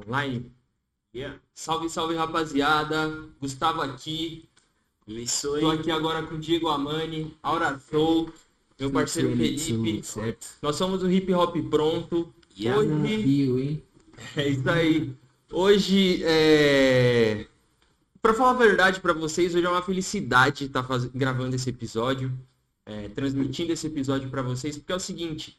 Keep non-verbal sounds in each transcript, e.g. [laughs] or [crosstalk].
Online? Yeah. Salve, salve rapaziada. Gustavo aqui. Começou, Tô hein? aqui agora com o Diego Amani, Aura Soul, meu parceiro Felipe. Nós somos o Hip Hop Pronto. Yeah. Hoje Rio, hein? [laughs] é isso aí. Hoje é. Pra falar a verdade pra vocês, hoje é uma felicidade estar faz... gravando esse episódio, é, transmitindo esse episódio pra vocês, porque é o seguinte.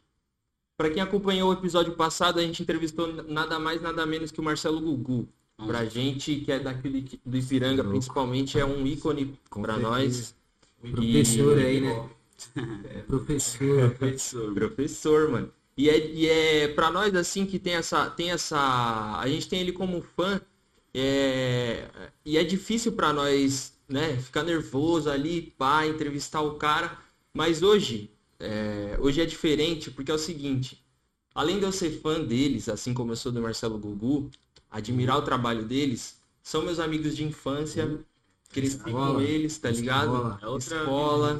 Pra quem acompanhou o episódio passado, a gente entrevistou nada mais, nada menos que o Marcelo Gugu. Pra gente que é daquele do Ipiranga, Louco. principalmente, é um ícone certeza. nós. Professor E- aí, né? [laughs] É, professor. Professor. Professor, mano. E é, e é para nós assim que tem essa, tem essa, a gente tem ele como fã, é, e é difícil pra nós, né, ficar nervoso ali, pá, entrevistar o cara. Mas hoje, é, hoje é diferente porque é o seguinte, além de eu ser fã deles, assim como eu sou do Marcelo Gugu, admirar o trabalho deles, são meus amigos de infância, cresci com Escola. eles, tá ligado? Escola. É outra Escola.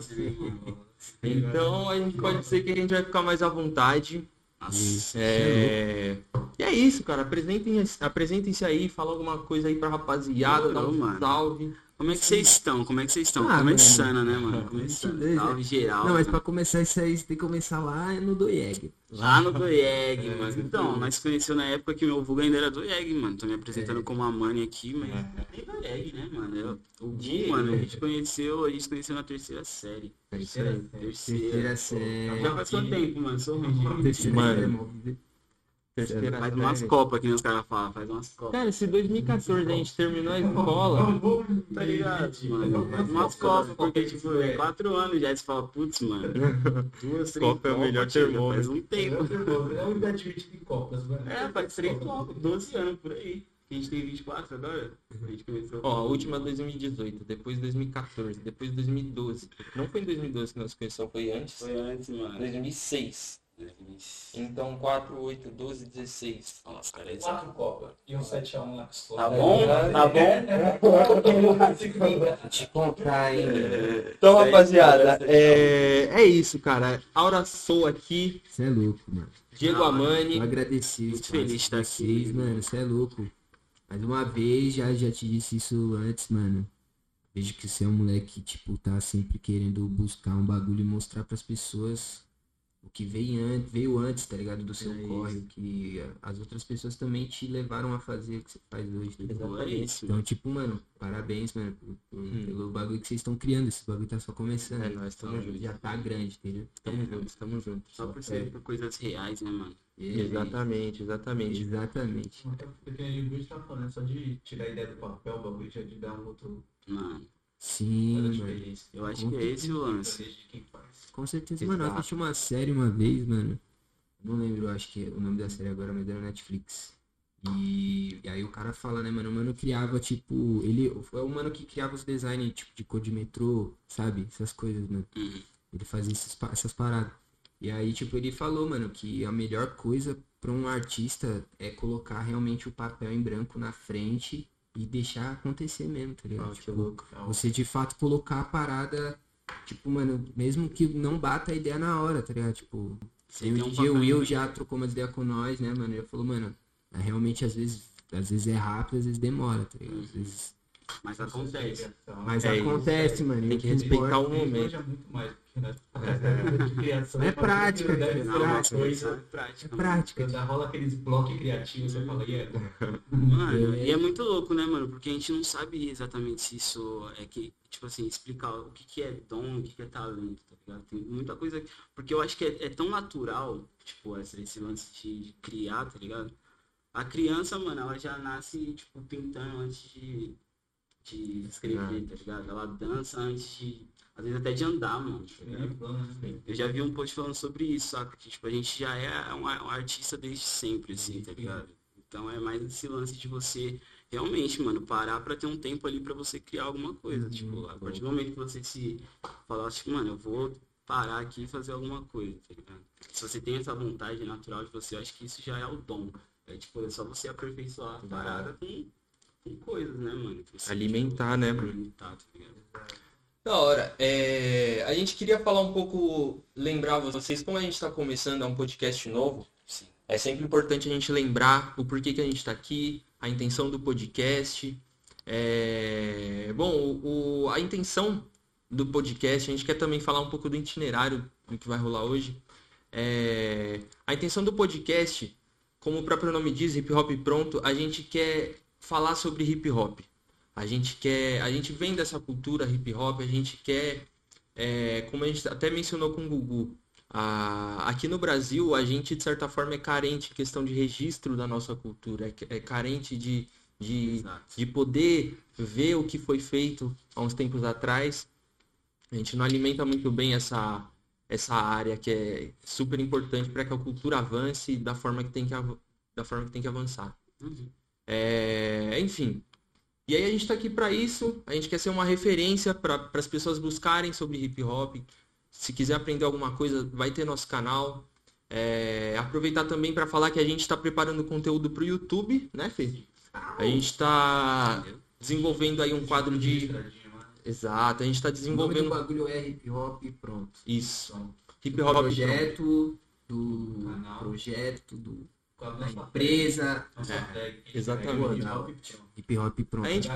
Então a gente pode dizer que a gente vai ficar mais à vontade. Nossa. É... E é isso, cara. Apresentem- Apresentem-se aí, fala alguma coisa aí pra rapaziada, dá um salve. Como é que vocês estão? Como é que vocês estão? Ah, Começando, né, mano? Começando. Beleza. Salve geral. Não, mas né? pra começar isso aí, você tem que começar lá no Doieg. Lá no Doieg, mano. Então, nós conheceu na época que meu vulgo ainda era Doieg, mano. Tô me apresentando como a Mani aqui, mas nem Doieg, né, mano? Eu, o Gu, Diego. mano, a gente conheceu, a gente conheceu na terceira série. É aí. Terceira. Terceira série. Já faz quanto tempo, mano? Sou ruim. Terceira Mano. Terceira Faz umas copas que nem os caras falam, faz umas copas. Cara, se 2014 a gente terminou a escola, Tá ligado, mano? Faz umas copas, porque, tipo, é quatro anos já, você fala, putz, mano, duas, três Copa é o melhor termômetro. Faz um tempo. É um admite em copas, mano. É, faz três copos, 12 anos por aí. A gente tem 24 agora. A gente começou. ó, a última 2018, depois 2014, depois 2012. Não foi em 2012 que nós conhecemos, foi antes. Foi antes, mano. 2006. Então 4, 8, 12, 16. Nossa, cara, é Quatro copas e um 7x1 lá com os Tá bom? Tá bom? [laughs] Te contar, hein? Então, rapaziada, é, é isso, cara. Aura Sou aqui, Você é louco, mano. Diego Ah, Amani. Eu agradeci Muito feliz de estar vocês, aqui. mano. Você é louco. Mais uma vez, já, já te disse isso antes, mano. Vejo que você é um moleque, tipo, tá sempre querendo buscar um bagulho e mostrar pras pessoas o que veio antes, veio antes, tá ligado? Do seu É corre, o que as outras pessoas também te levaram a fazer o que você faz hoje. tá ligado? Então é Então, tipo, mano, parabéns, mano, por- por- pelo bagulho que vocês estão criando. Esse bagulho tá só começando. É, nós estamos juntos. Já tá grande, entendeu? Tamo juntos, tamo juntos. Só por ser por coisas reais, né, mano? É, Exatamente, exatamente. Exatamente. É porque o tá falando, só de tirar a ideia do papel, o bagulho já de dar um outro. Mano, Sim, eu acho que é esse o lance. Com certeza, mano. Eu assisti uma série uma vez, mano. Não lembro, eu acho que o nome da série agora, mas era Netflix. E, e aí o cara fala, né, mano? O mano criava, tipo. Ele foi o mano que criava os designs, tipo, de cor de metrô, sabe? Essas coisas, mano. Uhum. Ele fazia esses essas paradas. E aí, tipo, ele falou, mano, que a melhor coisa pra um artista é colocar realmente o papel em branco na frente e deixar acontecer mesmo, tá ligado? Ah, que Tipo, louco. você de fato colocar a parada, tipo, mano, mesmo que não bata a ideia na hora, tá ligado? Tipo, Você tem o tem um DJ papel Will já trocou umas ideias com nós, né, mano? Ele falou, mano, é, realmente às vezes, às vezes é rápido, às vezes demora, tá ligado? Às vezes... Mas acontece. Mas É isso. acontece, mano. Tem o que respeitar o momento. muito mais criação. É prática, Não, uma mas coisa. é prática. É prática. Quando rola aqueles blocos criativos, você fala, e é. Mano, e é muito louco, né, mano? Porque a gente não sabe exatamente se isso é que, tipo assim, explicar o que, que é dom, o que, que é talento, tá ligado? Tem muita coisa. Porque eu acho que é, é tão natural, tipo, esse, esse lance de criar, tá ligado? A criança, mano, ela já nasce, tipo, pintando antes de, de escrever, tá ligado? Ela dança antes de. Às vezes até de andar, mano. tá ligado? Eu já vi um post falando sobre isso, saca? Que, tipo, a gente já é um, um artista desde sempre, assim, tá ligado? Então é mais esse lance de você realmente, mano, parar pra ter um tempo ali pra você criar alguma coisa. Tipo, a partir do momento que você se falar, tipo, mano, eu vou parar aqui e fazer alguma coisa, tá ligado? Se você tem essa vontade natural de você, eu acho que isso já é o dom. É tipo, é só você aperfeiçoar a parada com, com coisas, né, mano? Você, Alimentar, né, tipo, mano? alimentar, tá ligado? Da hora. É, a gente queria falar um pouco, lembrar vocês, como a gente está começando, é um podcast novo. Sim. é sempre importante a gente lembrar o porquê que a gente está aqui, a intenção do podcast. É, Bom, o, a intenção do podcast, a gente quer também falar um pouco do itinerário do que vai rolar hoje. É, A intenção do podcast, como o próprio nome diz, hip hop pronto, a gente quer falar sobre hip hop. A gente quer, a gente vem dessa cultura hip hop, a gente quer, é, como a gente até mencionou com o Gugu, a- aqui no Brasil a gente de certa forma é carente em questão de registro da nossa cultura, é, é carente de, de, Exato. de poder ver o que foi feito há uns tempos atrás. A gente não alimenta muito bem essa, essa área que é super importante para que a cultura avance da forma que tem que, da forma que tem que avançar. Uhum. É, enfim. E aí a gente está aqui para isso. A gente quer ser uma referência para as pessoas buscarem sobre hip hop. Se quiser aprender alguma coisa, vai ter nosso canal. É, aproveitar também para falar que a gente está preparando conteúdo para o YouTube, né, Fê? A gente está desenvolvendo aí um quadro de. Exato, a gente está O nome do desenvolvendo bagulho é hip hop e pronto. isso. Hip Do hop projeto, do Canal. projeto, do, Com a nossa empresa, nossa É, exatamente. hip hop, hip hop pronto. A gente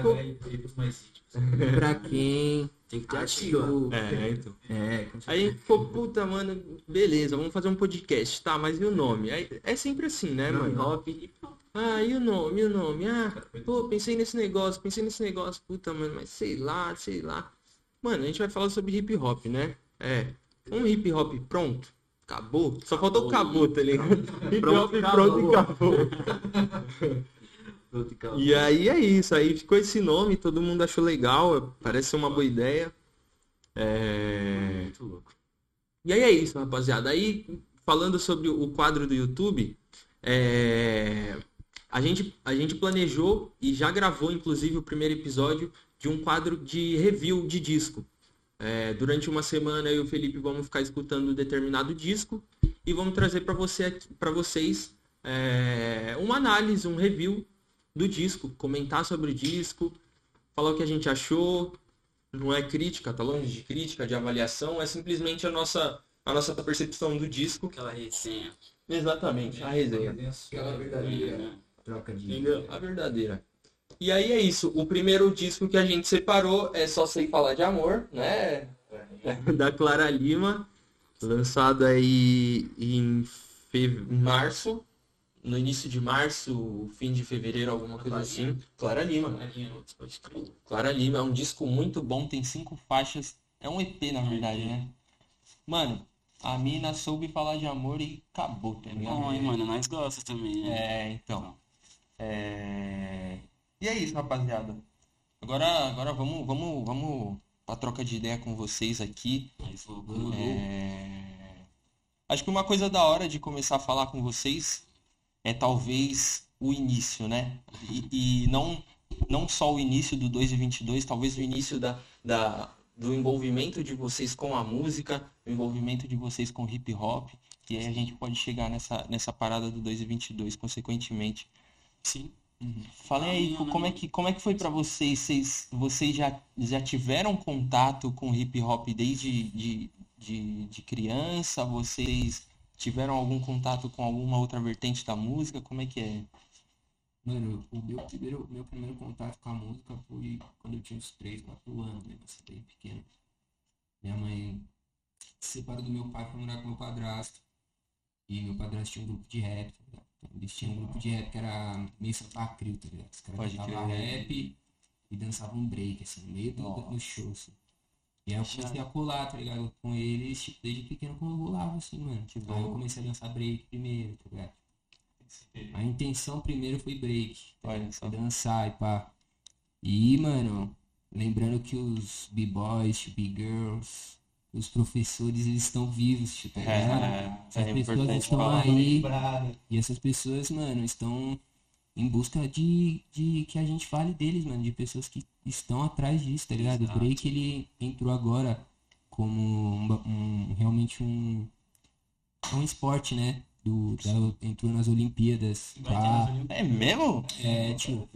mais íntimos. [laughs] Pra quem Tem que ter achou. ativa. É, então. É, Aí a gente ficou, puta, mano, beleza, vamos fazer um podcast. Tá, mas e o nome? Aí, é sempre assim, né, Hip mano? hop e pronto. Ah, e o nome, e o nome? Ah, pô, pensei nesse negócio, pensei nesse negócio. Puta, mano, mas sei lá, sei lá. Mano, a gente vai falar sobre hip hop, né? É. Um hip hop pronto. Acabou. Só faltou o acabou, tá ligado? Hop [laughs] Pronto, e acabou. acabou. Pronto, calma. E aí é isso, aí ficou esse nome, todo mundo achou legal, parece ser uma boa ideia. É... Muito louco. E aí é isso, rapaziada. Aí, falando sobre o quadro do YouTube, é, a gente, a gente planejou e já gravou, inclusive, o primeiro episódio de um quadro de review de disco. É, durante uma semana eu e o Felipe vamos ficar escutando determinado disco e vamos trazer para você, para vocês é, uma análise, um review do disco, comentar sobre o disco, falar o que a gente achou. Não é crítica, tá longe de crítica, de avaliação, é simplesmente a nossa, a nossa percepção do disco. Aquela resenha. Exatamente, a resenha. Aquela verdadeira né? troca de. Entendeu? A verdadeira. E aí é isso. O primeiro disco que a gente separou é Só Sei Falar de Amor, né? Da Clara Lima. Lançado aí em fe... março. No início de março, fim de fevereiro, alguma coisa assim. Clara Lima. Pode crer. Clara Lima é um disco muito bom, tem cinco faixas. É um EP, na verdade, né? Mano, a mina soube falar de amor e acabou, tá ligado? Bom, hein, mano? Nós gostamos também, né? É, então. É... E é isso, rapaziada. Agora, agora vamos, vamos, vamos pra troca de ideia com vocês aqui. É... Acho que uma coisa da hora de começar a falar com vocês é talvez o início, né? E, e não, não só o início do 2 e 22, talvez o início da, da, do envolvimento de vocês com a música, o envolvimento de vocês com hip hop, e aí a gente pode chegar nessa, nessa parada do 2 e 22, consequentemente. Sim. Falem aí, co- como é que, como é que foi pra vocês? Vocês, vocês já, já tiveram contato com hip hop desde de, de, de criança? Vocês tiveram algum contato com alguma outra vertente da música? Como é que é? Mano, o meu primeiro, meu primeiro contato com a música foi quando eu tinha uns 3, 4 anos, né? Bem pequeno. Minha mãe se separou do meu pai pra morar com meu padrasto. E meu padrasto tinha um grupo de rap, tá eles tinham um grupo de rap que era meio Santa Cruz, tá ligado? Os caras cantavam rap e dançavam break, assim, no meio do, do show, assim. E aí eu comecei a colar, tá ligado? Com eles, tipo, desde pequeno como eu rolava, assim, mano. Que Aí eu comecei a dançar break primeiro, tá ligado? A intenção primeiro foi break. tá. Foi dançar e pá. E, mano, lembrando que os b-boys, b-girls, os professores, eles estão vivos, tipo, tá ligado? É, Essas é pessoas estão aí e essas pessoas, mano, estão em busca de, de que a gente fale deles, mano, de pessoas que estão atrás disso, tá ligado? O Exato. break, ele entrou agora como um, um- realmente um, um esporte, né? Do, da- entrou nas Olimpíadas. Nas Olimpíadas. É mesmo? É, tipo,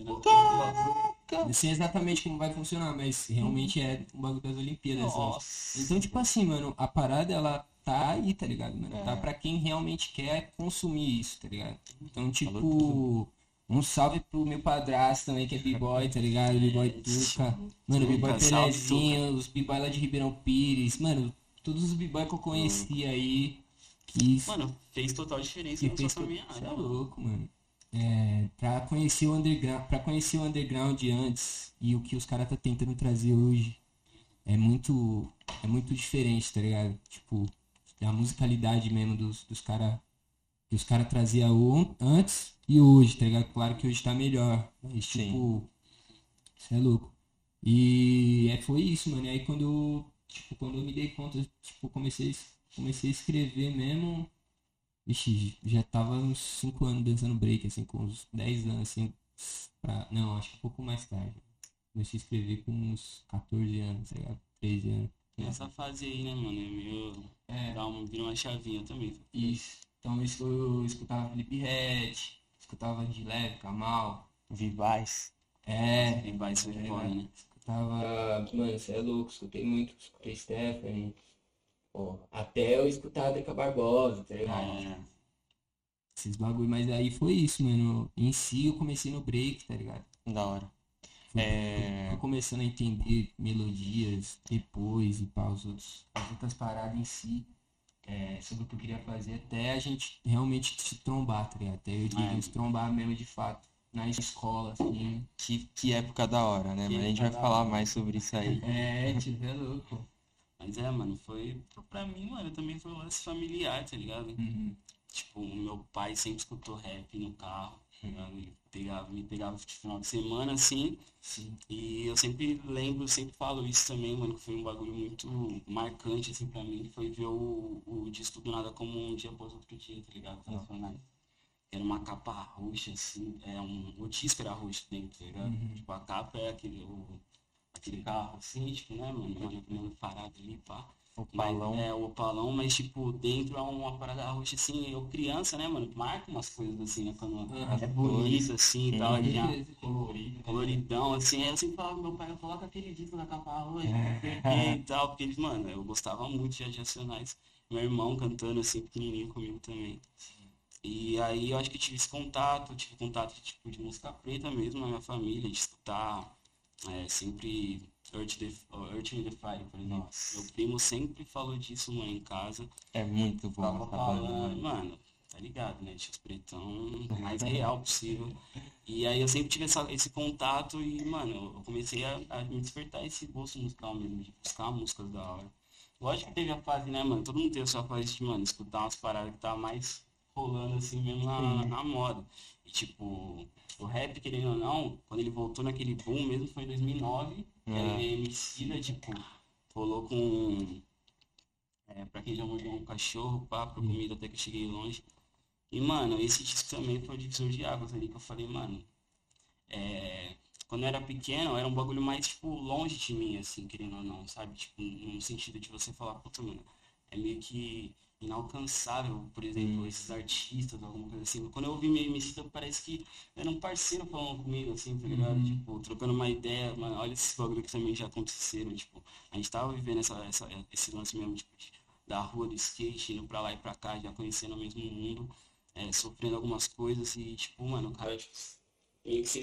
Não sei exatamente como vai funcionar, mas realmente é um bagulho das Olimpíadas. né? Nossa. Então, tipo assim, mano, a parada, ela tá aí, tá ligado, mano? Tá pra quem realmente quer consumir isso, tá ligado? Então, tipo, um salve pro meu padrasto também, que é b-boy, tá ligado? B-boy [laughs] Tuca. Mano, b-boy Pelezinho, os b-boy lá de Ribeirão Pires. Mano, todos os b-boy que eu conheci aí, que Mano, fez total diferença que na fez sua caminhada. Cê é louco, mano. É, pra conhecer o underground, para conhecer o underground antes e o que os caras tá tentando trazer hoje é muito é muito diferente, tá ligado? Tipo, a musicalidade mesmo dos, dos caras que os caras traziam antes e hoje, tá ligado? Claro que hoje tá melhor, mas tipo, você é louco. E é, foi isso, mano. E aí quando eu, tipo, quando eu me dei conta, tipo, comecei, comecei a escrever mesmo, Vixe, já tava uns 5 anos dançando break, assim, com uns 10 anos, assim, pra... Não, acho que um pouco mais tarde. Comecei a escrever com uns 14 anos, tá ligado? 13 anos. Nessa fase aí, né, mano? É meio. É, Dá um, vira uma chavinha também. isso. Então eu, escu- eu escutava Felipe Red, escutava de leve, Kamal. Vivais. É, vai ser É, né? escutava. mano, você é louco, escutei muito, escutei Stephanie. Até eu escutar a Deca Barbosa, tá É, Esses bagulho, mas aí foi isso, mano. Em si eu comecei no break, tá ligado? Da hora. Fui, É. fui começando a entender melodias depois e pá, os outros, as outras paradas em si, é, sobre o que eu queria fazer, até a gente realmente se trombar, tá ligado? Até eu digo, É. se trombar mesmo de fato, na escola, assim. Que, que época da hora, né? Que Mas a gente vai falar hora. mais sobre isso aí. É, tipo, é louco. Mas é, mano, foi. Pra mim, mano, também foi um lance familiar, tá ligado? Uhum. Tipo, o meu pai sempre escutou rap no carro. tá ligado? Ele pegava, me pegava de final de semana, assim. Sim. E eu sempre lembro, sempre falo isso também, mano, que foi um bagulho muito marcante, assim, pra mim. Foi ver o, o disco do nada como um dia após outro dia, tá ligado? Racionais. Era uma capa roxa, assim, é um, o disco era roxo dentro, tá ligado? Uhum. Tipo, a capa é aquele, o, aquele carro, assim, tipo, né, mano? Mano, parado ali, pá. O Mas, é, o opalão, mas tipo, dentro é uma parada roxa, assim, eu criança, né, mano, marca umas coisas assim, né, quando Ah, é bonito, assim, e tal, já colorido. coloridão, assim, aí eu sempre falava pro meu pai, coloca aquele disco na capa roxa, É. e tal, porque eles, mano, eu gostava muito de Racionais, meu irmão cantando, assim, pequenininho comigo também. E aí eu acho que eu tive esse contato, tive contato, tipo, de música preta mesmo na minha família, de escutar é, sempre Earth, the, Earth the Fire, por exemplo. Nossa. Meu primo sempre falou disso, mano, em casa. É muito bom Tava banda, falando, mano. tá ligado, né? Os pretão [laughs] mais real possível. E aí eu sempre tive essa- esse contato e, mano, eu comecei a, a me despertar esse gosto musical mesmo, de buscar músicas da hora. Lógico que teve a fase, né, mano? Todo mundo teve a sua fase de, mano, escutar umas paradas que tá mais rolando assim mesmo na, na moda. E tipo, o rap, querendo ou não, quando ele voltou naquele boom mesmo, foi em 2009. E aí Emicida, tipo, rolou com... É, pra quem já mordeu um cachorro, pá, pro comida até que eu cheguei longe. E, mano, esse disco também foi o divisor de águas ali que eu falei, mano. É, quando eu era pequeno, era um bagulho mais, tipo, longe de mim, assim, querendo ou não, sabe? Tipo, no sentido de você falar, puta, mano, é meio que inalcançável, por exemplo, esses artistas, alguma coisa assim. Quando eu ouvi meu MC, parece que era um parceiro falando comigo, assim, tá ligado? Tipo, trocando uma ideia, mano, olha esses bagulho que também já aconteceram, tipo, a gente tava vivendo essa, essa, esse lance mesmo, tipo, da rua do skate, indo pra lá e pra cá, já conhecendo o mesmo mundo, é, sofrendo algumas coisas e, tipo, mano, cara, tipo, meio que se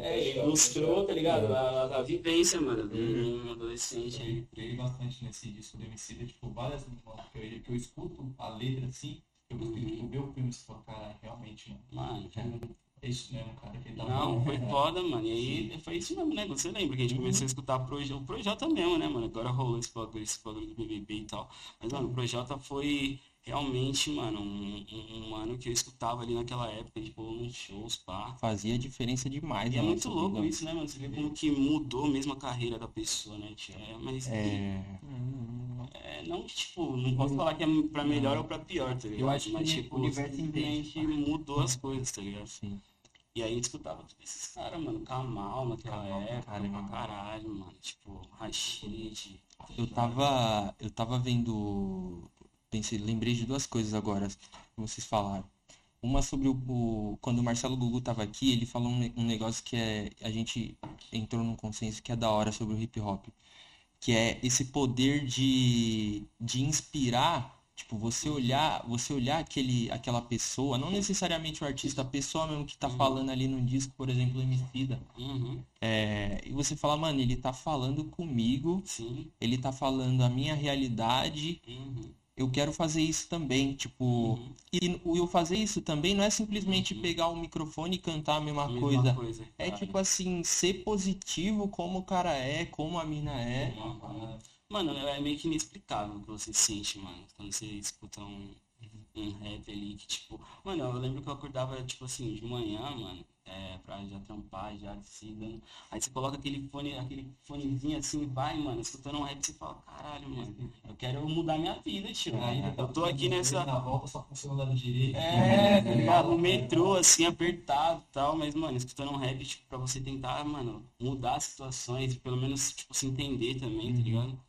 é, ilustrou, tá ligado? A, a- vivência, mano, de um adolescente aí. Entrei bastante nesse disco do Emicida, tipo, várias que eu, que eu escuto a letra assim, eu consigo Uhum. tipo, ver o filme e falar, cara, realmente, mano, Mano, é isso mesmo, cara, que tá Não, foi foda, mano. E aí foi isso mesmo, né? Você lembra que a gente começou a escutar Proje- o Projota mesmo, né, mano? Agora rolou esse bagulho, esse bagulho do BBB e tal. Mas, mano, o Projota foi realmente, mano, um, um, um mano que eu escutava ali naquela época, tipo, nos shows, pá. Fazia diferença demais E é na muito louco vida. isso, né, mano? Você vê como que mudou mesmo a carreira da pessoa, né? É, mas É, é, não que, tipo, não posso falar que é pra melhor ou pra pior, tá ligado? Eu acho que mas, o tipo, universo simplesmente mudou as coisas, tá ligado? sim. E aí a gente escutava todos esses caras, mano, Kamal naquela Kamal época, caramba. pra caralho, mano. Tipo, Rashid. Eu tava, eu tava vendo, pensei, lembrei de duas coisas agora que vocês falaram. Uma sobre o, o- quando o Marcelo Gugu tava aqui, ele falou um, um negócio que é, a gente entrou num consenso que é da hora sobre o hip hop, que é esse poder de, de inspirar, tipo, você olhar, você olhar aquele, aquela pessoa, não necessariamente o artista, a pessoa mesmo que tá falando ali no disco, por exemplo, Emicida, Uhum. é, e você fala, mano, ele tá falando comigo, Sim. ele tá falando a minha realidade, Uhum. Eu quero fazer isso também, tipo, Uhum. e o eu fazer isso também não é simplesmente pegar o microfone e cantar a mesma Mesma coisa. coisa. É tipo assim, ser positivo como o cara é, como a mina é. Uhum. Mano, é meio que inexplicável o que você sente, mano, quando você escuta um, um rap ali que, tipo, mano, eu lembro que eu acordava, tipo assim, de manhã, mano, é, pra já trampar, já se dando. Aí você coloca aquele fone, aquele fonezinho assim vai, mano, escutando um rap, você fala, caralho, mano, eu quero mudar minha vida, tio. Eu tô aqui nessa. Na volta só funciona do lado direito. É, tá ligado? No metrô, assim, apertado e tal, mas, mano, escutando um rap, tipo, pra você tentar, mano, mudar as situações, pelo menos, tipo, se entender também, tá ligado?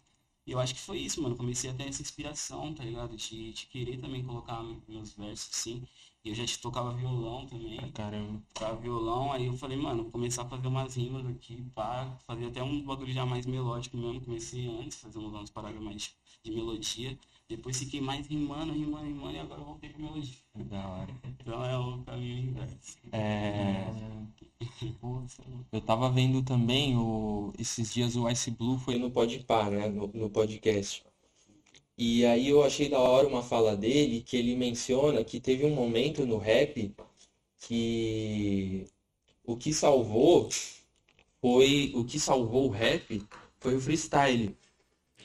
E eu acho que foi isso, mano. Comecei a ter essa inspiração, tá ligado? De, de querer também colocar meus versos, assim. E eu já te tocava violão também. Caramba. Tocava violão, aí eu falei, mano, vou começar a fazer umas rimas aqui, pá. Fazer até um bagulho já mais melódico mesmo. Comecei antes, fazer uns paradas mais de melodia. Depois fiquei mais rimando, rimando, rimando, e agora eu voltei pra melodia. Da hora. Então é o caminho inverso. É, eu tava vendo também o, esses dias o Ice Blue foi no Podpah, né? No, no podcast. E aí eu achei da hora uma fala dele que ele menciona que teve um momento no rap que o que salvou foi o que salvou o rap foi o freestyle.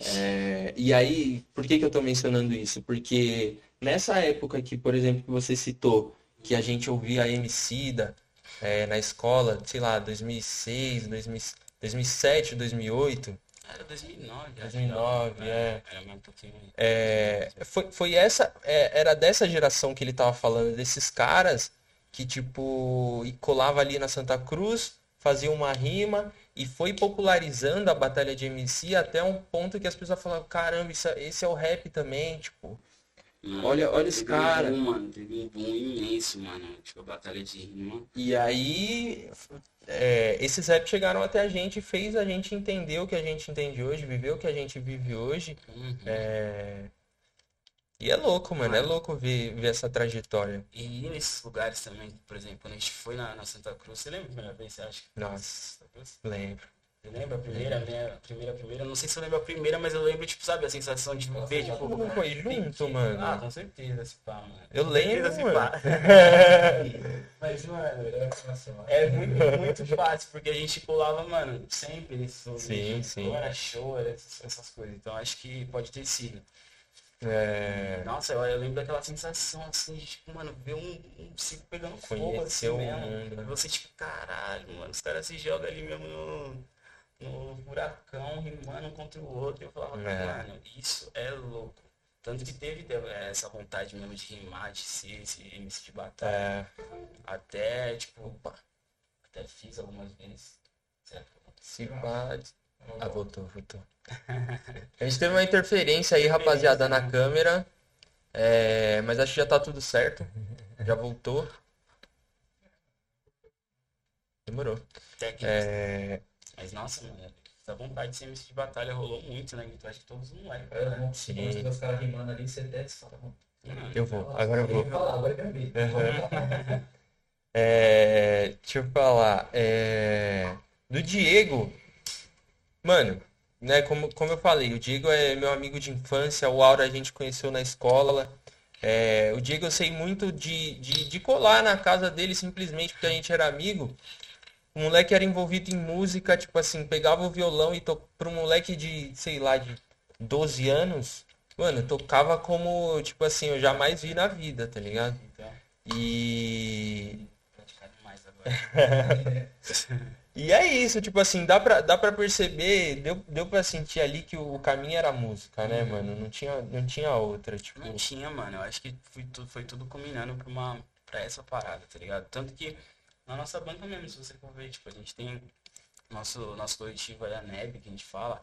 É, e aí, por que que eu tô mencionando isso? Porque nessa época que, por exemplo, que você citou, que a gente ouvia a Emicida é, na escola, sei lá, 2006, 2000, 2007, 2008, Era 2009, acho. 2009, é. Era mais um pouquinho. É, foi, foi essa, é, era dessa geração que ele tava falando, desses caras que, tipo, colava ali na Santa Cruz, fazia uma rima e foi popularizando a batalha de MC até um ponto que as pessoas falavam, caramba, isso, é- esse é o rap também, tipo, Mano, Olha- olha esse um cara. boom, mano, teve um boom imenso, mano. Tipo, a batalha de rima. E aí, é, esses raps chegaram até a gente e fez a gente entender o que a gente entende hoje, viver o que a gente vive hoje. Uhum. É, E é louco, mano, é louco ver, ver essa trajetória. E nesses lugares também, por exemplo, quando a gente foi na, na Santa Cruz, você lembra a primeira vez, você acha? que Nossa? Lembro. Você lembra a primeira, né? A primeira, a primeira? Não sei se eu lembro a primeira, mas eu lembro, tipo, sabe, a sensação de ver, tipo... Mundo foi junto, Ah, mano. com certeza, esse pá, mano. Eu lembro, certeza, mano. pá. [laughs] Mas, mano, é muito, muito [laughs] fácil, porque a gente pulava, mano, sempre nesses lugares. Sim, sim. Era show, essas coisas. Então acho que pode ter sido. É, Nossa, eu, eu lembro daquela sensação assim de, tipo, mano, ver um, um circo pegando fogo assim o mesmo. mundo, né? Você, tipo, caralho, mano, os caras se jogam ali mesmo no, no furacão, rimando um contra o outro. E eu falava, É. mano, isso é louco. Tanto que teve eh, essa vontade mesmo de rimar, de ser esse MC de batalha. é, Até, tipo, até fiz algumas vezes. Certo? se pá. Ah, voltou, voltou. [laughs] A gente teve uma interferência aí, rapaziada, na câmera. É, mas acho que já tá tudo certo. Já voltou. Demorou. É, Mas nossa, mano, essa vontade de ser MC de batalha rolou muito, né? Então acho que todos os moleques. É, né? Sim. os caras rimando ali, você desce e fala, "Mano, eu vou, agora eu vou. falar, agora eu. [laughs] É, deixa eu falar. é, do Diego, mano, né? Como, como eu falei, o Diego é meu amigo de infância, o Aura a gente conheceu na escola. É, o Diego eu sei muito de, de, de colar na casa dele simplesmente porque a gente era amigo. O moleque era envolvido em música, tipo assim, pegava o violão e to... para um moleque de, sei lá, de 12 anos, mano, tocava como, tipo assim, eu jamais vi na vida, tá ligado? Então, E praticar demais agora. [laughs] E é isso, tipo assim, dá pra, dá pra perceber, deu, deu pra sentir ali que o, caminho era a música, né, mano? Não tinha, não tinha outra, tipo. Não tinha, mano. Eu acho que foi tudo, foi tudo combinando pra, uma, pra essa parada, tá ligado? Tanto que na nossa banca mesmo, se você for ver, tipo, a gente tem nosso, nosso coletivo aí, a NEB, que a gente fala,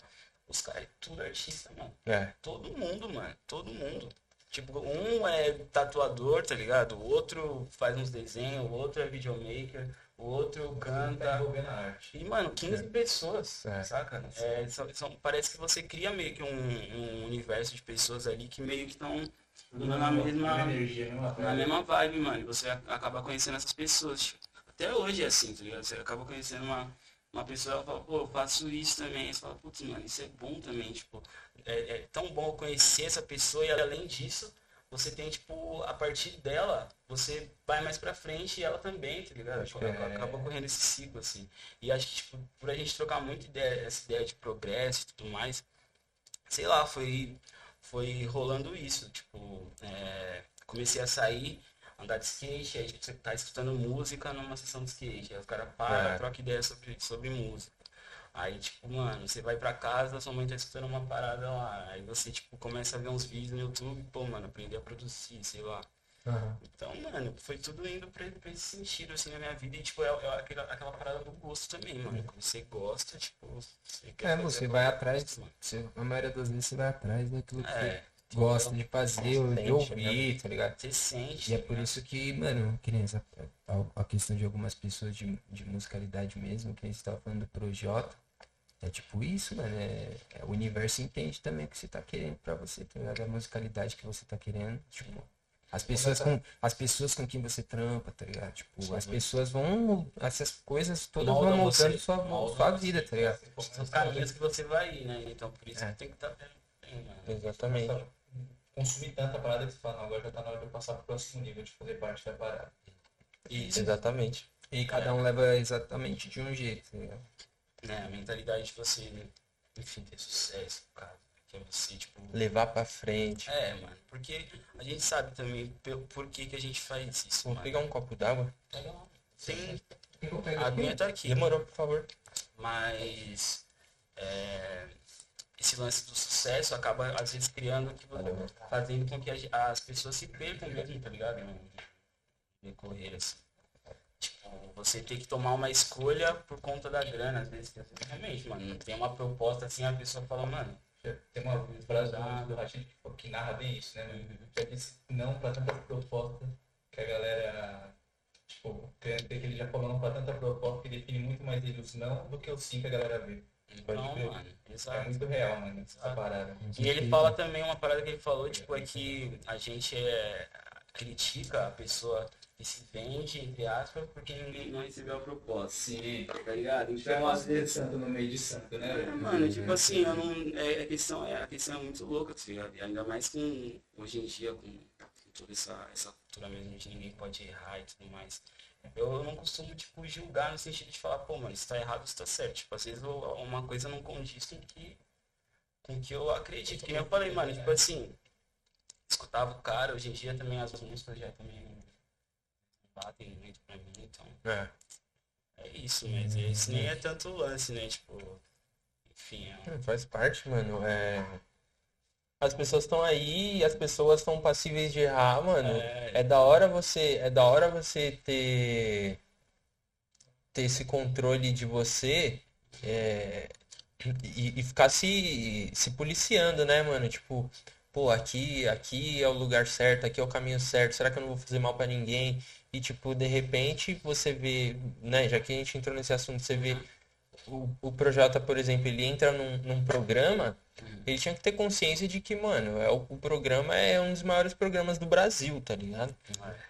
os caras é tudo artista, mano. É, Todo mundo, mano. Todo mundo. Tipo, um é tatuador, tá ligado? O outro faz uns desenhos, o outro é videomaker, o outro canta. arte. E, mano, 15 pessoas, É. saca? É, são, são- parece que você cria meio que um, um universo de pessoas ali que meio que estão na mesma, energia, na mesma vibe, mano. E você acaba conhecendo essas pessoas. Até hoje é assim, tá ligado? Você acaba conhecendo uma, uma pessoa e fala, pô, eu faço isso também. Você fala, putz, mano, isso é bom também. Tipo, é, é tão bom conhecer essa pessoa e além disso, você tem, tipo, a partir dela, você vai mais pra frente e ela também, tá ligado? Tipo, crer. acaba correndo esse ciclo, assim. E acho que, tipo, por a gente trocar muito ideia, essa ideia de progresso e tudo mais, sei lá, foi, foi rolando isso. Tipo, é, comecei a sair, andar de skate, aí tipo, você tá escutando música numa sessão de skate. Aí os caras param, É. trocam ideia sobre, sobre música. Aí, tipo, mano, você vai pra casa, sua mãe tá escutando uma parada lá. Aí você, tipo, começa a ver uns vídeos no YouTube, pô, mano, aprender a produzir, sei lá. Aham. Então, mano, foi tudo indo pra, pra esse sentido, assim, na minha vida. E, tipo, é, é aquela, aquela parada do gosto também, mano. Quando você gosta, tipo, você quer É, você vai coisa, atrás, mano. você, a maioria das vezes você vai atrás daquilo que É, gosta de fazer, ou de Sente, ouvir, tá ligado? você sente. E é tá por ligado? isso que, mano, essa, a, a questão de algumas pessoas de, de musicalidade mesmo, que a gente tava falando do Projota, é tipo isso, mano, é, é o universo entende também o que você tá querendo pra você, tá ligado? A musicalidade que você tá querendo, tipo, as pessoas com, as pessoas com quem você trampa, tá ligado? Tipo, as pessoas vão, essas coisas todas vão Moldam moldando você, sua, sua vida, tá ligado? São os caminhos que você vai ir, né? Então, por isso É. que tem que estar bem, mano. Exatamente. Consumir tanta parada que você fala, não, agora já tá na hora de eu passar pro próximo nível, de fazer parte da parada. Isso, Exatamente. E cada um leva exatamente de um jeito, tá ligado? Né? A mentalidade de você, enfim, ter sucesso, cara. Que é você, tipo... Levar pra frente. É, mano. Porque a gente sabe também por que, que a gente faz isso, Vou mano. pegar um copo d'água. Pega lá. Tem... A aqui? aguinha tá aqui. Demorou, por favor. Mas... é, esse lance do sucesso acaba, às vezes, criando... Que, fazendo com que as- as pessoas se percam mesmo, tá ligado? Decorrer, assim. Tipo, você tem que tomar uma escolha por conta da grana, às vezes, que, assim, realmente, mano, não tem uma proposta assim, a pessoa fala, mano, Tem uma frase do, Rachid que, narra bem isso, né? mano? Já disse não pra tanta proposta que a galera. Tipo, tem que ele já falou não pra tanta proposta que define muito mais ele os não do que o sim que a galera vê. então, mano, É exato. muito real, mano, essa parada. E ele fala também uma parada que ele falou, tipo, é que a gente é, critica a pessoa que se vende, entre aspas, porque ninguém não recebeu a proposta. Sim. Tá ligado? Então, às vezes. santo no meio de santo, né? É, mano, tipo assim, eu não. É, a, questão, é, a questão é muito louca, tá ligado? Ainda mais com hoje em dia, com, com toda essa, essa cultura mesmo de ninguém pode errar e tudo mais. Eu não costumo, tipo, julgar no sentido de falar, pô, mano, isso tá errado, isso tá certo. Tipo, às vezes eu- uma coisa não condiz com que, com que eu acredito. Que nem eu falei, mano, tipo assim, escutava o cara, hoje em dia também as músicas já também batem muito pra mim, então. É. É isso, mas esse nem é tanto lance, né? Tipo, enfim, é um- Faz parte, mano. É... As pessoas estão aí e as pessoas estão passíveis de errar, mano. É. É da hora você, é da hora você ter ter esse controle de você é, e, e ficar se, se policiando, né, mano? Tipo, pô, aqui, aqui é o lugar certo, aqui é o caminho certo. Será que eu não vou fazer mal pra ninguém? E tipo, de repente você vê, né, já que a gente entrou nesse assunto, você vê o, o Projota, por exemplo, ele entra num, num programa, ele tinha que ter consciência de que, mano, é, o, o programa é um dos maiores programas do Brasil, tá ligado?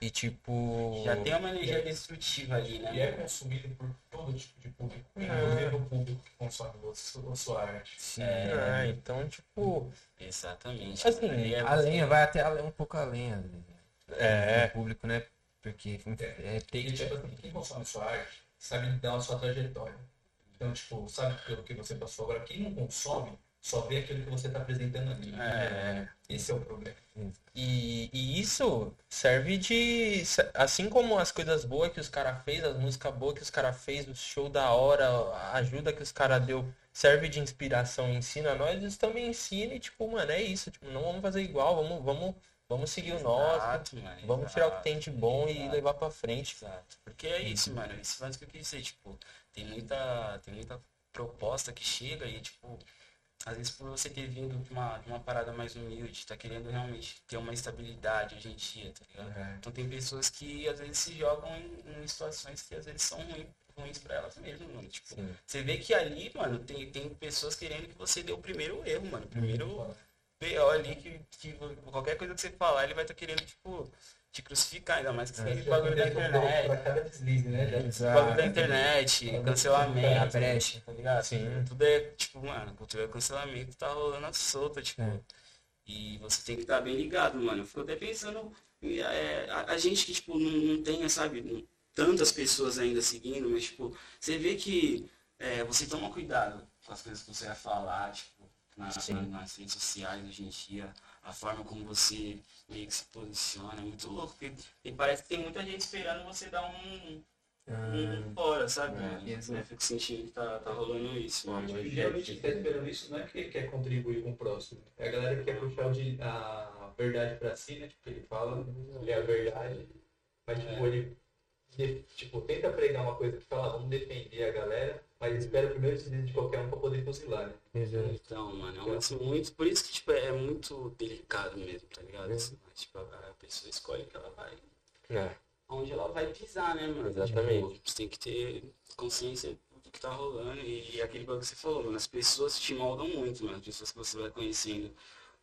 E tipo. Já tem uma energia destrutiva ali, né? E é consumido por todo tipo de público, inclusive o público que consome a sua, arte. Sim, é, então, tipo. Exatamente. Assim, é a lenha vai até um pouco além né? É. do público, né? Porque é, tem E, tipo, assim, quem consome sua arte sabe dar a sua trajetória. Então, tipo, sabe pelo que você passou. Agora, quem não consome, só vê aquilo que você está apresentando ali. É. Esse é o problema. E, e isso serve de. Assim como as coisas boas que os caras fez, as músicas boas que os caras fez, o show da hora, a ajuda que os caras deu, serve de inspiração e ensina a nós, isso também ensina e, tipo, mano, é isso. Tipo, não vamos fazer igual, vamos, vamos, vamos seguir o nosso, Exato, mano, vamos tirar o que exato, tem de bom e exato. levar pra frente. Exato. Porque é isso, mano. Esse lance que eu quis dizer, tipo, tem muita, tem muita proposta que chega e, tipo, às vezes por você ter vindo de uma, de uma parada mais humilde, tá querendo realmente ter uma estabilidade hoje em dia, tá ligado? É. Então tem pessoas que às vezes se jogam em, em situações que às vezes são ruins, ruins pra elas mesmas, mano. Tipo, Sim. você vê que ali, mano, tem, tem pessoas querendo que você dê o primeiro erro, mano. O primeiro Uhum. BO ali que, que qualquer coisa que você falar, ele vai estar querendo, tipo, te crucificar, ainda mais que você tem bagulho da internet. Pra cada deslize, né? Bagulho da internet, A cancelamento, brecha. tá ligado? Sim. Tudo é, tipo, mano, cultura do cancelamento tá rolando à solta, tipo. É. E você tem que estar bem ligado, mano. Eu fico até pensando, é, a, a gente que, tipo, não, não tem, sabe, tantas pessoas ainda seguindo, mas, tipo, você vê que é, você toma cuidado com as coisas que você vai falar, tipo, na- Sim. na- nas redes sociais hoje em dia, a forma como você meio que se posiciona, é muito louco, porque e parece que tem muita gente esperando você dar um, um fora, sabe? É, mano? exato. Eu fico sentindo que tá, tá rolando isso, mano. Geralmente quem tá esperando isso não é porque quer contribuir com o próximo. É a galera que quer puxar o de- a verdade pra si, né? Tipo, ele fala, ele é a verdade. Mas tipo, ele tipo, tenta pregar uma coisa que fala, ah, vamos defender a galera, mas espera o primeiro deslize de qualquer um pra poder fuzilar, né? Exato. Então, mano, é um lance muito. Por isso que, tipo, é muito delicado mesmo, tá ligado? Assim, mas, tipo, a pessoa escolhe que ela vai. É. Onde ela vai pisar, né, mano? Exatamente. Tipo, você tem que ter consciência do que tá rolando. E, e aquele bagulho que você falou, mano, as pessoas te moldam muito, mano. As pessoas que você vai conhecendo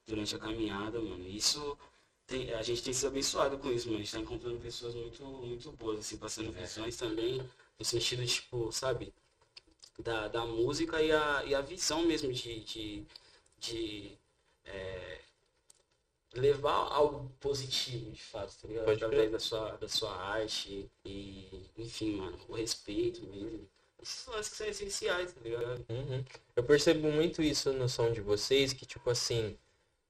durante a caminhada, mano. Isso. Tem, a gente tem sido abençoado com isso, mano. A gente tá encontrando pessoas muito, muito boas, assim, passando visões também, no sentido, tipo, sabe? da, da música e a, e a visão mesmo de, de, de é, levar algo positivo, de fato, tá ligado? Pode Através da sua, da sua arte e, enfim, mano, o respeito mesmo. Esses lances que são essenciais, tá ligado? Uhum. Eu percebo muito isso no som de vocês, que tipo assim,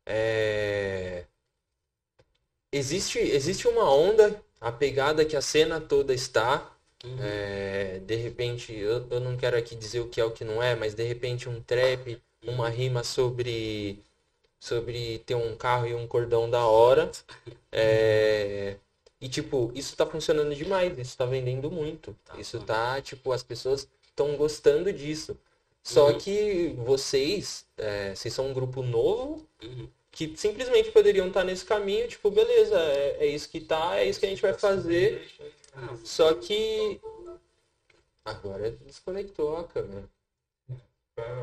é... existe, existe uma onda, a pegada que a cena toda está, Uhum. é, de repente, eu, eu não quero aqui dizer o que é o que não é, mas de repente um trap, uma rima sobre, sobre ter um carro e um cordão da hora, é, e tipo, isso tá funcionando demais, isso tá vendendo muito, Tá, isso tá. tá, tipo, as pessoas estão gostando disso. Só Uhum. que vocês, é, vocês são um grupo novo Uhum. Que simplesmente poderiam estar nesse caminho, tipo, beleza, é, é isso que tá, é isso que a gente vai fazer. Só que agora desconectou a câmera.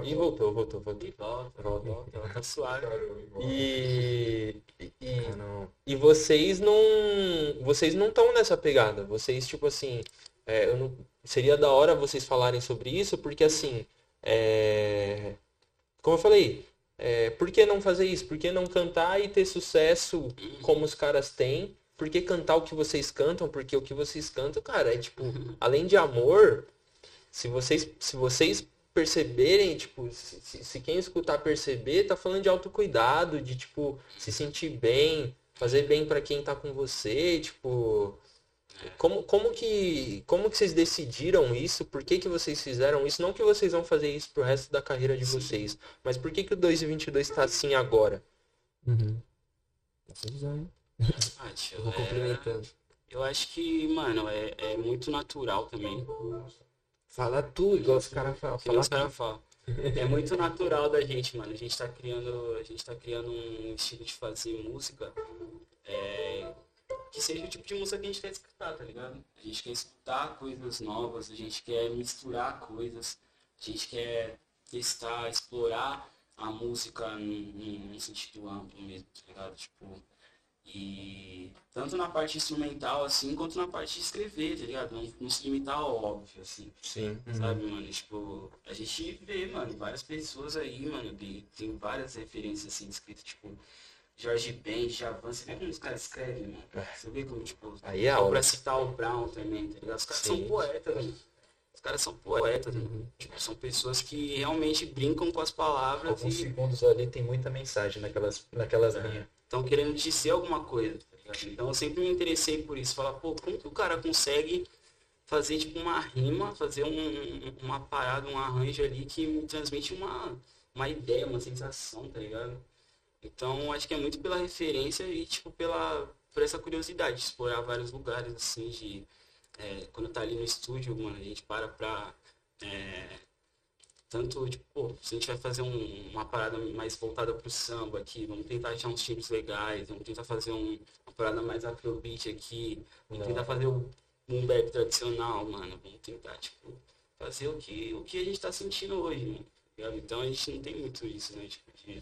E voltou, voltou, voltou. e volta, volta, volta, tá suave. E, e, e vocês não vocês não estão nessa pegada. Vocês tipo assim, é, não- seria da hora vocês falarem sobre isso, porque assim, é, como eu falei, é, por que não fazer isso? Por que não cantar e ter sucesso como os caras têm? Por que cantar o que vocês cantam? Porque o que vocês cantam, cara, é tipo, além de amor, se vocês, se vocês perceberem, tipo, se, se- quem escutar perceber, tá falando de autocuidado, de, tipo, se sentir bem, fazer bem pra quem tá com você, tipo... Como, como que como que vocês decidiram isso? Por que que vocês fizeram isso? Não que vocês vão fazer isso pro resto da carreira de vocês, mas por que que o 222 tá assim agora? Uhum. Ah, tio, Eu vou é- complementando. Eu acho que, mano, é, é muito natural também. Fala tu, igual os caras falam. Fala os caras falam. É muito natural da gente, mano. A gente tá criando, a gente tá criando um estilo de fazer música é, que seja o tipo de música que a gente quer escutar, tá ligado? A gente quer escutar coisas novas, a gente quer misturar coisas, a gente quer testar, explorar a música num, num- sentido amplo mesmo, tá ligado? Tipo, e tanto na parte instrumental assim, quanto na parte de escrever, tá ligado? Não, não se limitar ao óbvio, assim. Sim. Sabe, mano? Tipo, a gente vê, mano, várias pessoas aí, mano, tem várias referências assim escritas, tipo, Jorge Ben, Javan, você vê como os caras escrevem, mano? Você vê como, tipo, Aí é pra citar o Brown também, tá ligado? Os caras Sim. são poetas, mano. Os caras são poetas, mano. Tipo, são pessoas que realmente brincam com as palavras Alguns e segundos ali tem muita mensagem naquelas, naquelas linhas. estão querendo dizer alguma coisa, tá ligado? Então eu sempre me interessei por isso, falar, pô, como que o cara consegue fazer tipo uma rima, fazer um- uma parada, um arranjo ali que me transmite uma, uma ideia, uma sensação, tá ligado? Então acho que é muito pela referência e tipo pela por essa curiosidade de explorar vários lugares assim, de é, quando tá ali no estúdio, mano, a gente para pra é, Tanto, tipo, pô, se a gente vai fazer um- uma parada mais voltada pro samba aqui, vamos tentar achar uns times legais, vamos tentar fazer um- uma parada mais afrobeat aqui, vamos tentar fazer um, um bap tradicional, mano. Vamos tentar, tipo, fazer o que, o que a gente tá sentindo hoje, mano. ligado? Então a gente não tem muito isso, né? Tipo, de,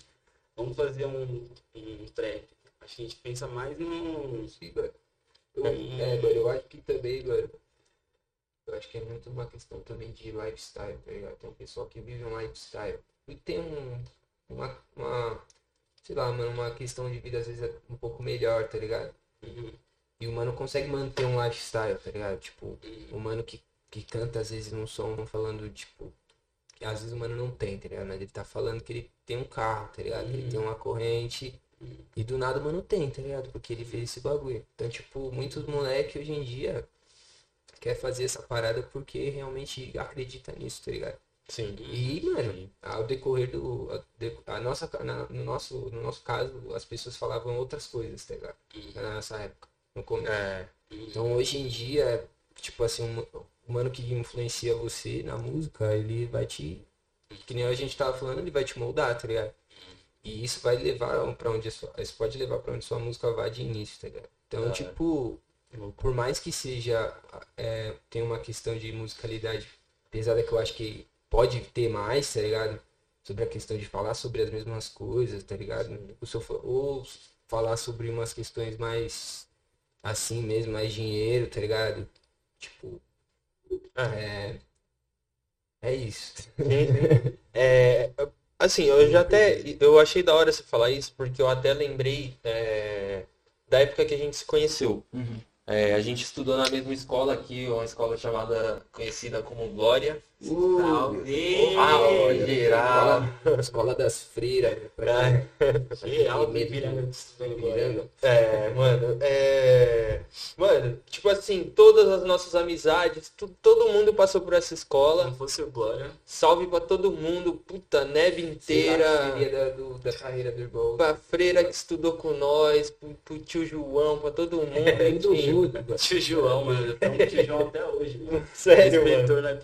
vamos fazer um, um trap. Acho que a gente pensa mais no. Sim, mano. Eu, é, mano, eu acho que também, mano. Eu acho que é muito uma questão também de lifestyle, tá ligado? Tem um pessoal que vive um lifestyle. E tem um, uma, uma, sei lá, mano, uma questão de vida às vezes é um pouco melhor, tá ligado? Uhum, E o mano consegue manter um lifestyle, tá ligado? Tipo, o mano que, que canta às vezes num som falando, tipo, às vezes o mano não tem, tá ligado? Ele tá falando que ele tem um carro, tá ligado? Que ele tem uma corrente. E do nada o mano tem, tá ligado? Porque ele fez esse bagulho. Então, tipo, muitos moleques hoje em dia quer fazer essa parada porque realmente acredita nisso, tá ligado? Sim. E, mano, ao decorrer do. A, a nossa, na- no, nosso, no nosso caso, as pessoas falavam outras coisas, tá ligado? Na nossa época, no começo. É. Então hoje em dia, tipo assim, mano que influencia você na música, ele vai te. Que nem a gente tava falando, ele vai te moldar, tá ligado? E isso vai levar pra onde a sua. Isso pode levar pra onde sua música vai de início, tá ligado? Então, Ah. tipo, por mais que seja. É, tem uma questão de musicalidade pesada que eu acho que pode ter mais, tá ligado? Sobre a questão de falar sobre as mesmas coisas, tá ligado? Ou, se eu for- ou falar sobre umas questões mais assim mesmo, mais dinheiro, tá ligado? Tipo. É. É isso. [laughs] É, assim, eu já até. Eu achei da hora você falar isso, porque eu até lembrei é, da época que a gente se conheceu. É, a gente estudou na mesma escola aqui, uma escola chamada, conhecida como Glória. Salve! Aula geral. Escola, das freiras. Geral, de-. Ibiranga. É, mano, é. Mano, tipo assim, todas as nossas amizades, tu- todo mundo passou por essa escola. não fosse o Glória, Salve pra todo mundo, puta, neve inteira. Seria da, do- da carreira do irmão. Pra freira que estudou com nós, pro, pro tio João, pra todo mundo. Enfim. mundo, mano. tio João, mano. Eu tio João até hoje, mano. [laughs] Sério, mano. Né?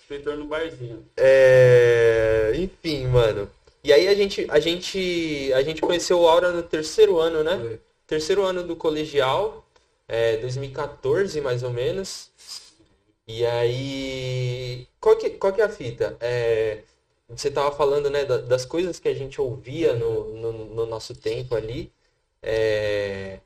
Inspetor no barzinho. É, enfim, mano. E aí a gente, a gente, a gente conheceu o Aura no terceiro ano, né? Foi. Terceiro ano do colegial, é, 2014 mais ou menos. E aí, qual que, qual que é a fita? É, você tava falando, né, da- das coisas que a gente ouvia no, no, no nosso tempo ali. É,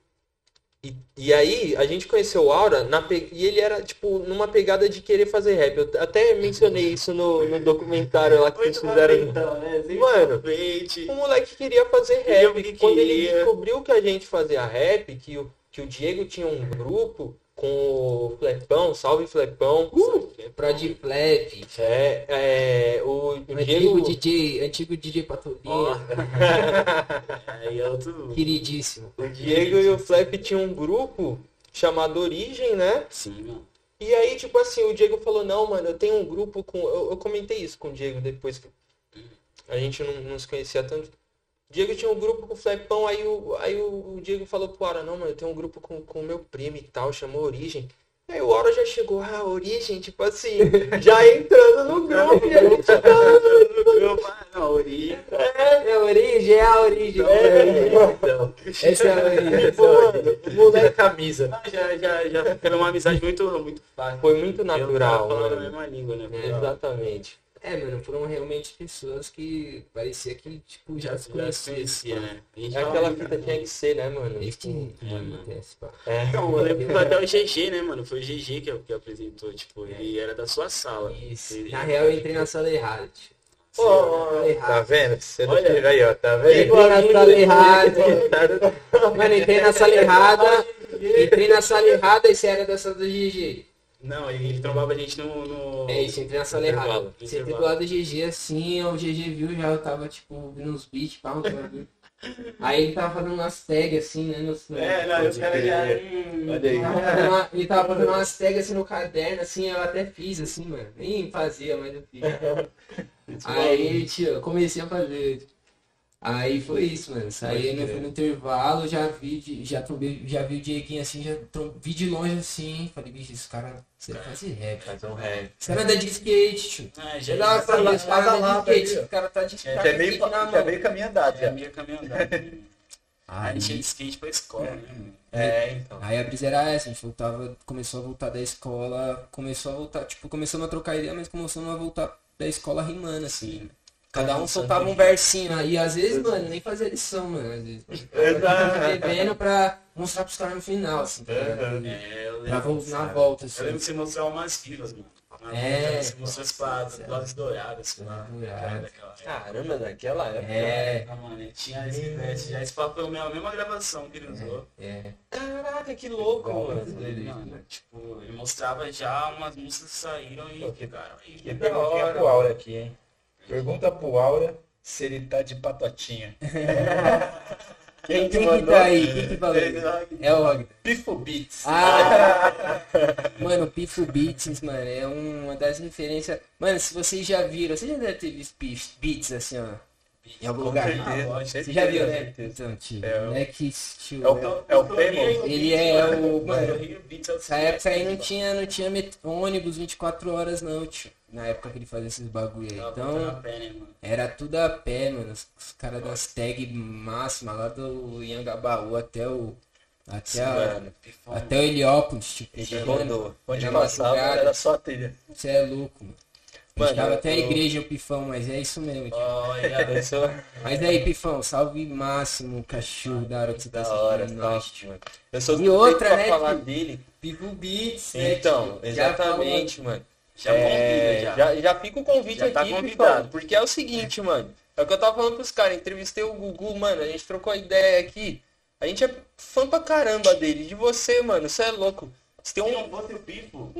e, e aí, a gente conheceu o Aura na, e ele era, tipo, numa pegada de querer fazer rap. Eu até mencionei isso no, no documentário lá que vocês fizeram. então, né? Sempre Mano, frente. O moleque queria fazer Queria rap. que Quando ele queria. descobriu que a gente fazia rap, que o, que o Diego tinha um grupo com o Flepão, salve Flepão. Prod Flap. É, é, o, o Antigo Diego. DJ, antigo DJ Patolinha. Ó. [laughs] Aí é outro. Queridíssimo. O Diego e o Flap tinham um grupo chamado Origem, né? Sim, mano. E aí, tipo assim, o Diego falou, não, mano, eu tenho um grupo com. Eu, eu comentei isso com o Diego depois que a gente não, não se conhecia tanto. Diego tinha um grupo com o Flepão, aí o, aí o, Diego falou pro Aura, não, mano, eu tenho um grupo com o meu primo e tal, chamou Origem. Aí o Aura já chegou, ah, Origem, tipo assim, [laughs] já entrando no grupo. e a gente já tava- Não, origem. É a origem, é a origem. Então. Essa é a origem. Pô, mano, moleque camisa. Já, já, já foi uma amizade muito, muito fácil. foi muito Eu natural, falando a mesma língua, né? É. Exatamente. É, mano, foram realmente pessoas que parecia que, tipo, já se conheciam. conhecia, né? A gente É aquela fita tinha que ser, né, mano? Eles que É, mano. É. Então, eu lembro que foi até o GG, né, mano? Foi o GG que, que apresentou, tipo, ele era da sua sala. Isso. Ele- Na real, eu entrei na sala errada. ô, ô, Tá vendo? Você não tira aí, ó. Tá vendo? Entrei na sala errada. Mano, entrei na sala errada. Entrei na sala errada e você era da sala do GG. Não, ele, ele trombava a gente no. no... É isso, entrei na sala errada. Você entrei do lado do GG assim, o GG viu, já eu tava tipo ouvindo uns beats, pá, um. Aí ele tava fazendo umas tags assim, né? Nos, É, não, os caras já. Aí. Ele tava fazendo uma- Ele tava fazendo umas tags assim no caderno, assim, eu até fiz assim, mano. Nem fazia, mas eu fiz. [laughs] Aí, tio, eu comecei a fazer. Aí foi isso, mano. Saí no, no intervalo, já vi, de- já, trombei, já vi o Dieguinho assim, já trom- vi de longe assim. Falei, bicho, esse cara, você faz rap. Fazer um rap. Esse cara anda de skate, tio. Ah, Já já dá falei, lá- esse cara anda lá, de skate. O cara tá de Já com é meio, skate já mão. meio caminho andado, É já. meio caminho andado. A [laughs] Aí, gente ia de skate pra escola, né, mano? É, então. aí a brisa era essa, a gente voltava, começou a voltar da escola, começou a voltar, tipo, começamos a trocar ideia, mas começamos a voltar da escola rimando, assim. Cada um soltava um versinho, aí às vezes, mano, nem fazia lição, mano, às vezes. Bebendo pra mostrar pros caras no final, assim, tá? É, eu Pra lembro. vol- na volta, Eu assim. lembro que você mostrou umas filas, mano. Na É. volta, Você mostrou as paradas, doses douradas, lá. Douradas. Daquela época. Caramba, naquela época. É, Ah, mano, tinha esse teste, já esse papo foi a mesma- gravação que ele usou. é. Caraca, que louco, mano. Mano, tipo, ele mostrava já umas músicas que saíram e ficaram aí. E perguntinha pro Aura aqui, hein? Pergunta pro Aura se ele tá de patotinha. Quem, [laughs] quem que tá aí? Quem que falou? É o Og. Pifo Beats. Ah! mano, Pifo Beats, mano, é uma das referências. Mano, se vocês já viram, você já deve ter visto Beats assim, ó. Em algum lugar. certeza. Você já viu, né? Então, tio. É o- É que, tio. É o, é o. Ele é o- mano, Nessa época aí não tinha, não tinha met- ônibus 24 horas, não, tio. Na época que ele fazia esses bagulho aí. Então, era tudo a pé, mano. Os, os caras das tag máximas lá do Iangabaú até o. Até, a, Mano, até o Heliópolis, tipo. ele chegando. rodou. Onde passava era só a trilha. Você é louco, mano. Mano, Mano, até a igreja o Pifão, mas é isso mesmo, tio. Eu sou [laughs] Mas aí, Pifão, salve máximo, cachorro da hora que você tá hora, tá, nós. Eu sou E suspeito outra, né, falar tio? dele. Pifo Beats, né, Então? Já exatamente, mano. Já É, convida, já. já, já fica o convite Já tá aqui, convidado. Pifão, porque é o seguinte, mano. É o que eu tava falando pros caras. Entrevistei o Gugu, mano. A gente trocou ideia aqui. A gente é fã pra caramba dele. De você, mano. Você é louco. Se um. não fosse o Pifo,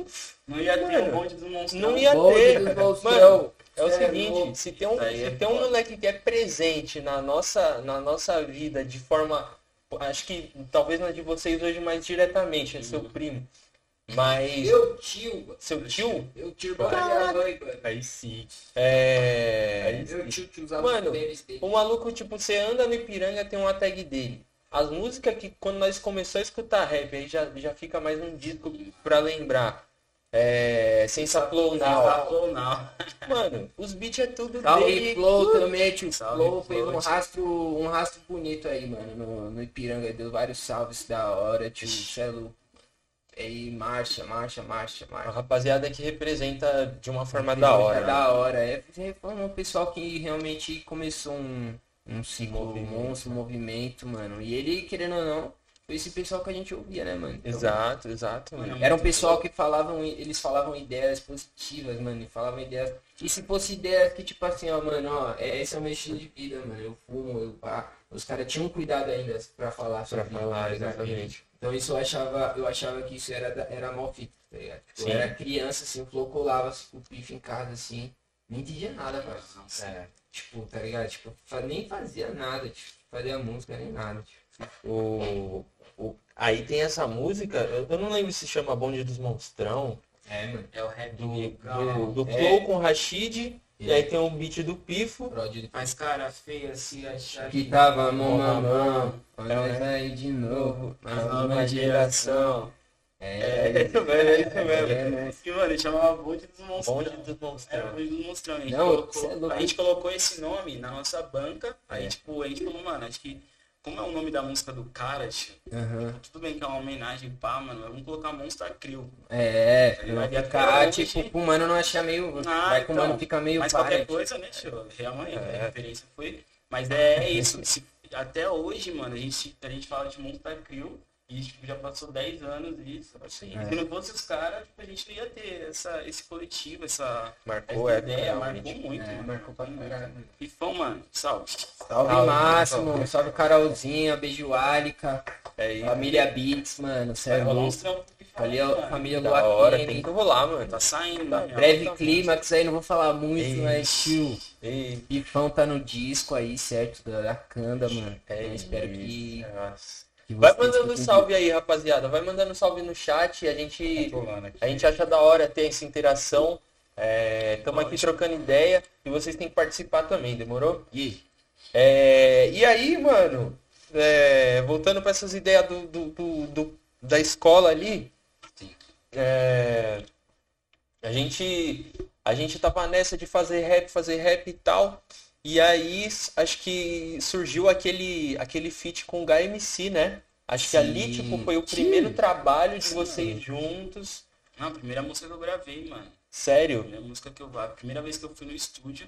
não ia ter Mano, um monte dos monstros. Não ia ter. Mano, é o é seguinte, louco. se tem um, se é tem um moleque que é presente na nossa, na nossa vida de forma. Acho que talvez na de vocês hoje mais diretamente, é seu primo. Mas. Meu tio, mano. Seu tio? Meu tio, minha mãe, mano. Aí sim. É. Meu tio que usava Mano. O maluco, tipo, você anda no Ipiranga, tem uma tag dele. As músicas que quando nós começamos a escutar rap, aí já, já fica mais um disco pra lembrar. É. Sensa Flow Now. Não, não. Mano, os beats é tudo Salve dele. Flow também, tio. Salve, Flow Flow, um rastro, um rastro bonito aí, mano, no, no Ipiranga. Deu vários salves da hora, tio. Cê é louco. Aí, marcha, marcha, marcha, A marcha. rapaziada que representa de uma forma da hora. é né? da hora. É, foi um pessoal que realmente começou um, um ciclo, um monstro, um movimento, mano. E ele, querendo ou não, foi esse pessoal que a gente ouvia, né, mano? Então, Exato, exato, mano. Era um pessoal que falavam, eles falavam ideias positivas, mano, e falavam ideias. E se fosse ideias que, tipo assim, ó, mano, ó, é- esse é o meu estilo de vida, mano. Eu fumo, eu pá. Os caras tinham cuidado ainda pra falar Pra sobre falar, isso, tá ligado? exatamente. Então isso eu achava, eu achava que isso era, era mal feito, tá ligado? Tipo, eu Sim. era criança, assim, o Flow colava o pife em casa, assim, nem entendia nada, parceiro. É. Tipo, tá ligado? Tipo, nem fazia nada, tipo, fazia música nem nada, tipo. O, o- aí tem essa música, eu, eu não lembro se chama Bonde dos Monstrão, É, mano. É o rap do, legal. do, do É. Flow com Rashid, e aí tem um beat do Pifo. Mas cara feia se achar Que tava mão Mão na mão, olha É, aí de novo, A mais nova geração. geração. É, É isso mesmo, é isso mesmo. é, né? Que, mano, ele chamava Bonde dos Monstros. Bonde dos Era Monstrão. Bonde dos Monstrão. A gente, Não, colocou, é a gente colocou esse nome na nossa banca. Aí, É. tipo, a gente falou, mano, acho que. Como é o nome da música do cara, tio? Aham. Tudo bem que é uma homenagem, pá, mano. Vamos colocar Monster Crew. É, não vai ficar, tipo, pro mano não achar meio. Ah, vai com o então, mano fica meio Mas qualquer coisa, né, tio? Realmente, É. a referência foi. Mas é isso. se- até hoje, mano, a gente, a gente fala de Monster Crew e tipo, já passou 10 anos isso. Assim, É. Se não fosse os caras, tipo, a gente não ia ter essa, esse coletivo, essa, Marcou essa época, ideia, realmente. marcou muito. É, mano. marcou pra caralho. Pifão, mano, salve. Salve, Salve, Máximo, salve Carolzinha, beijo Alica, É família Beats, mano, é Pifão, Ali, mano. família Da hora, tem que rolar, mano. Tá saindo, Tá. Breve Tá- clímax aí, não vou falar muito, Ei. mas tio, E Pifão tá no disco aí, certo? Da, da Canda, mano. é Eu espero que, Nossa. Vai mandando salve aí, rapaziada. Vai mandando salve no chat. A gente, aqui. a gente acha da hora ter essa interação. Estamos aqui trocando ideia e vocês têm que participar também, demorou? de- É, e aí, mano, é, voltando para essas ideias do, do, do- do- da escola ali, é, a gente a gente tava nessa de fazer rap, fazer rap e tal. E aí acho que surgiu aquele aquele feat com o HMC, né? Acho que ali Sim. tipo foi o primeiro trabalho de vocês juntos. Não, a primeira música que eu gravei, mano. A Sério? primeira música que eu a primeira vez que eu fui no estúdio.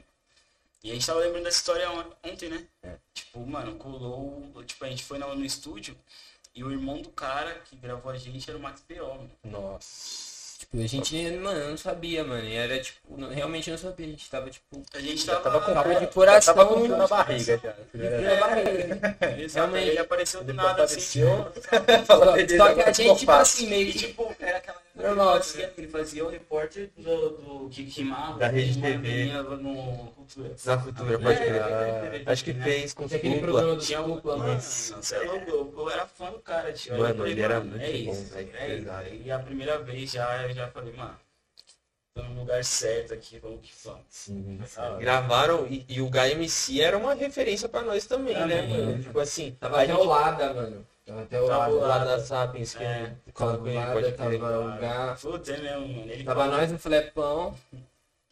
E a gente tava lembrando dessa história on- ontem, né? Tipo, mano, colou. Tipo, a gente foi no, no estúdio e o irmão do cara que gravou a gente era o Max mano. Nossa. Tipo, a gente, mano, não sabia, mano. E era tipo, não- realmente não sabia. A gente tava, tipo, A gente tava. tava com tava de coração. tava com frio na barriga já. [laughs] na barriga. Ele apareceu do Depois nada assim. apareceu. Só, beleza, só que a gente, tipo assim, meio que. tipo, era aquela. Ele fazia, ele fazia o repórter do, do que rimava. Da Rede TV. No Cultura. Na futura, pode É, crer. é, é, Acho que né? fez com aquele programa Tinha um Dupla, mano, você é louco, eu, eu era fã do cara, tio. Mano, eu falei, ele era muito é bom, isso, é isso. E a primeira vez já, eu já falei, mano, no lugar certo aqui, vamos que vamos. Sim, Da hora. Gravaram e, e o HMC era uma referência pra nós também, né, Também. mano? Tipo assim, Tava gente o mano. Tava até o Tava Lada. lá da Sapiens que É. fala Tava o ele, Lada, pode crer. tava o Gá. Puta, é mesmo, mano. Ele Tava nós no Flepão.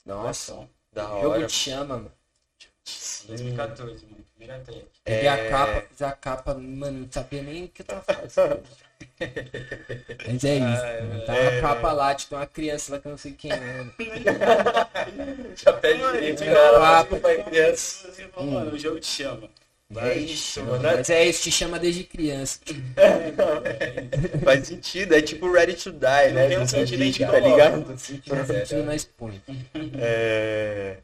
Nossa, Nossa, Da jogo hora. te chama, mano. 2014, mano, primeira take. Peguei É. a capa, fiz a capa, mano, não sabia nem o que eu tava fazendo. [laughs] Mas é isso, mano. Tava a capa lá, tipo, uma criança lá que eu não sei quem é. mano. [laughs] Já pede direito, cara. falou, Tipo, pra criança. Você falou, mano, o jogo te chama. É isso, mano. Mas é isso, te chama desde criança. [laughs] Faz sentido, é tipo Ready to Die, né? tem um Do sentido, tá ligado? Sentindo na expõe. É...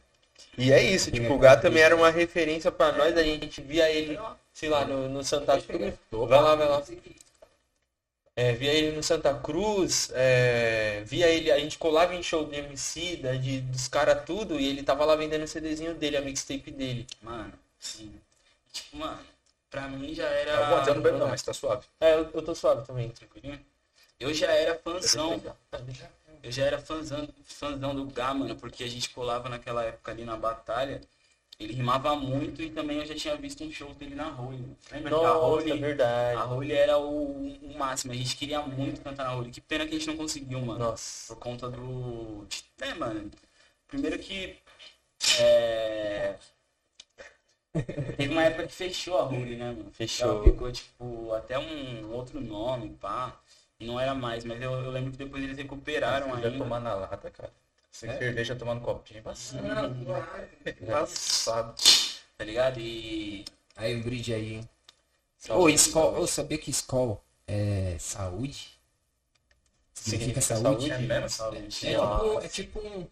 E é isso, tipo, o Gá também era uma referência pra nós, a gente via ele, sei lá, no, no Santa Cruz. Vai lá, vai lá. É, via ele no Santa Cruz, é, via ele, a gente colava em show de MC, da, de, dos caras tudo, e ele tava lá vendendo o CDzinho dele, a mixtape dele. Mano, sim. Tipo, mano, pra mim já era. Tá eu não bebo não, mas tá suave. É, eu, eu tô suave também. Tranquilinho? Eu já era fãzão. Eu já era fãzão, fãzão do Gá, mano, porque a gente colava naquela época ali na batalha. Ele rimava muito e também eu já tinha visto um show dele na Role. Lembra que a Nossa, Role, verdade. a Role era o, o máximo. A gente queria muito cantar na Role. Que pena que a gente não conseguiu, mano. Nossa. Por conta do. É, mano. Primeiro que. É. Teve uma época que fechou a Rule, né, mano? Fechou. Ela ficou, tipo, até um outro nome, pá. E não era mais, mas eu, eu lembro que depois eles recuperaram Já ainda. tomar na lata, cara. Sem cerveja tomando copinho. Embaçado. Embaçado. Tá ligado? E. Aí um brinde aí, hein? Ô, Skol, eu sabia que Skol é saúde? Significa saúde? É mesmo? É Salve. tipo, é tipo um.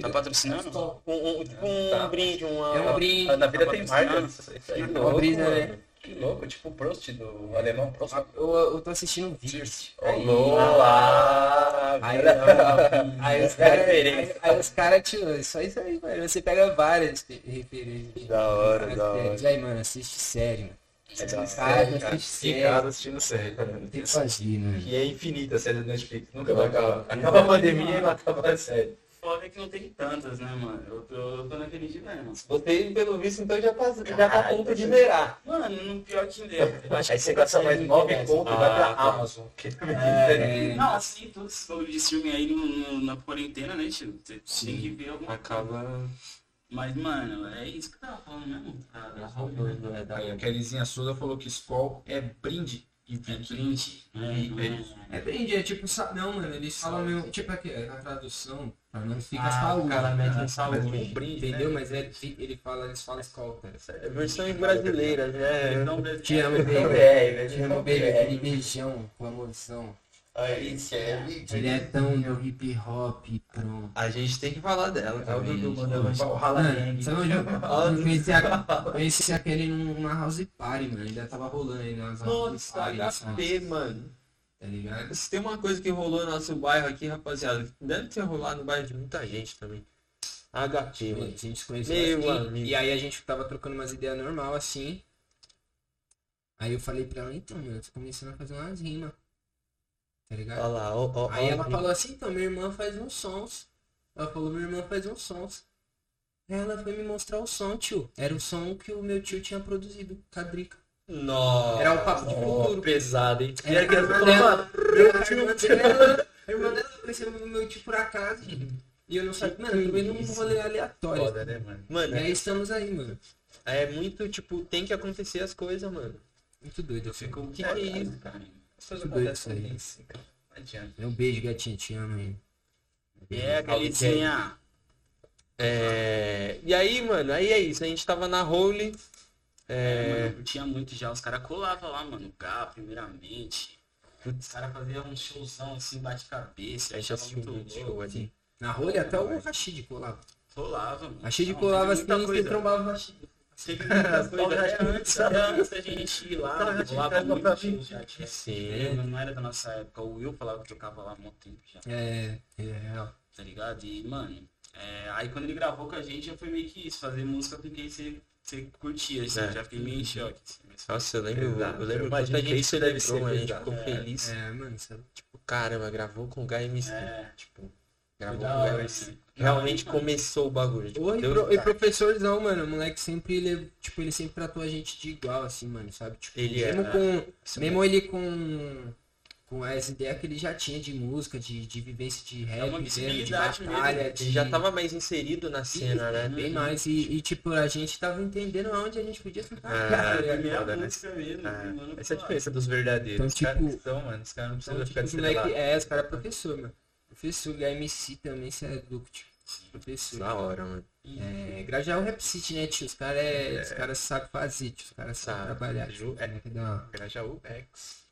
Tá patrocinando? Skol. Um, um, tipo um Tá. brinde, uma... É um brinde. Na vida Tá tem patrocinando? marca. Isso aí. É uma brisa, né? Que louco, tipo o Prost do alemão. Prost. Eu, eu tô assistindo um vídeo. Olá! Aí, aí os [laughs] caras, aí, os caras, tio, só isso aí, mano. Você pega várias referências. Da hora, da hora. séries. Aí, mano, assiste série, mano. É da série, cara. assiste Em série. casa assistindo série. Tem que fazer, mano. E é infinita a série do Netflix. Nunca vai acabar. Acaba a pandemia e não acaba a série. Foda que não tem tantas, né, mano? Eu tô, eu tô naquele dilema. Você, pelo visto, então já, passa, já tá a ponto de zerar. Mano, no pior que deu. Eu acho Aí que você gasta mais 9 conto e vai pra tá. Amazon. Que também É, não, assim, todos esses bagulho de streaming aí no, no- na quarentena, né, tio? Você tem que ver alguma coisa. Acaba... Mas, mano, é isso que eu tava falando mesmo. Ah, da- Aí a Kellyzinha Souza falou que Skol é brinde e É brinde. né? E- Não é- É é tipo, sa- não, mano, eles falam meio, tipo aqui, na tradução, pra não ficar Ah, saúde. o cara mete em Mas saúde. um brinde, Entendeu? né? Mas é, ele fala, eles falam cara. É versões brasileiras, né? Então. Te amo, baby. É, Te amo, baby. Aquele beijão com emoção. Aí, Kelly. Diretão do hip hop, pronto. A gente tem que falar dela É o também. Dudu mandando Valhalla Mano, Gang. sabe onde eu, eu conheci, a, conheci aquele numa house party, mano. Ainda tava rolando aí nas house Nossa, party, HP, mano. tá ligado? Se tem uma coisa que rolou no nosso bairro aqui, rapaziada, deve ter rolado no bairro de muita gente também. HP, A mano. gente se conheceu Meu amigo. e aí a gente tava trocando umas ideias normal assim. Aí eu falei pra ela, então, mano, eu tô começando a fazer umas rimas. Tá ligado? Olha lá, ó, ó, Aí ó, ela falou assim, então, minha irmã faz uns sons. Ela falou, minha irmã faz uns sons. Ela foi me mostrar o som, tio. Era o som que o meu tio tinha produzido, Cadrica. Nossa. Era um papo de futuro. Pesado, hein? Era E a irmã falou, dela. mano, A irmã dela, a irmã dela conheceu o meu tio por acaso. E eu não sabia, mano, eu também num rolê aleatório. Foda, né, mano? Mano, E aí estamos aí, mano. é muito, tipo, tem que acontecer as coisas, mano. Muito doido. Assim. O que, que é isso? As coisas acontecem aí. assim, cara. Não adianta. Meu beijo, gatinha, te amo aí. É aquele desenha. É... E aí, mano, aí é isso. A gente tava na Holy. É, É... mano, eu curtia muito já. Os caras colavam lá, mano. O Gá, primeiramente. Os caras faziam um showzão assim, bate-cabeça. A Eu gente achava assistiu muito muito show louco. ali. Na rolha até o Rashid colava. Rolava, mano. Rashid colava assim, você trombava o Rashid. Muita coisa até antes, antes da gente ir lá. Rolava muito show já. tinha- Sim. Não era da nossa época. O Will falava que tocava lá há muito tempo já. É, é real. tá ligado? E, mano, é, aí quando ele gravou com a gente, já foi meio que isso, fazer música com quem você, você curtia, assim, É. já fiquei meio em choque. Assim, mas- Nossa, eu lembro, Exato. eu lembro imagino que gente isso deve celebrou. A gente ficou feliz. É, mano, isso é... Tipo, caramba, gravou com o Guy MC. É, Tipo, gravou Foi com da o Guy hora, MC. né? Realmente Mano, começou o bagulho. Tipo, Ô, e, pro- e professorzão, mano, o moleque sempre, ele, tipo, ele sempre tratou a gente de igual, assim, mano, sabe? Tipo, Ele é, mesmo né? com, mesmo ele com, com as ideias que ele já tinha de música, de, de vivência de rap, uma mesmo, de batalha, mesmo. de... Ele já tava mais inserido na cena, né? Bem mais, e, e, tipo, a gente tava entendendo aonde a gente podia sentar. É, cara, [laughs] a tá primeira foda, né? música mesmo, É, mano, Essa é a diferença dos verdadeiros. Então, os caras tipo- que são, mano, os caras não precisam Então, ficar tipo, moleque, é, os caras é professor, mano. Professor, MC também, você é louco, tipo. Professor. Da hora, mano. É, Grajaú Rap City, né, tio? Os caras é, os caras sabem fazer, tio. Os caras sabem Sabe. trabalhar. Ju- Tio. É, hora. Grajaú X.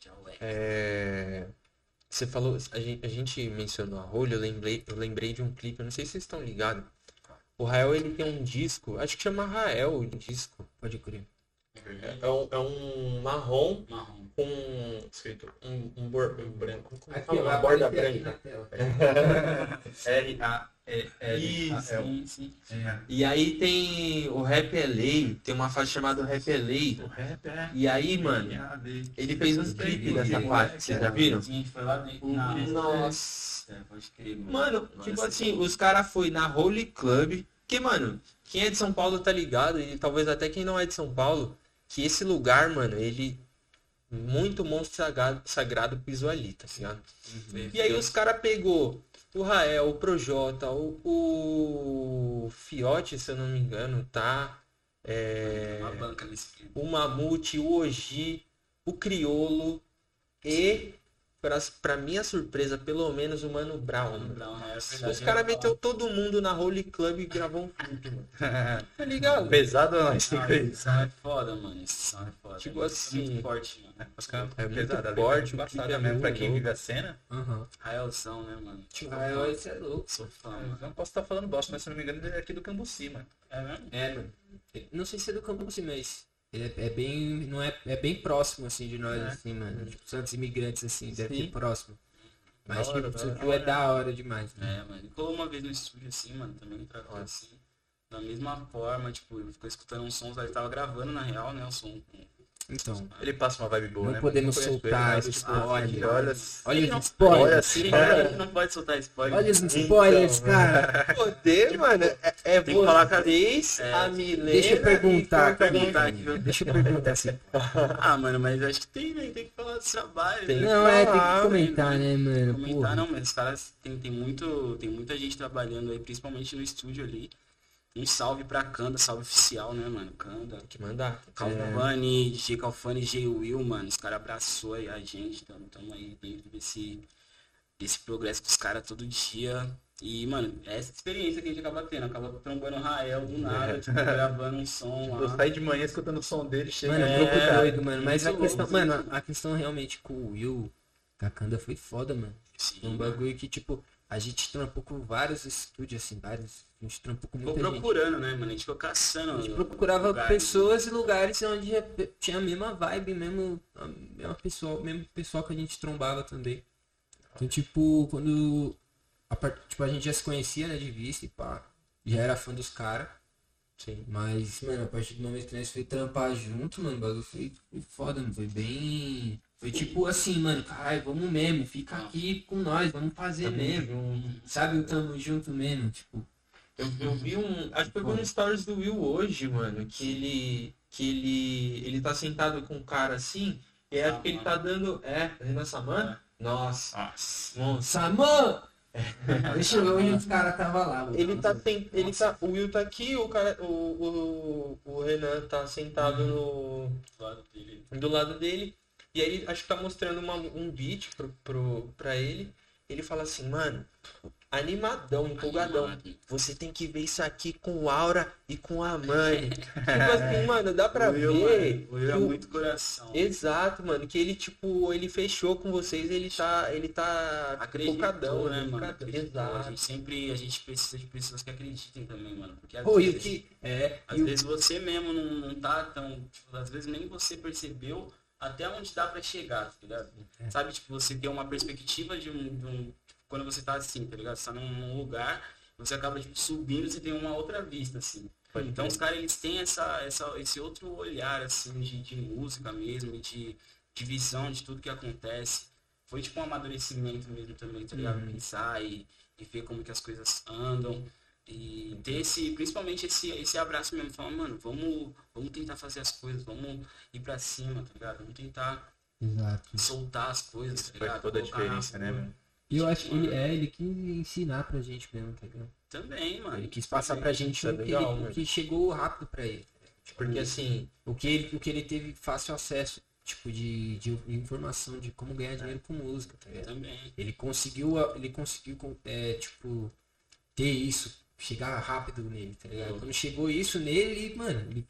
já, ué. É... Você falou, a gente, a gente mencionou a Rolha, eu lembrei, eu lembrei de um clipe, eu não sei se vocês estão ligados. O Rael, ele tem um disco, acho que chama Rael o disco. Pode crer. É um, é um marrom Marrom. com Escrito. um, um, bor- um branco. Como Aqui, fala? Uma borda branca. R-A-E-L. Sim. E aí tem o Rap LA, tem uma faixa chamada Rap LA. O rap é. E aí, mano, ele fez uns clipes dessa faixa, vocês já viram? Sim, foi lá dentro. na- Nossa. É, pode crer, mano. Mano, Nossa, tipo assim, os caras foi na Holy Club, que, mano, quem é de São Paulo tá ligado, e talvez até quem não é de São Paulo, que esse lugar, mano, ele muito monstro sagrado, sagrado pisou ali, tá ligado? E aí os caras pegou o Rael, o Projota, o, o Fiote, se eu não me engano, tá? É, Uma banca nesse o Mamute, o Oji, o Criolo e, pra, pra minha surpresa, pelo menos o Mano Brown. Mano mano. Brown, é verdade. Os caras meteu todo mundo na Holy Club e gravou um clipe, mano. [laughs] Tá ligado? Pesado ou não? Esse Ah, clipe? esse som é foda, mano. Esse som é foda. Tipo É assim, muito forte, mano. Os caras É muito pesado, ali, forte, é o clipe embaçado é mesmo. Pra muito quem vive a cena. Aham. Raelzão, né, mano? Tipo, eu- esse é louco. Sou fã, mano. não posso estar falando bosta, mas se não me engano ele é aqui do Cambuci, mano. É mesmo? É, mano. Não sei se é do assim, mas é, é bem. Não é, é bem próximo assim de nós, É. assim, mano. Tipo, Santos imigrantes, assim, deve Sim. ser próximo. Mas Da hora, tipo, da isso hora. é da hora demais, né? É, mano. Ele colou uma vez no estúdio assim, mano, também tratou assim. Da mesma forma, tipo, ele ficou escutando uns sons, ele tava gravando na real, né, o som. Então. Ele passa uma vibe boa, Não né? podemos conheço soltar ele, mas, spoiler. tipo, Olha, Olha não- os spoilers. olha gente, cara. não pode soltar spoiler. Olha os spoilers, cara. [laughs] Poder, mano, é, é Tem que falar com a- É, a Milena Deixa eu perguntar, perguntar aqui, viu? Deixa eu perguntar assim. [laughs] Ah, mano, mas acho que tem, né? Tem que falar dos trabalhos. Tem né? Não, é, tem falar, que comentar, né, mano? Comentar Porra. não, mas os caras tem, tem, muito, tem muita gente trabalhando aí, principalmente no estúdio ali. Um salve pra Kanda, salve oficial, né, mano? Kanda. Tem que mandar. Calvani, DJ Calfani, J. Will, mano. Os caras abraçou aí a gente, tamo, tamo aí dentro desse, desse progresso com os caras todo dia. E, mano, é essa experiência que a gente acaba tendo. Acaba trombando o Rael do nada, tipo, [laughs] gravando um som Eu lá. saí de manhã escutando o som dele, chega. Mano, É, louco doido, mano. Mas a questão, louco, mano, a questão realmente com o Will, com a Kanda foi foda, mano. Sim, É um bagulho que, tipo, a gente trampou com vários estúdios, assim, vários. A gente trampou com Ficou muita gente. procurando, né, mano? A gente ficou caçando. A gente procurava lugares. pessoas e lugares onde tinha a mesma vibe, mesmo, a mesma pessoa, mesmo pessoal que a gente trombava também. Então, tipo, quando a, part- tipo, a gente já se conhecia, né, de vista e pá, já era fã dos caras. Sim. Mas, mano, a partir do momento que nós foi trampar junto, mano, o bagulho foi, foi foda, mano. Foi bem. Foi tipo assim, mano, caralho, vamos mesmo, fica aqui com nós, vamos fazer mesmo. Sabe, o tamo junto mesmo, tipo. Eu, eu vi um. Acho que foi no Stories do Will hoje, mano, que ele. Que ele. Ele tá sentado com um cara assim. E acho que ele tá dando. É, Renan Saman? Nossa. Nossa. Saman! [laughs] Deixa eu ver onde os caras tava lá. mano. Ele tá, sen- ele tá. O Will tá aqui, o cara. O, o, o Renan tá sentado no. Do lado dele. do lado dele. E aí acho que tá mostrando uma- um beat pro, pro, pra ele. Ele fala assim, mano, animadão, empolgadão. Animado. Você tem que ver isso aqui com o Aura e com a mãe. [laughs] tipo assim, mano, dá pra Will, ver. mano, o Will é que o- muito coração. Exato, mano, que ele, tipo, ele fechou com vocês, ele tá, ele tá Acreditou, focadão, né, mano? Acreditou. A Exato. gente sempre, a gente precisa de pessoas que acreditem também, mano. Porque às Pô, o vezes, que. É, às e o- vezes você mesmo não, não tá tão, tipo, às vezes nem você percebeu até onde dá pra chegar, tá ligado? É. Sabe, tipo, você ter uma perspectiva de um, de um- quando você tá assim, tá ligado? Você tá num, lugar, você acaba, tipo, subindo, você tem uma outra vista, assim. Então os caras, eles têm essa, essa, esse outro olhar, assim, de, de música mesmo, de, de visão de tudo que acontece. Foi, tipo, um amadurecimento mesmo também, tá ligado? Pensar e, e ver como que as coisas andam. E ter esse, principalmente esse, esse abraço mesmo, falar, mano, vamos, vamos tentar fazer as coisas, vamos ir pra cima, tá ligado? Vamos tentar Exato. soltar as coisas, tá Faz ligado? toda a Colocar na diferença, né, mano? E eu acho que ele, é, ele quis ensinar pra gente mesmo, tá ligado? Também, mano. Ele quis passar pra gente é o que, legal, ele- o que chegou rápido pra ele. Tipo, Porque assim, o que ele, o que ele teve fácil acesso, tipo, de, de informação de como ganhar dinheiro com música, tá ligado? Também. Ele conseguiu, ele conseguiu, é, tipo, ter isso, chegar rápido nele, tá ligado? Quando chegou isso nele, ele, mano, ele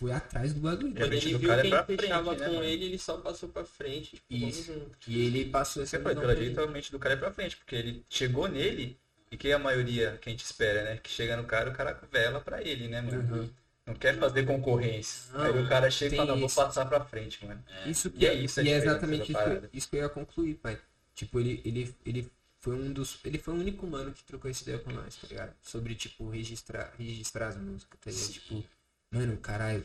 foi atrás do bagulho. E a quando ele viu cara é quem fechava frente, né, com mano? ele, ele só passou pra frente. Tipo, Isso. E ele passou essa pela pra jeito, ele. a mente do cara é pra frente, porque ele chegou nele, e que é a maioria que a gente espera, né? Que chega no cara, o cara vela pra ele, né, mano? Uhum. Não quer fazer concorrência. Não, Aí o cara chega e fala, não, vou passar pra frente, mano. Isso E que é isso e é diferença exatamente da isso, isso que eu ia concluir, pai. Tipo, ele, ele, ele foi um dos. Ele foi o único mano que trocou essa ideia com nós, tá ligado? Sobre, tipo, registrar, registrar as músicas, tá ligado? Tipo, mano, caralho.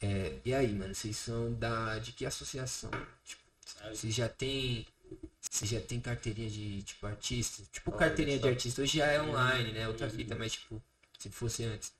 É, e aí, mano, vocês são da. De que associação? Tipo, vocês já tem. Você já tem carteirinha de, tipo, artista? Tipo, Olha carteirinha de só. artista. Hoje já é online, né? Outra fita, mas, tipo, se fosse antes.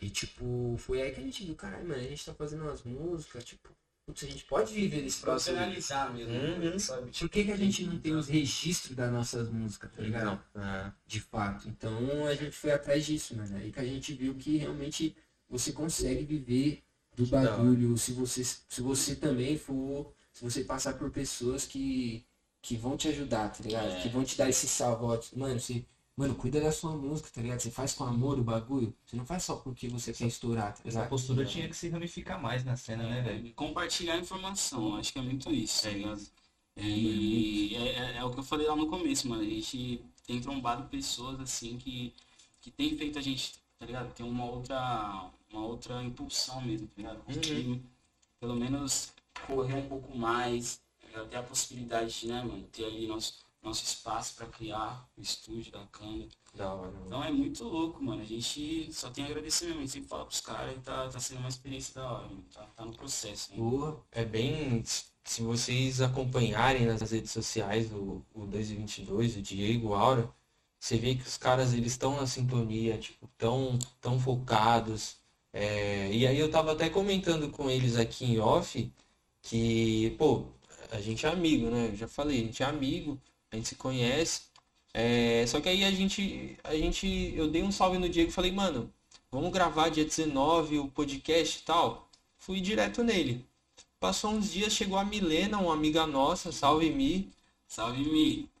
E, tipo, foi aí que a gente viu, caralho, mano, a gente tá fazendo umas músicas, tipo, putz, a gente pode viver desse próximo. Profissionalizar mesmo, Uhum. sabe? Por que, que a gente não tem os registros das nossas músicas, tá ligado? Ah, De fato. Então a gente foi atrás disso, mano. Aí que a gente viu que realmente você consegue viver do bagulho se você, se você também for. Se você passar por pessoas que, que vão te ajudar, tá ligado? É. Que vão te dar esse salve. ó, Mano, você. Mano, cuida da sua música, tá ligado? Você faz com amor o bagulho. Você não faz só porque você quer estourar, tá Essa ligado? postura tinha que se ramificar mais na cena, né, velho? Compartilhar informação, acho que é muito isso, tá ligado? E é, é- é o que eu falei lá no começo, mano. A gente tem trombado pessoas assim que, que tem feito a gente, tá ligado? Ter uma outra, uma outra impulsão mesmo, tá ligado? Conseguir, pelo menos correr um pouco mais, tá ter a possibilidade de, né, mano, ter ali nosso, nosso espaço pra criar o estúdio, da mano. Então é muito louco, mano. A gente só tem a agradecer mesmo. A gente sempre fala pros caras e tá, tá sendo uma experiência da hora, mano. Tá, tá no processo. Né? Porra. É bem. Se vocês acompanharem nas redes sociais o, o 222, o Diego, Aura, você vê que os caras eles estão na sintonia, tipo, tão, tão focados. É, e aí eu tava até comentando com eles aqui em off que, pô, a gente é amigo, né? Eu já falei, a gente é amigo, a gente se conhece. É, só que aí a gente, a gente, eu dei um salve no Diego e falei, mano, vamos gravar dia 19 o podcast e tal. Fui direto nele. Passou uns dias, chegou a Milena, uma amiga nossa, salve Mi. Salve, Mi.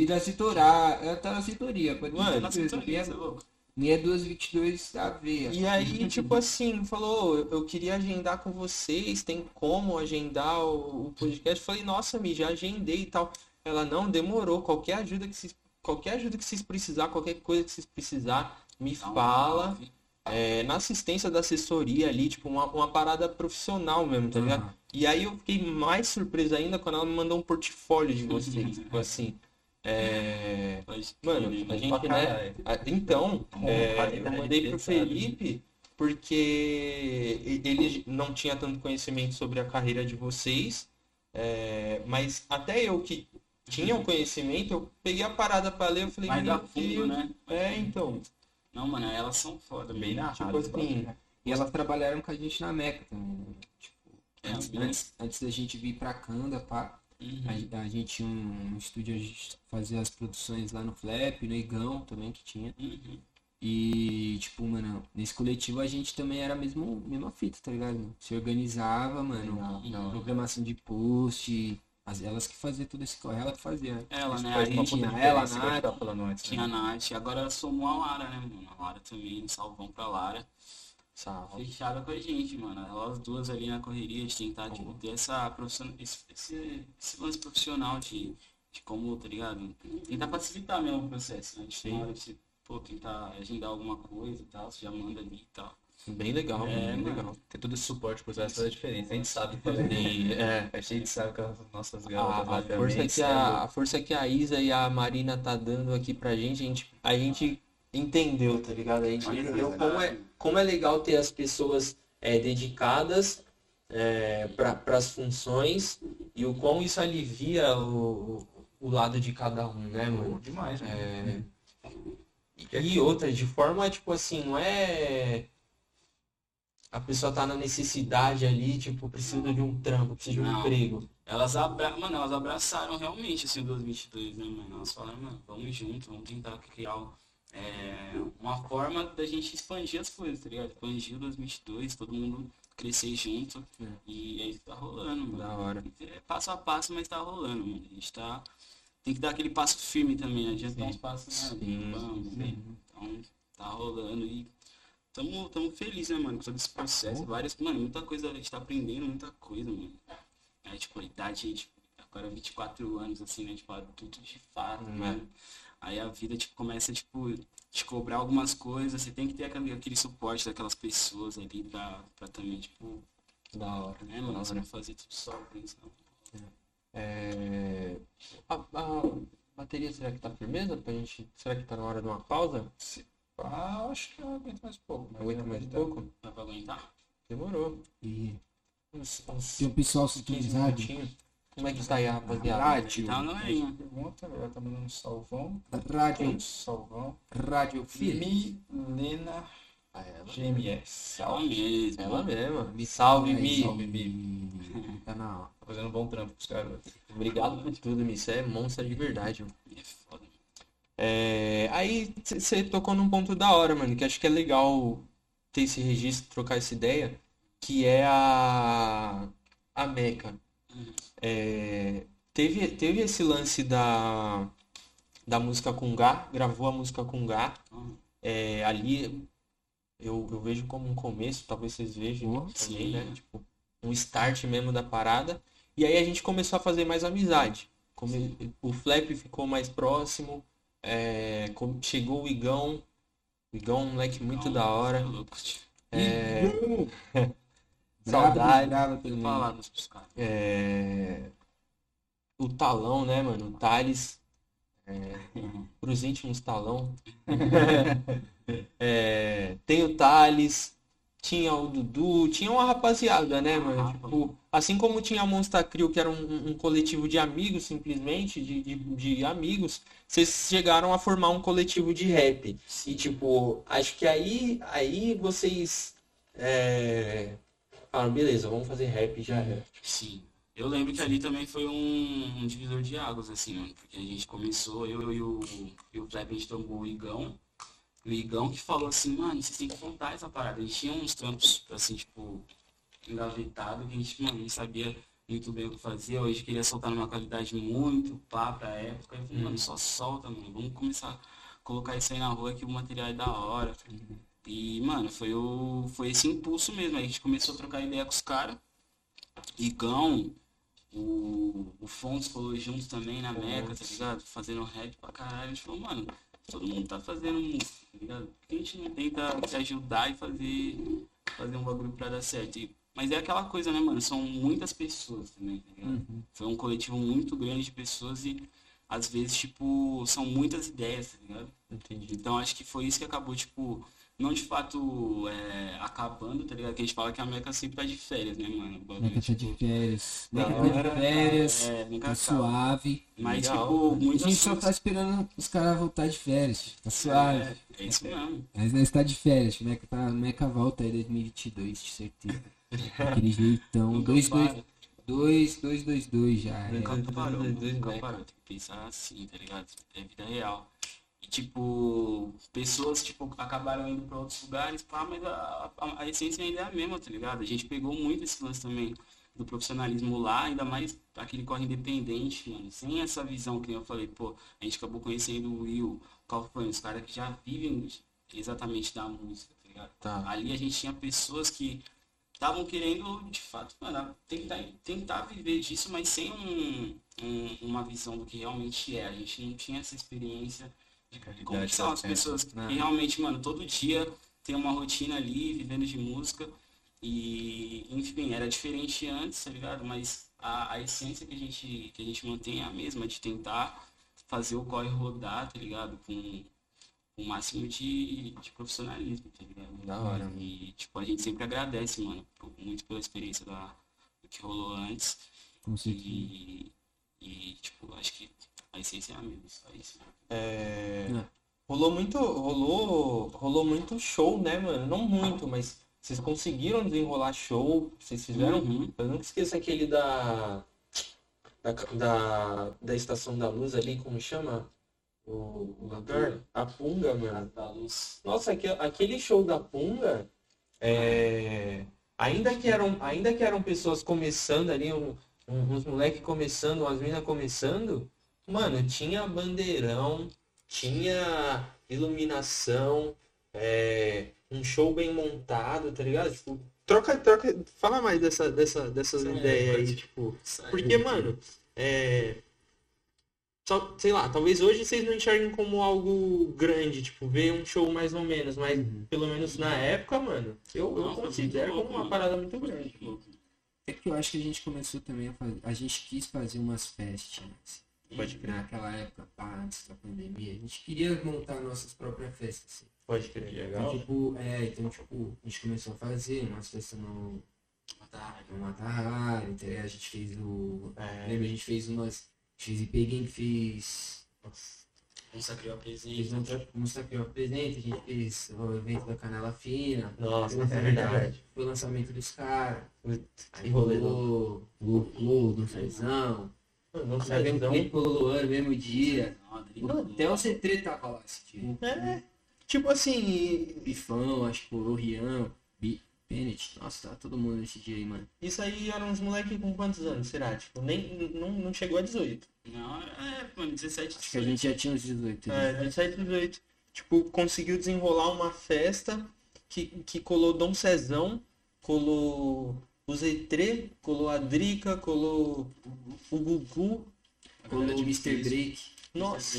Vida Citorar, ela tá na cinturia, pode Mano, Tá na você é louco? Minha 222 da veia. E aí, tipo assim, falou, eu eu queria agendar com vocês, tem como agendar o, o podcast? Falei, nossa, Mi, já agendei e tal. Ela, não, demorou, qualquer ajuda que vocês, qualquer ajuda que vocês precisar, qualquer coisa que vocês precisar, me um fala. É, na assistência da assessoria ali, tipo, uma, uma parada profissional mesmo, tá ligado? E aí eu fiquei mais surpreso ainda quando ela me mandou um portfólio de vocês, tipo assim. É... Mano, né, a gente, né? Então, é, eu mandei pro. Felipe porque ele não tinha tanto conhecimento sobre a carreira de vocês, é, mas até eu que tinha o conhecimento, eu peguei a parada pra ler, eu falei, Mais a fundo, né? é, então. Não, mano, elas são foda, Bem narrado. Tipo assim, e elas trabalharam com a gente na Meca também, né? Tipo, É, antes, antes, antes da gente vir pra Canda, pá, Uhum. a, a gente tinha um estúdio, a gente fazia as produções lá no Flap, no Igão também que tinha. Uhum. E, tipo, mano, nesse coletivo a gente também era a mesmo, mesma fita, tá ligado? mano? Se organizava, mano, programação de post, as, elas que faziam tudo esse corre, ela que fazia, né? Ela, né? Aí uma tinha puta ela, a gente Nath. antes. tinha a né? Nath, agora somou a Lara, né, mano? A Lara também, um salvão pra Lara. Salve. Fechada com a gente, mano. Elas duas ali na correria, de tentar, tipo, ter essa profissional, esse, esse, esse lance profissional de, de como, tá ligado? Tentar facilitar mesmo o processo, né? Tipo, na hora de, pô, tentar agendar alguma coisa e tal, você já manda ali e tal. Bem legal, É, bem mano. legal. Ter todo esse suporte por trás faz a diferença. A gente sabe fazer. Sim, [laughs] é. A gente sabe que as nossas A, garotas a também, força que a, a força que a Isa e a Marina tá dando aqui pra gente, a gente, a gente entendeu, tá ligado? A gente entendeu como é, como é legal ter as pessoas é, dedicadas é, para as funções e o quão isso alivia o, o- lado de cada um, né, mano? Demais, né? É, e outra, de forma, tipo assim, não é. A pessoa tá na necessidade ali, tipo, precisa de um trampo, precisa de um emprego. Elas, abra... mano, elas abraçaram realmente assim, o 2022, né, mano? Elas falaram, mano, vamos junto, vamos tentar criar é, uma forma da gente expandir as coisas, tá ligado? Expandir o 2022, todo mundo crescer junto. E é isso que tá rolando, mano. Da hora. É passo a passo, mas tá rolando, mano. A gente tá. Tem que dar aquele passo firme também, não adianta dar uns passos, né? Vamos, né? Então, tá rolando e tamo, tamo felizes, né, mano, com todo esse processo. Várias, mano, muita coisa, a gente tá aprendendo muita coisa, mano. É, tipo, a idade, tipo, agora 24 anos, assim, né, tipo, adulto de fato, Hum, né? Aí a vida, tipo, começa, tipo, te cobrar algumas coisas, você tem que ter aquele, aquele suporte daquelas pessoas ali pra, pra também, tipo, Da hora. né, mano, você não fazer tudo só, pensando. É, A, a bateria, será que tá firmeza pra gente? Será que tá na hora de uma pausa? Ah, acho que eu aguento mais pouco. Aguenta mais um pouco? Dá pra aguentar? Demorou. E Uns, uns tem o pessoal 15 sintonizado. Como é que tá aí, rapaziada? Rádio, Tá, não é, hein? Pergunta, agora tá mandando um salvão. rádio, Salvão. rádio filho. Milena Ah, ela, GMS. Ela Salve. mesmo. ela mesma. Salve, Mi. Salve, Mi. [laughs] Tá na hora. Tá fazendo um bom trampo pros caras. Obrigado por tudo, Mi. Você é monstro de verdade. mano. É foda. É, aí você tocou num ponto da hora, mano, que acho que é legal ter esse registro, trocar essa ideia, que é a, a Meca. É, teve, teve esse lance da, da música com Gá, gravou a música com Gá. É, ali eu, eu vejo como um começo, talvez vocês vejam Oh, também, sim. né? Tipo, um start mesmo da parada. E aí a gente começou a fazer mais amizade. Come- O Flap ficou mais próximo. é, chegou o Igão. O Igão é um moleque muito da hora. É, [laughs] saudade. brava pelo. Palavras pros caras. É, o Talão, né, mano? O Thales. É, [laughs] pros íntimos Talão. [laughs] É, tem o Thales. Tinha o Dudu, tinha uma rapaziada, né, mano? Rapa, Tipo, assim como tinha a Monster Crew, que era um, um coletivo de amigos, simplesmente, de, de, de amigos, vocês chegaram a formar um coletivo de rap. E, tipo, acho que aí, aí vocês é, falaram, beleza, vamos fazer rap já era. Sim. Eu lembro que ali também foi um, um divisor de águas, assim, mano. Porque a gente começou, eu e o, e o Flap, a gente tomou o Igão. O Igão que falou assim, mano, vocês têm que contar essa parada. A gente tinha uns trampos, assim, tipo, engavetados, que a gente, mano, não sabia muito bem o que fazer. Hoje queria soltar numa qualidade muito pá pra época. Eu falei, mano, só solta, mano. Vamos começar a colocar isso aí na rua que o material é da hora. E, mano, foi, o, foi esse impulso mesmo. Aí a gente começou a trocar ideia com os caras. Igão, o, o Fontes colou junto também na Meca, tá ligado? Fazendo rap pra caralho. A gente falou, mano, todo mundo tá fazendo música, tá ligado? Por que a gente não tenta se ajudar e fazer, fazer um bagulho pra dar certo? E- mas é aquela coisa, né, mano? São muitas pessoas também, tá ligado? Foi um coletivo muito grande de pessoas e às vezes, tipo, são muitas ideias, tá ligado? Entendi. Então acho que foi isso que acabou, tipo, não de fato é, acabando, tá ligado? Que a gente fala que a Meca sempre tá de férias, né, mano? Bagulho, Meca tá de tipo, férias. da Meca tá de hora, férias. é, Tá acaba. suave. Mas, Legal. tipo, A muitos gente só tá esperando os caras voltar de férias. Tá suave. É, é isso mesmo. Mas nós tá de férias. Meca, tá, Meca volta aí 2022, de certeza. [laughs] Aquele jeitão. Nunca 2, 2, para. 2, 2, 2, 2 já. é. Nunca parou, dois, dois, nunca parou. Tem que pensar assim, tá ligado? É vida real. Tipo, pessoas, tipo, acabaram indo pra outros lugares, pá, mas a, a, a essência ainda é a mesma, tá ligado? A gente pegou muito esse lance também do profissionalismo lá, ainda mais aquele corre independente, mano. Sem essa visão que eu falei, pô, a gente acabou conhecendo o Will, o Calfan, os caras que já vivem exatamente da música, tá ligado? Tá. Ali a gente tinha pessoas que estavam querendo, de fato, mano, tentar, tentar viver disso, mas sem um, um- uma visão do que realmente é. A gente não tinha essa experiência de são as pessoas que realmente, mano, todo dia tem uma rotina ali, vivendo de música. E, enfim, era diferente antes, tá ligado? Mas a, a essência que a, gente, que a gente mantém é a mesma, de tentar fazer o corre rodar, tá ligado? Com o máximo de, de profissionalismo, tá ligado? Da hora, E, tipo, a gente sempre agradece, mano, muito pela experiência da, do que rolou antes. Com certeza. E, e, tipo, acho que a essência é a mesma, só isso. É, É. Rolou muito, rolou, rolou muito show, né, mano? Não muito, mas vocês conseguiram desenrolar show, vocês fizeram. Uhum. Eu nunca esqueço aquele da, da, da, da Estação da Luz ali, como chama? O, o lugar? A Punga, mano. Da luz. Nossa, aque- aquele show da Punga, é, ainda, que eram, ainda que eram pessoas começando ali, um- um- uns moleques começando, umas minas começando, mano, tinha bandeirão, tinha iluminação, é, um show bem montado, tá ligado? Tipo, troca, troca, fala mais dessa, dessa, dessas É, ideias aí, tipo, porque, mano, é, só- sei lá, talvez hoje vocês não enxerguem como algo grande, tipo, ver um show mais ou menos, mas pelo menos na época, mano, eu, eu foi considero como uma parada muito grande. É que eu acho que a gente começou também a fazer. A gente quis fazer umas festinhas. Pode crer. Naquela época, pá, antes da pandemia. A gente queria montar nossas próprias festas. Assim. Pode crer, Então, legal. tipo, é, então, tipo, a gente começou a fazer umas festas no. No Matahari, tá ligado? A gente fez o. É, Lembra, a gente fez umas. A gente fez Peguem, fez. Um sacriou a Fez presença. um Sacrió Presente, a gente fez o evento da Canela Fina. nossa, Foi é verdade. Foi o lançamento dos caras. Louco. rolou, Lucou, do Cezão. Não Sabe, sei, clipe rolou no mesmo dia. Até o C3 tava lá esse dia. é, tipo assim, Bifão, acho que o Rian, Bi- Bennett. Nossa, tá todo mundo nesse dia aí, mano. isso aí eram uns moleques com quantos anos, será? Tipo, nem, não, não chegou a 18. Não, é, mano, 17, Acho que a gente já tinha uns 18. né? É, 17, 18. Tipo, conseguiu desenrolar uma festa que, que colou Dom Cezão, colou o Z3, colou a Drica, colou o Gugu. Colou o Mr. Break. Nossa,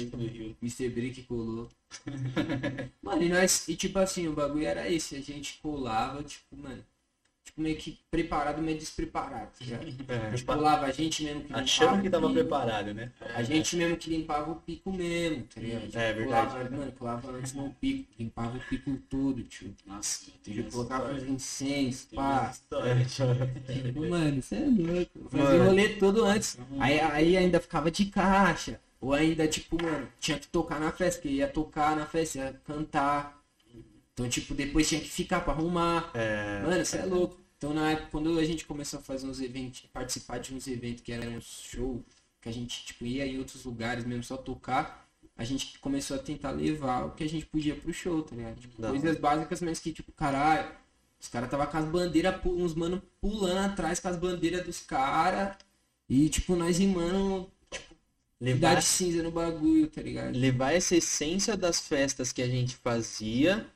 Mr. Break colou. [laughs] mano, e nós. E tipo assim, o bagulho era esse. A gente colava, tipo, mano. Tipo, meio que preparado, meio despreparado, tá? A gente colava, a gente mesmo que limpava Achando que tava pico. preparado, né? A gente mesmo que limpava o pico mesmo, tá ligado? Tipo, É verdade. Colava, mano, colava antes no pico, limpava o pico todo, tio. Nossa, tem Tipo, colocava os incensos, pá. Tipo, mano, você é louco. Fazia o rolê todo antes. Aí, aí ainda ficava de caixa. Ou ainda, tipo, mano, tinha que tocar na festa, porque ia tocar na festa, ia cantar. Então, tipo, depois tinha que ficar pra arrumar. É, Mano, você é louco. Então, na época, quando a gente começou a fazer uns eventos, participar de uns eventos que eram uns show, que a gente, tipo, ia em outros lugares mesmo só tocar, a gente começou a tentar levar o que a gente podia pro show, tá ligado? Tipo, coisas básicas, mas que, tipo, caralho, os caras tava com as bandeiras, uns mano pulando atrás com as bandeiras dos caras. E, tipo, nós rimando levar, idade cinza no bagulho, tá ligado? levar essa essência das festas que a gente fazia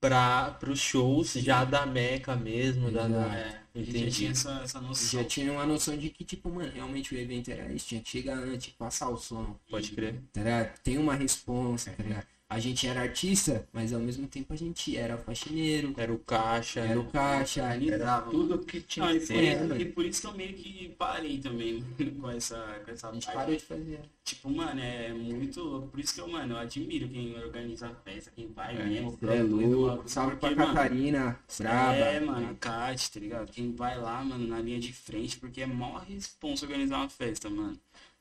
para os shows já da Meca mesmo, da, da- É, gente já Entendi. tinha essa, essa noção. Já tinha uma noção de que, tipo, mano, realmente o evento era isso, tinha que chegar antes, passar o som. Pode crer. tá ligado? Tem uma responsa, tá ligado? A gente era artista, mas ao mesmo tempo a gente era faxineiro, Era o caixa. era o caixa, era tudo que tinha e, que por, ser, isso- mano. e por isso que eu meio que parei também [laughs] com essa, com essa A gente parte. parou de fazer. Tipo, mano, é muito louco. Por isso que eu, mano, eu admiro quem organiza a festa, quem vai mesmo. Você é louco. Salve pra Porque, mano, Catarina, braba. É, mano, a Kat, tá ligado? Quem vai lá, mano, na linha de frente, porque é mó responsa organizar uma festa, mano.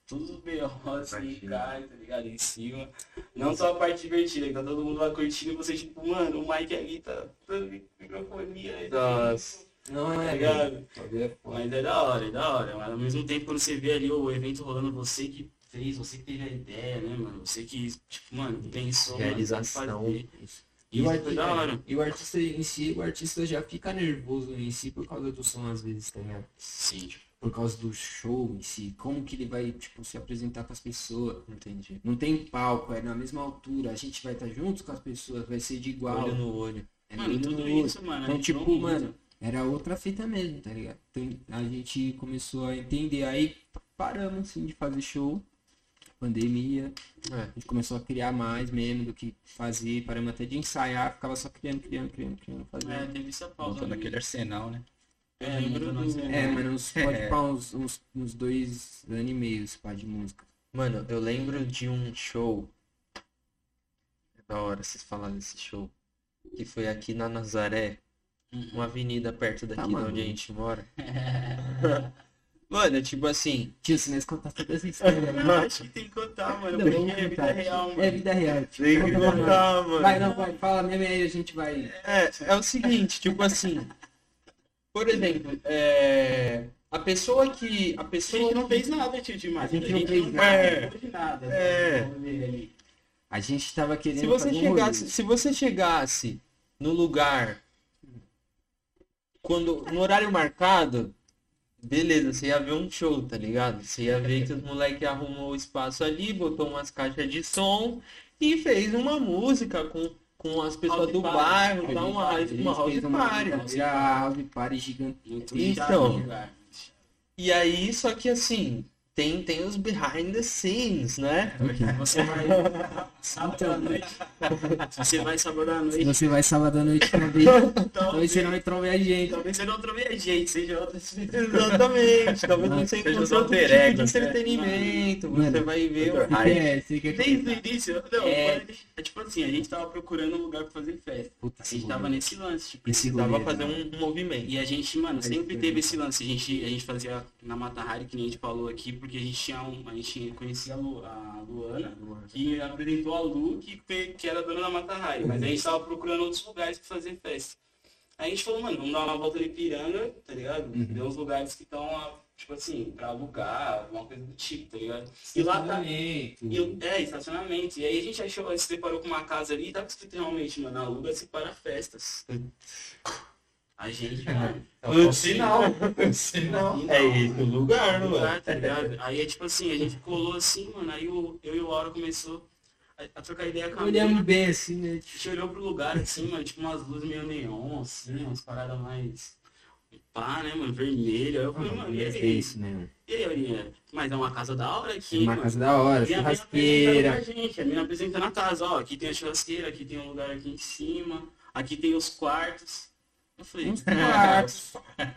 Tudo B.O. assim, cai, tá ligado? Em cima. Não só a parte divertida, que tá todo mundo lá curtindo e você, tipo, mano, o Mike ali tá dando microfonia. aí, Nossa. Não Tá é, ligado? velho. Mas é da hora, é da hora. Mas ao mesmo tempo, quando você vê ali o evento rolando, você que fez, você que teve a ideia, né, mano? Você que, tipo, mano, pensou, Realização. fazer. E o, Isso foi da hora. artista, e o artista em si, o artista já fica nervoso em si por causa do som às vezes, tá ligado? Sim. Por causa do show em si, como que ele vai, tipo, se apresentar com as pessoas. Entendi. Não tem palco, é na mesma altura, a gente vai estar junto com as pessoas, vai ser de igual. Olho no olho. é Mano, tudo no olho. isso, mano. Então, tipo, mano, era outra fita mesmo, tá ligado? Então a gente começou a entender, aí paramos assim de fazer show, pandemia, É. a gente começou a criar mais mesmo do que fazer, paramos até de ensaiar, ficava só criando, criando, criando, criando, fazendo. É, teve essa pausa. Montando aquele arsenal, né? Eu É, lembro do... É, mano, uns, pode É. pá, uns, uns, uns dois anos e meio, esse pá de música. Mano, eu lembro de um show. É da hora vocês falarem desse show. Que foi aqui na Nazaré. Uhum. Uma avenida perto daqui de maluco. onde a gente mora. [laughs] Mano, tipo assim. Tio, se nós contar toda essa [laughs] história, Eu né? acho que tem que contar, mano. Não, Porque é vida real, tio. mano. É vida real, tio. Tem que contar, mano. Vai, não, vai, fala mesmo aí, a gente vai. É, é o seguinte, tipo assim. Por exemplo, é, a pessoa que. A A pessoa gente não fez nada, tio, demais. A gente não fez nada. É. fez nada. É. A gente tava querendo Se você um chegasse, rolê. se você chegasse no lugar quando no horário marcado, beleza, você ia ver um show, tá ligado? Você ia ver que os moleques arrumou o espaço ali, botou umas caixas de som e fez uma música com, com as pessoas do bairro, dá uma, a gente uma house party. Uma house party gigante. Então. E aí, só que assim, tem, tem os behind the scenes, né? Você vai sábado à noite. Se você vai sábado à noite, você vai sábado à noite talvez, talvez, talvez você não entrou ver a gente. talvez você não trove a gente, seja outra Exatamente. Talvez Mas você encontre outro tipo de egos, né? entretenimento. Você Mano, vai ver o Você você quer Desde o início, não, É. é tipo assim, a gente tava procurando um lugar pra fazer festa. Puta, A gente esse tava nesse lance, tipo, rolê, fazer né? um, um movimento. E a gente, mano, sempre teve esse lance. A gente, a gente fazia na Mata Hari, que nem a gente falou aqui, porque a gente tinha um. A gente conhecia a, Lu- a Luana, que apresentou a Lu, que, que era dona da Mata Hari. Mas a gente tava procurando outros lugares pra fazer festa. Aí a gente falou, mano, vamos dar uma volta de piranga, tá ligado? Ver uns lugares que estão, tipo assim, pra alugar, alguma coisa do tipo, tá ligado? E lá tá. E é, estacionamento. E aí a gente achou, se deparou com uma casa ali e tava escrito realmente, mano, aluga-se para festas. A gente, [laughs] mano. É o sinal. Sinal. [laughs] É esse o lugar, não é? lugar, tá ligado? Aí é tipo assim, a gente colou assim, mano, aí o, eu e o Auro começou a, a trocar ideia com a Olhamos mina. bem assim, né? A gente olhou pro lugar assim, mano, tipo umas luzes meio neon, assim, umas paradas mais. Pá, né, mano, vermelho. Aí eu falei, mano, e É aí? isso, né? E aí, Aurinha? Mas é uma casa da hora aqui, Uma mano. casa da hora, E a mina churrasqueira. pra gente, a mina apresentando a casa, ó, aqui tem a churrasqueira, aqui tem um lugar aqui em cima, aqui tem os quartos. Eu falei, Uns [laughs] quartos.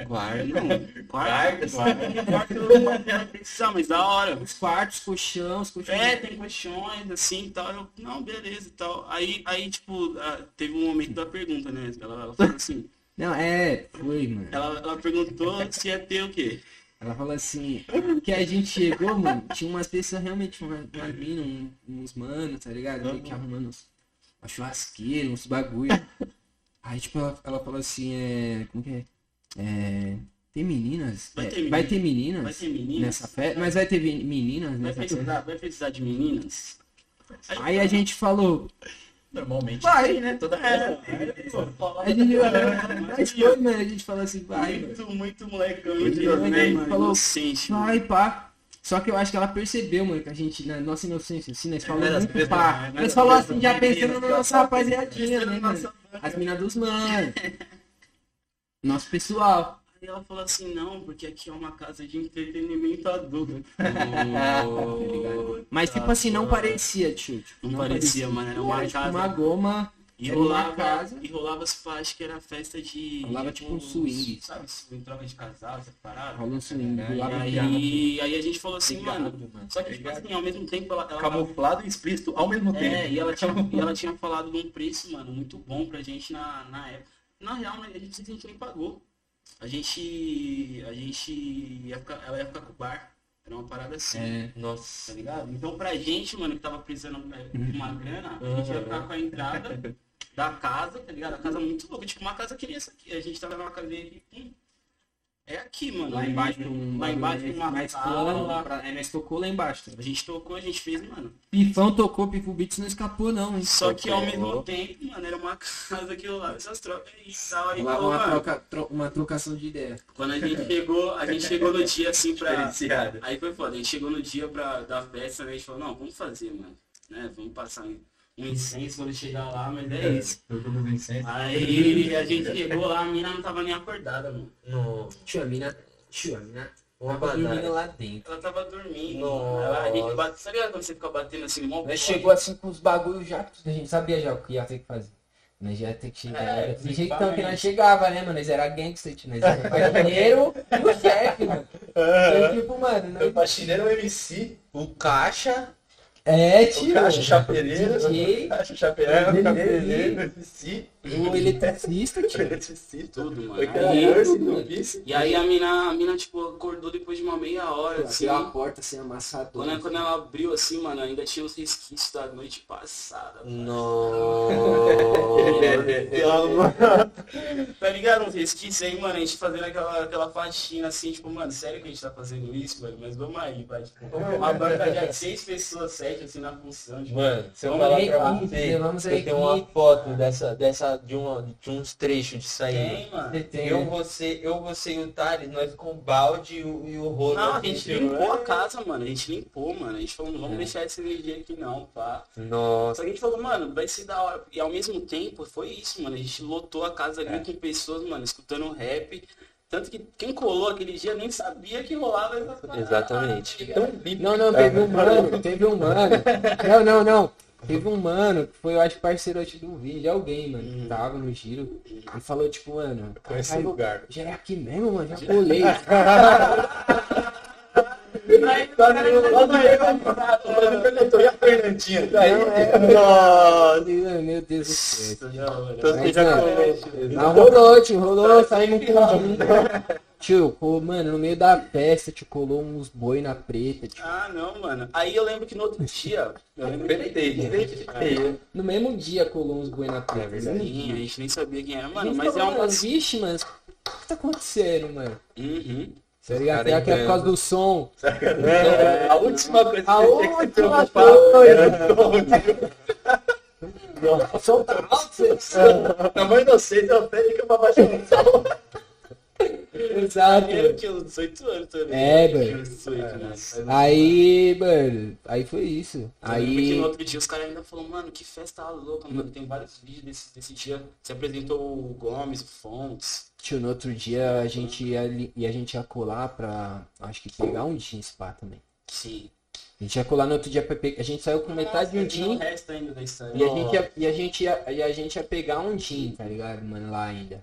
Guarda. [laughs] não, quarto, quarto, quarto eu não ia precisar, mas da hora. Os quartos, colchão, os colchões. É, tem colchões, assim e tal. Eu, não, beleza e tal. Aí, aí tipo, teve um momento da pergunta, né? Ela, ela falou assim, Não, é, foi, mano. ela, ela perguntou se ia ter o quê? Ela falou assim, que a gente chegou, mano, tinha umas pessoas realmente, umas, umas minas, um- uns manos, tá ligado? Que arrumando uma churrasqueira, uns bagulho. Aí, tipo, ela, ela falou assim, é. Como que é? É. Tem meninas? Vai É, ter vai menina- ter meninas Vai ter meninas? nessa festa? Mas vai ter meninas Vai nessa festa? precisar, vai precisar de meninas? Aí a gente falou, Normalmente. vai, né? Toda É, festa. A gente, mas foi, mano, a gente falou assim, vai, mano. muito, muito molecão, Muito né, falou, Inocente. Vai, pá. Só que eu acho que ela percebeu, mano, que a gente, na nossa inocência, assim, nós falamos Era as muito pá. Nós as falamos assim, já pensando na nossa rapaziadinha, né, mano? As minas dos manos. Nosso pessoal. Aí ela falou assim, não, porque aqui é uma casa de entretenimento adulto. [laughs] Mas tipo assim, não parecia, tio. Tipo, Não parecia, mano, era uma Era, tipo, casa. uma goma. E uma rolava, casa. e rolava, pá, acho que era festa de. Rolava tipo um swing. Sabe, swing, troca de casal, essa parada. Rola um swing. E rolava aí, aí a gente falou assim, mano. Só que, tipo assim, ao mesmo tempo ela. ela Camuflado e explícito ao mesmo tempo. é, e ela, tinha, [laughs] e ela tinha falado de um preço, mano, muito bom pra gente na, na época. Na real, né, a gente, a gente nem pagou. A gente. A gente ia ficar, ela ia ficar com o bar. Era uma parada assim. É. Nossa. Tá ligado? Então pra gente, mano, que tava precisando de uma grana, a gente ia ficar com a entrada [laughs] da casa, tá ligado? A casa muito louca, tipo uma casa que nem essa aqui. A gente tava numa casinha aqui, pum. É aqui, mano. Lá embaixo um lá embaixo tem uma mais sala. pra- É, nós tocou lá embaixo. A gente tocou, a gente fez, mano. Pifão tocou, Pifo Beats não escapou não, hein? Só que ao mesmo tempo, mano, era uma [laughs] casa que rolava essas trocas aí e tal. Aí, Uma, falou, uma, mano, troca, tro- uma trocação de ideia. quando a gente chegou, a gente chegou no dia assim pra. Aí foi foda, a gente chegou no dia pra, da festa, né? A gente falou, não, vamos fazer, mano. Né? Vamos passar incenso quando chegar lá, mas é isso. Dos incêndios. Aí a gente chegou lá, a mina não tava nem acordada, mano. No, Tio, a mina... Tio, a mina... uma Tava dormindo lá dentro. Ela tava dormindo. Nossa. Ela, a gente bate, ligado quando você fica batendo assim, mó Nós chegou assim com os bagulhos já, a gente sabia já o que ia ter que fazer. Nós já ia ter que chegar. É, jeitão que nós chegava, né, mano? Nós era gangster, tio. Nós era faxineiro e o chefe, mano. [laughs] Então, tipo, mano, O nós... faxineiro é o MC. O caixa. É, O tio. caixa chapereiro. DJ, Caixa chapereiro, DJ. cabeleireiro, MC. O [laughs] eletricista, tio. Eletricista. tudo, mano. Foi Aí, criador, Aí, e aí a mina, a mina, tipo, acordou depois de uma meia hora, assim. Abriu a porta assim, amassador. Quando, quando ela abriu assim, mano, ainda tinha os resquícios da noite passada. Nossa. [laughs] Tá ligado? Uns resquícios aí, mano, a gente fazendo aquela, aquela faxina assim, tipo, mano, sério que a gente tá fazendo isso, mano? Mas vamos aí, vai. Tipo, uma banca de seis pessoas, sete, assim, na função. Tipo, Mano, se eu Vamos falar aí, pra você, eu aí, tenho uma foto dessa, dessa de, uma, de uns trechos disso aí. tem, mano. Tem, Eu, né? você, eu, você e o Thales, nós com o balde e o, e o rolo. Não, a gente limpou a é. casa, mano. A gente limpou, mano. A gente falou, não vamos É. deixar essa energia aqui não, pá. Nossa. Só que a gente falou, mano, vai ser da hora. E ao mesmo tempo, foi isso, mano. A gente lotou a casa ali com pessoas, mano, escutando rap. Tanto que quem colou aquele dia nem sabia que rolava paradas, Exatamente. tá ligado? Não, não, teve um mano, teve um mano. Não, não, não. Teve um mano que foi, eu acho, parceiro acho, de um vídeo de alguém, mano, que tava no giro. E falou, tipo, mano, Conhece o lugar. Já é aqui mesmo, mano, já colei. E a Fernandinha? Daí, Nossa, meu Deus do céu. Rolou, tio, rolou, saímos com [laughs] Tio, pô, mano, no meio da festa, tio, colou uns boi na preta, tio. Ah, não, mano. Aí eu lembro que no outro dia. Eu lembro Apertei. [laughs] No mesmo dia colou uns boi na preta. Sim, a gente nem sabia quem era, mano. Mas é uma. vixe, mano, o que tá acontecendo, mano? Uhum. Tá ligado? cara Será que é por causa do som? É, a última coisa que A você tem que se última preocupar era o som. [laughs] O som tá alto, mãe inocente, eu pede que eu vou baixar o som. Exato. Eu tinha uns 18 anos também. É, uns 18, né? Aí, mano, aí foi isso. Eu que Aí, no outro dia os caras ainda falaram, mano, que festa louca, mano. Tem vários vídeos desse, desse dia. Você apresentou o Gomes, o Fontes. tio, no outro dia a gente ia, e a gente ia colar pra, acho que pegar um jeans pá também. Sim. A gente ia colar no outro dia pra pegar, a gente saiu com metade de um história. e a gente ia, e a gente ia, e a gente ia pegar um jean, tá ligado, mano, lá ainda.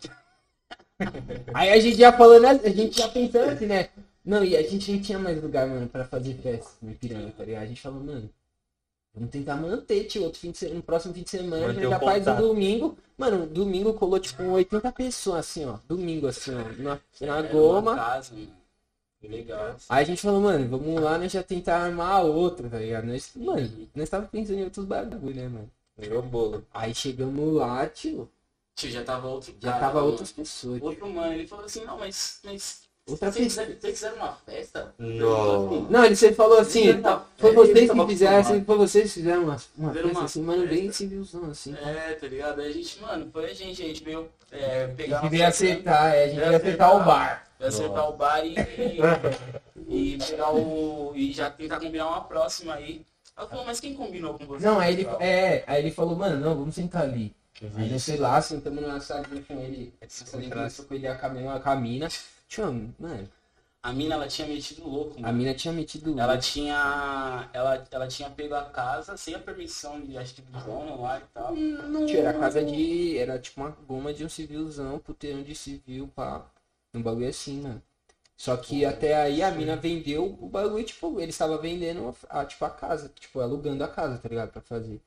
Aí a gente ia falando, a gente ia pensando assim, né? Não, e a gente nem tinha mais lugar, mano, pra fazer festa no Ipiranga, tá ligado? A gente falou, mano, vamos tentar manter, tio, outro fim de semana, no próximo fim de semana, já faz o domingo. Mano, domingo colou, tipo, 80 pessoas, assim, ó. Domingo, assim, ó, na, na Era goma. casa, legal. Aí a gente falou, mano, vamos lá, nós já tentar armar a outra, tá ligado? Nós, mano, nós tava pensando em outros bagulho, né, mano? Virou bolo. Aí chegamos lá, tio, Tio, já tava outro já cara, tava mano. outras pessoas. tio. Outro mano, ele falou assim, não, mas. mas Outra vocês, pessoa. fizeram, vocês fizeram uma festa? Não. Não, ele sempre falou assim, Tá- foi é, vocês que fizeram, assim, foi vocês que fizeram uma, uma Fizeram festa uma assim, mano, bem festa. civilzão, assim. É, tá ligado? Aí a gente, mano, foi a gente, a gente veio é, A pegar. gente uma veio acertar, é, a gente Veio acertar o bar. veio acertar o bar e, e, [laughs] e pegar o. e já tentar combinar uma próxima aí. Ela falou, mas quem combinou com você? Não, aí ele, é, aí ele falou, mano, não, vamos sentar ali. Aí nós sei lá, sentamos na salinha com ele, nessa lembrança com ele a Camila, a Camina. Tinha, mano, A mina, ela tinha metido louco, a mano. mina tinha metido. Ela tinha. Ela, ela tinha pego a casa sem a permissão de acho que do dono lá e tal. Tio, era casa de. Era tipo uma goma de um civilzão, puteirão de civil, pá. Um bagulho assim, mano. Só que até aí a mina vendeu o bagulho, tipo, ele estava vendendo a, tipo, a casa, tipo, alugando a casa, tá ligado? Pra fazer.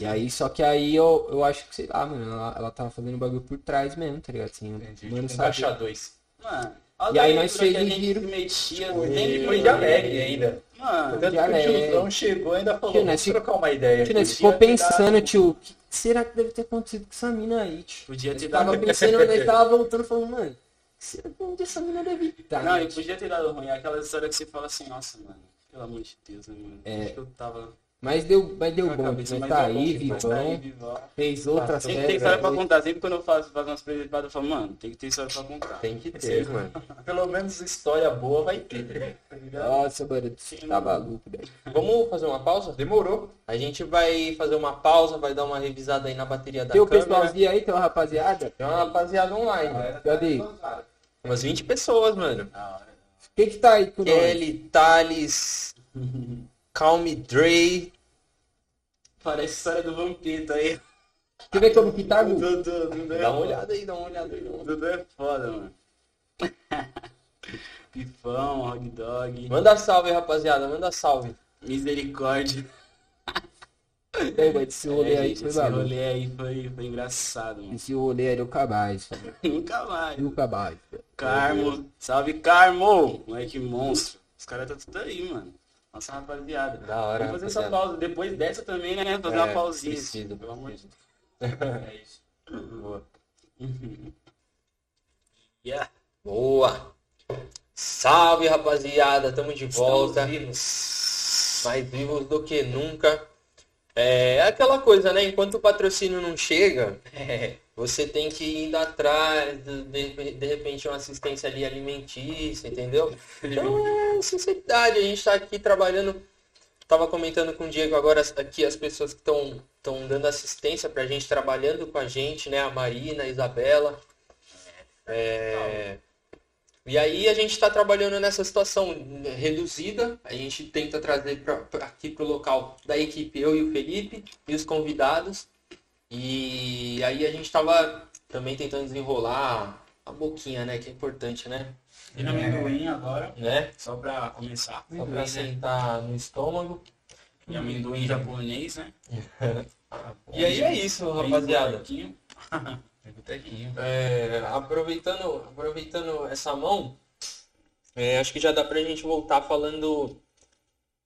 E aí, só que aí eu, eu acho que, sei lá, mano, ela, ela tava fazendo bagulho por trás mesmo, tá ligado? Assim, Entendi. mano, Tipo, sabe? caixa dois. Mano, olha E aí nós fez giro. se metia. Tipo, ele foi de alegre ainda. Mano, Tanto que o tiozão chegou e ainda falou, Tio, né, vamos se- trocar uma ideia. Tio, nós podia ficou ter pensando, tio, o que será que deve ter acontecido com essa mina aí, tio? podia ter tava dado. pensando, [laughs] nós tava voltando falando, mano, que será que onde essa mina deve estar? Não, e podia ter dado ruim. Aquela história que você fala assim, nossa, mano, pelo amor de Deus, né, mano? É. Acho que eu tava. Mas deu, mas deu bom, cabeça, nós mas tá aí, mas tá aí, vivão, vivão. fez outras Sempre tem história pra contar. Sempre quando eu faço, faço umas presepadas, eu falo, mano, tem que ter história pra contar. Tem que ter, mano. [laughs] Pelo menos história boa vai ter. Tá ligado? Nossa, mano, você tá maluco, velho. Vamos fazer uma pausa? Demorou. A gente vai fazer uma pausa, vai dar uma revisada aí na bateria da Tem o câmera. pessoalzinho aí, tem uma rapaziada? Tem uma rapaziada online. Cadê? Umas 20 pessoas, mano. Quem que tá aí com nós? Kelly, Thales, Calm Dre. Parece história do Vampeta aí. Eu ver como que tá, [laughs] Gu. Dudu, Dudu é Dá uma olhada aí, dá uma olhada aí. Dudu é foda, mano. [laughs] Pifão, hot dog, Manda salve, rapaziada, manda salve. misericórdia. Mas esse rolê É, aí gente, foi esse maluco. rolê aí foi, foi engraçado, mano. Esse rolê aí nunca mais, velho. Nunca mais. Nunca mais. Carmo, salve Carmo! Moleque monstro. Os caras tá tudo aí, mano. Nossa rapaziada. Da hora, Vamos fazer essa rapaziada. pausa. Depois dessa também, né? Fazer É, uma pausinha. preciso, Pelo amor de. Deus. [laughs] É isso. Boa. [laughs] Yeah. Boa. Salve, rapaziada, tamo de volta. Mais vivos do que nunca. É aquela coisa, né? Enquanto o patrocínio não chega, [laughs] você tem que ir atrás, de, de, repente uma assistência ali alimentícia, entendeu? Então é sinceridade, a gente tá aqui trabalhando. Tava comentando com o Diego agora aqui as pessoas que estão dando assistência pra gente, trabalhando com a gente, né? A Marina, a Isabela. É, e aí a gente está trabalhando nessa situação reduzida. A gente tenta trazer pra, pra aqui para o local da equipe eu e o Felipe e os convidados. E aí a gente estava também tentando desenrolar a boquinha, né? Que é importante, né? E no amendoim agora, né? só pra começar. Só para sentar no estômago. E amendoim japonês, né? [laughs] E aí é isso, rapaziada. [laughs] É, aproveitando, aproveitando essa mão, é, acho que já dá pra gente voltar falando,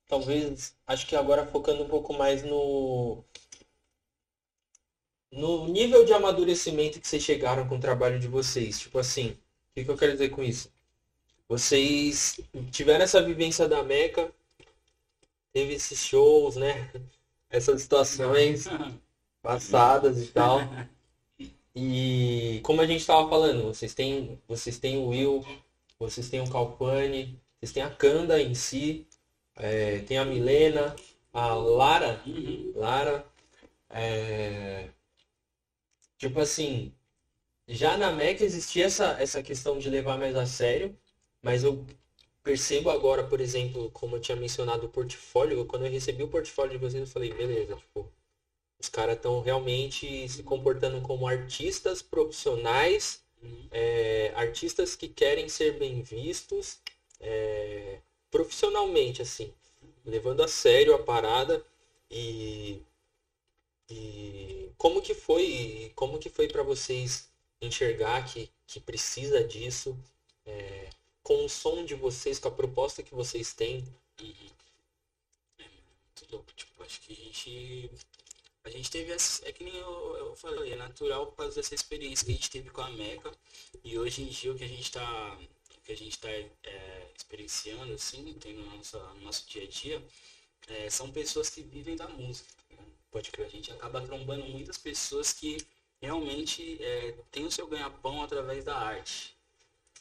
talvez, acho que agora focando um pouco mais no no nível de amadurecimento que vocês chegaram com o trabalho de vocês. Tipo assim, o que, que eu quero dizer com isso? Vocês tiveram essa vivência da Meca, teve esses shows, né? [laughs] Essas situações [laughs] passadas e tal. E como a gente estava falando, vocês têm, vocês têm o Will, vocês têm o Calpani, vocês têm a Kanda em si, é, tem a Milena, a Lara, Uhum. Lara, é, tipo assim, já na MEC existia essa, essa questão de levar mais a sério, mas eu percebo agora, por exemplo, como eu tinha mencionado o portfólio, quando eu recebi o portfólio de vocês, eu falei, beleza, tipo, os caras estão realmente se comportando como artistas profissionais, é, artistas que querem ser bem vistos é, profissionalmente, assim, levando a sério a parada e, e como que foi, como que foi para vocês enxergar que, que precisa disso, é, com o som de vocês, com a proposta que vocês têm, Muito louco, tipo, acho que a gente. A gente teve essa. É que nem eu, eu falei, é natural por causa dessa experiência que a gente teve com a Meca. E hoje em dia o que a gente tá. O que a gente tá é, experienciando, assim, tem no nosso, no nosso dia a dia, é, são pessoas que vivem da música. Pode crer. A gente acaba trombando muitas pessoas que realmente é, têm o seu ganha-pão através da arte.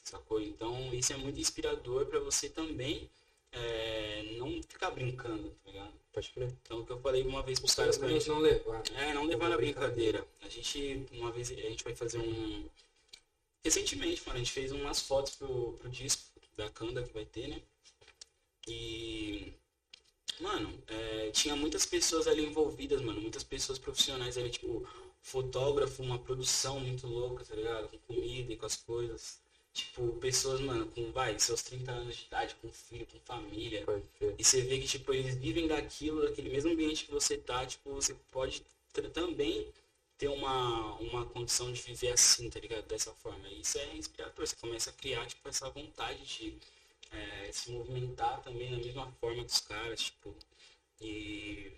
Sacou? Então isso é muito inspirador para você também é, não ficar brincando, tá ligado? pode crer. Então o que eu falei uma vez pros caras quando a gente não levar. é, não levar na brincadeira. A gente, uma vez, a gente vai fazer um, recentemente, mano, a gente fez umas fotos pro, pro disco da Kanda que vai ter, né? E. Mano, é, tinha muitas pessoas ali envolvidas, mano. Muitas pessoas profissionais ali, tipo, fotógrafo, uma produção muito louca, tá ligado? Com comida e com as coisas. Tipo, pessoas, mano, com, vai, seus 30 anos de idade, com filho, com família. E você vê que, tipo, eles vivem daquilo, daquele mesmo ambiente que você tá, tipo, você pode também ter uma, uma condição de viver assim, tá ligado? Dessa forma. E isso é inspirador, você começa a criar, tipo, essa vontade de é, se movimentar também da mesma forma que os caras, tipo, e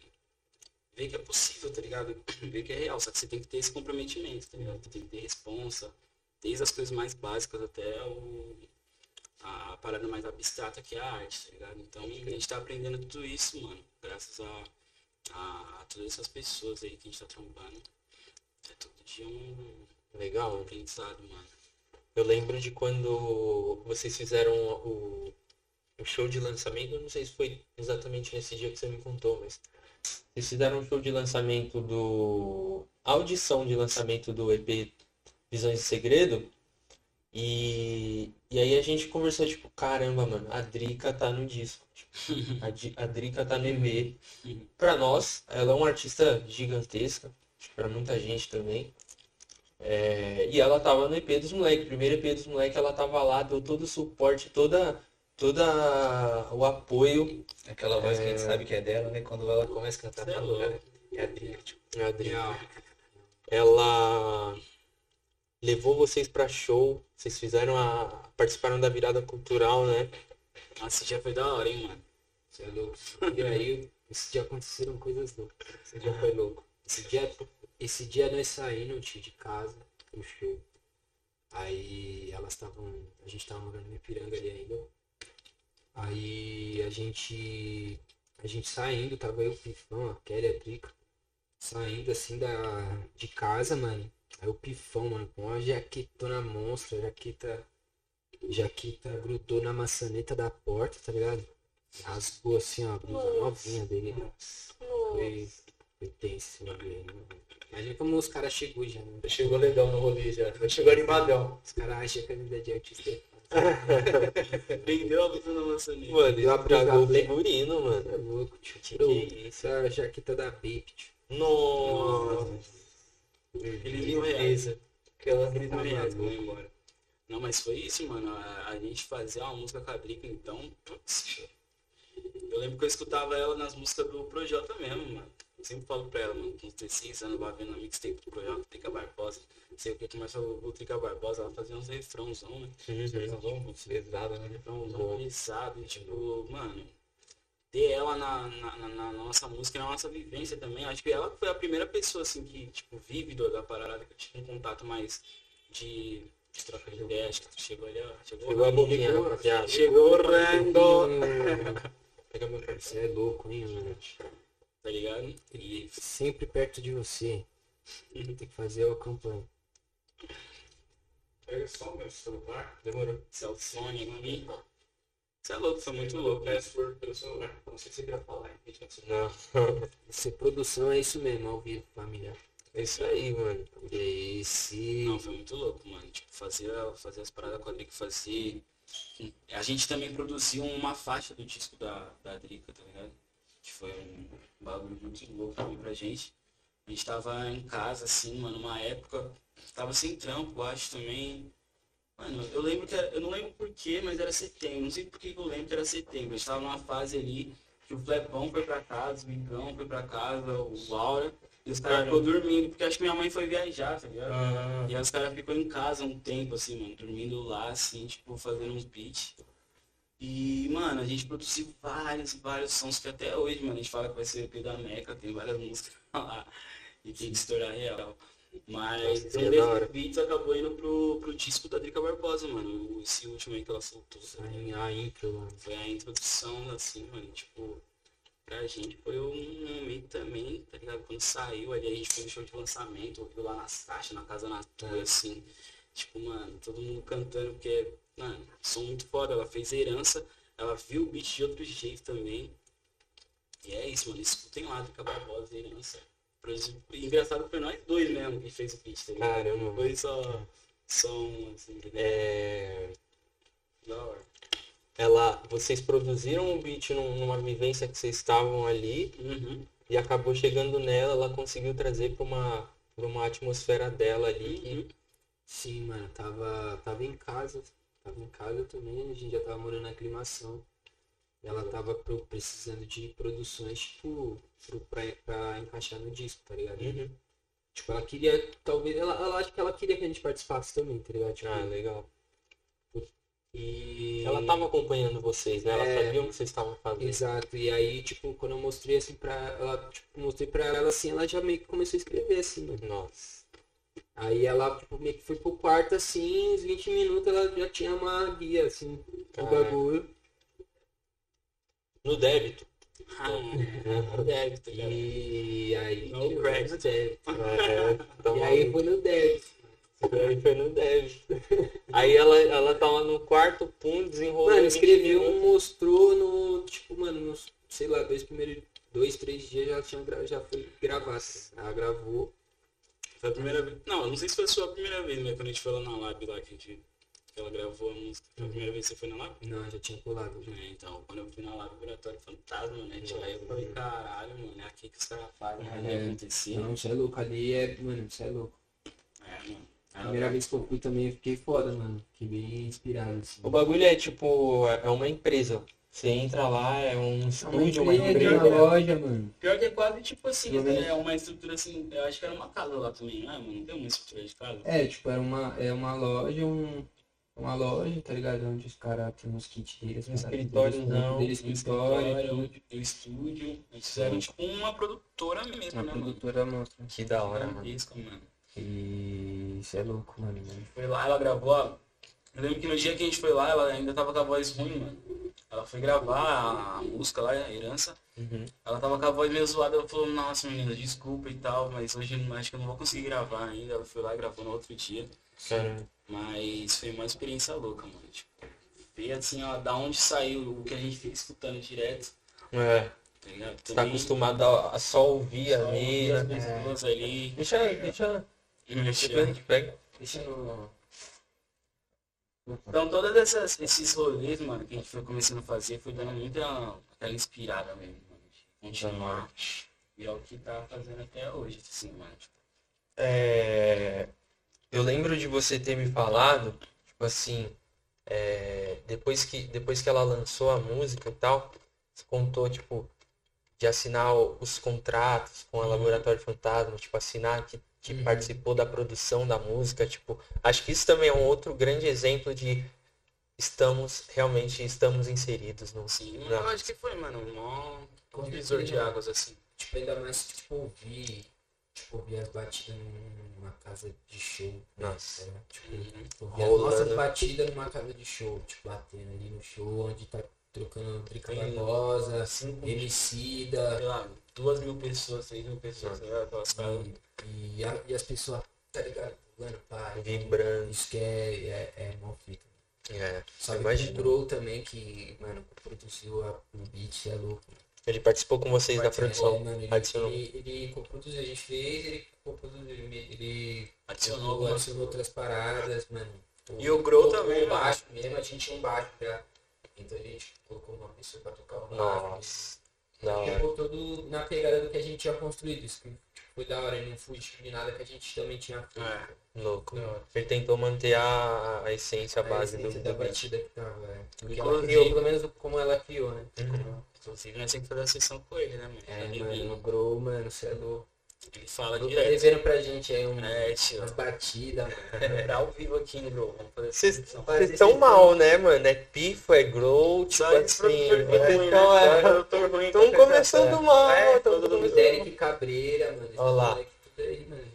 ver que é possível, tá ligado? [clears throat] Ver que é real, só que você tem que ter esse comprometimento, tá ligado? Tem que ter responsa, desde as coisas mais básicas até o, a parada mais abstrata que é a arte, tá ligado? Então a gente tá aprendendo tudo isso, mano, graças a, a, a todas essas pessoas aí que a gente tá trombando. É todo dia um Legal. aprendizado, mano. Eu lembro de quando vocês fizeram o, o show de lançamento, não sei se foi exatamente nesse dia que você me contou, mas vocês fizeram um show de lançamento do. a audição de lançamento do EP Visões de Segredo. E, e aí a gente conversou, tipo, caramba, mano, a Drica tá no disco. Tipo, a, a Drica tá no EP. Pra nós, ela é uma artista gigantesca, pra muita gente também. É, e ela tava no EP dos moleques, primeiro EP dos moleques, ela tava lá, deu todo o suporte, toda, toda o apoio. Aquela voz que a gente sabe que é dela, né? Quando ela começa a cantar, é louco. cara, é a tipo, Adriana. Ela levou vocês pra show, vocês fizeram a. participaram da virada cultural, né? Nossa, dia foi da hora, hein, mano. Você é louco. E aí, esse dia aconteceram coisas loucas. Esse dia foi louco. Esse dia, esse dia nós saímos tio, de casa pro show. Aí elas estavam. A gente tava morando em Ipiranga ali ainda. Aí a gente. A gente saindo, tava eu, o Pifão, a Kelly, a Drica. Saindo assim da, de casa, mano. Aí o Pifão, mano, com uma jaquetona monstra, jaqueta. Jaqueta grudou na maçaneta da porta, tá ligado? Rasgou assim, ó, a blusa novinha dele. Foi, foi tenso esse bagulho aí, mano. Imagina como os caras chegou já, né? chegou legal no rolê já, chegou animadão. Os caras acham que a vida de artista é. Prendeu [laughs] a blusa na maçaneta. Mano, Eu estragou o figurino, É mano. louco, tio. Que que é isso? Essa jaqueta da Bape, tio. Nossa. Ele viu. Beleza. Aquela Ele foi embora. Não, mas foi isso, mano. A, a gente fazia uma música com a Drica, então. putz, eu lembro que eu escutava ela nas músicas do Projota mesmo, mano. Eu sempre falo pra ela, mano, com uns 16 anos, lá vendo a mixtape do Projota, Trica Barbosa. Sei o que, começa o, o Trica Barbosa, ela fazia uns refrãozão, né? Uhum. pesada, né? refrãozão pesado, e tipo, mano. Ter ela na, na, na- na nossa música, na nossa vivência também. Acho que ela foi a primeira pessoa, assim, que, tipo, vive do- da parada, que eu tive um contato mais de, de troca de ideia. Acho que tu chegou ali, ó. Chegou, Chegou a boquinha, rapaziada. Chegou Rando, [laughs] Pega meu Você é louco, hein, mano? Tá ligado? E Sempre perto de você. Tem que fazer a campanha. Pega só o meu celular. Demorou. Celfone aqui. Você é louco, foi muito louco. né? Password pelo celular. Não sei se você quer falar em vídeo. Não. [laughs] Ser produção é isso mesmo, ao vivo, família. É isso aí, mano. E esse. Não, foi muito louco, mano. Tipo, fazer, fazer as paradas com a Drica, fazer. A gente também produziu uma faixa do disco da, da Drica, tá ligado? Que foi um bagulho muito louco também pra gente. A gente tava em casa, assim, mano, numa época. Tava sem trampo, acho também. Mano, eu lembro que era, eu não lembro porquê, mas era setembro. Não sei por que eu lembro que era setembro. A gente tava numa fase ali que o Flepão foi pra casa, o Mingão foi pra casa, o Laura. E os caras ficou dormindo, porque acho que minha mãe foi viajar, tá ligado? E aí os caras ficou em casa um tempo, assim, mano, dormindo lá, assim, tipo, fazendo uns beats. E, mano, a gente produziu vários, vários sons que até hoje, mano, a gente fala que vai ser o EP da Meca, tem várias músicas [laughs] lá. E tem que estourar real. Mas um da desses hora. beats acabou indo pro, pro disco da Drica Barbosa, mano. Esse último aí que ela soltou. A intro lá. Foi a introdução, assim, mano, tipo, pra gente foi um momento também, tá ligado? Quando saiu ali, a gente fez o show de lançamento, ouviu lá nas taxas, na casa na tua, assim, tipo, mano, todo mundo cantando, porque, mano, som muito foda, ela fez herança, ela viu o beat de outro jeito também. E é isso, mano, escutem lá, Drica Barbosa, herança. Engraçado foi nós dois mesmo que fez o beat, tá ligado? Caramba, foi só, Som, assim, É, da hora. ela, vocês produziram o beat num- numa vivência que vocês estavam ali Uhum. e acabou chegando nela, ela conseguiu trazer para uma, pra uma atmosfera dela ali. Uhum. Sim, mano, tava, tava em casa, tava em casa também, a gente já tava morando na aclimação. Ela tava pro- precisando de produções, tipo, pra encaixar no disco, tá ligado? Uhum. Tipo, ela queria, talvez, ela, ela acho que ela queria que a gente participasse também, tá ligado? Tipo, Ah, legal. e... Ela tava acompanhando vocês, né? Ela É. sabia o que vocês estavam fazendo. Exato, e aí, tipo, quando eu mostrei assim pra ela, tipo, mostrei pra ela assim, ela já meio que começou a escrever, assim, mano. Nossa. Aí ela, tipo, meio que foi pro quarto, assim, uns 20 minutos ela já tinha uma guia, assim, do Caraca. bagulho. No débito. Ah, deve, tá ligado? E aí, No no débito. É, tá E aí foi no débito. Aí foi no débito. [laughs] Aí ela, ela tá lá no quarto, pum, desenrolou. Mano, 20 escreveu, minutos. mostrou no, tipo, mano, nos, sei lá, dois primeiros, dois, três dias já tinha, já foi gravar. Ela gravou. Foi a primeira vez. Não, eu não sei se foi a sua primeira vez, mas quando a gente foi lá na lab lá que a gente. Que ela gravou a música. Foi a primeira vez que você foi na lab? Não, já tinha colado. Já. É, então, quando eu fui na lab laboratório fantasma, né? Tipo, aí eu falei, caralho, mano, é aqui que os caras fazem, vai É. acontecer. Não, você é louco, ali é, mano, você é louco. É, mano. A primeira vez que eu fui também eu fiquei foda, mano. Fiquei bem inspirado, assim. O bagulho é tipo, é uma empresa. Você entra lá, é um estúdio, uma Uma empresa. loja, mano. Pior que é quase tipo assim, é uma estrutura assim, eu acho que era uma casa lá também, não é, mano? Não tem uma estrutura de casa? É, tipo, era uma, é uma loja, um, uma loja, tá ligado? Onde os caras têm uns kits deles. Um paradas escritóriozão, deles, Um escritório, escritório, um estúdio. Eles fizeram tipo uma produtora mesmo, uma né, mano? produtora monstra. Que da hora, mano. Mano. E isso é louco, mano. mano. Foi lá, ela gravou, ó. Eu lembro que no dia que a gente foi lá, ela ainda tava com a voz ruim, mano. Ela foi gravar a, a música lá, a herança. Uhum. Ela tava com a voz meio zoada, ela falou, nossa menina, desculpa e tal, mas hoje acho que eu não vou conseguir gravar ainda. Ela foi lá e gravou no outro dia. Cara, Mas foi uma experiência louca, mano. Tipo, ver assim, ó, da onde saiu o que a gente fica escutando direto, é. tá ligado? Você tá acostumado a, a só ouvir só ali. ouvir as pessoas ali. Deixa, deixa. Depois a gente pega. Deixa no. Então todos essas, esses rolês, mano, que a gente foi começando a fazer, foi dando muita aquela inspirada mesmo, mano. de Continuar. E é o que tá fazendo até hoje, assim, mano. Tipo, É, eu lembro de você ter me falado, tipo assim, é, depois que, depois que ela lançou a música e tal, você contou, tipo, de assinar os contratos com a Laboratório Fantasma, tipo, assinar que, que Uhum. participou da produção da música, tipo, acho que isso também é um outro grande exemplo de estamos, realmente estamos inseridos no, assim, na- eu acho que foi, mano, um divisor de águas, assim. Tipo, ainda mais, tipo, ouvir. Tipo, ouvir as batidas numa casa de show. né, Nossa. ligado? Tipo, Uhum. ouvir as Rolando. nossas batidas numa casa de show. Tipo, batendo ali no show, onde tá trocando Drica Barbosa, Cinco, Emicida. sei lá, duas mil pessoas, três mil pessoas, tá ligado? E, a- e as pessoas, tá ligado? Mano, pai. Vibrando. Isso que é, é, é mó fita. É, Sabe o Bro também, que, mano, produziu a, o beat, é louco. Ele participou com vocês da produção. É, mano, ele, adicionou. ele, ele coproduziu, a gente fez, ele coproduziu, ele, ele Adicionou adicionou, algumas adicionou outras paradas, mano. E o Grow também, o mano. baixo mesmo, a gente tinha um baixo já. Então a gente colocou uma pessoa pra tocar o baixo. Nossa. Ficou todo na pegada do que a gente tinha construído. Isso que foi da hora, ele não fugiu de nada que a gente também tinha feito. É. Louco. Ele tentou manter a, a essência A base do, essência do da beat. batida que tava, é. Do que ela criou, pelo menos como ela criou, né? Inclusive, nós temos que fazer a sessão com ele, né, mano? É, Ele, mano, Bro, mano, você é louco. Ele fala tá direto. devendo pra gente aí um, É, umas batidas, mano. [laughs] Pra ao vivo aqui, né, bro? Vocês vocês estão mal, né, mano? É pifo, é grow, tipo Só assim. né? estão é, estão começando mal, É, todo mundo Derek Cabreira, mano. esse Olha lá. moleque tudo aí, mano.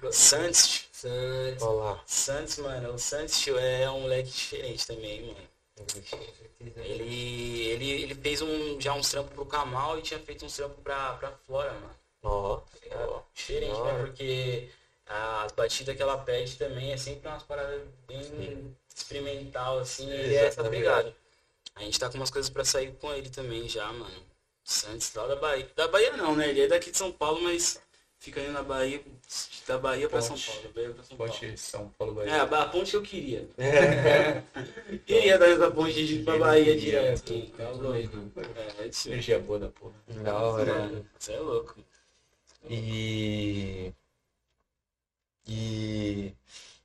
Tá Santos, Santos. Olha lá. Santos, mano, o Santos tio, é um moleque diferente também, mano. Ele, ele, ele fez um, já uns trampos pro Kamal e tinha feito uns trampos pra, pra Flora, mano. Ó, ligado? Diferente, né? Porque as batidas que ela pede também é sempre umas paradas bem experimental, assim, e é essa pegada. A gente tá com umas coisas pra sair com ele também já, mano. Santos, lá da Bahia. Da Bahia não, né? Ele é daqui de São Paulo, mas fica indo na Bahia, da Bahia pra São. Paulo. da Bahia pra São Paulo. Ponte São Paulo Bahia. É, a ponte que eu queria. [laughs] [laughs] Queria dar essa ponte de ir pra Bahia direto. Tá louco. É, é isso. Energia boa da porra. Da hora. Você é louco. E. E.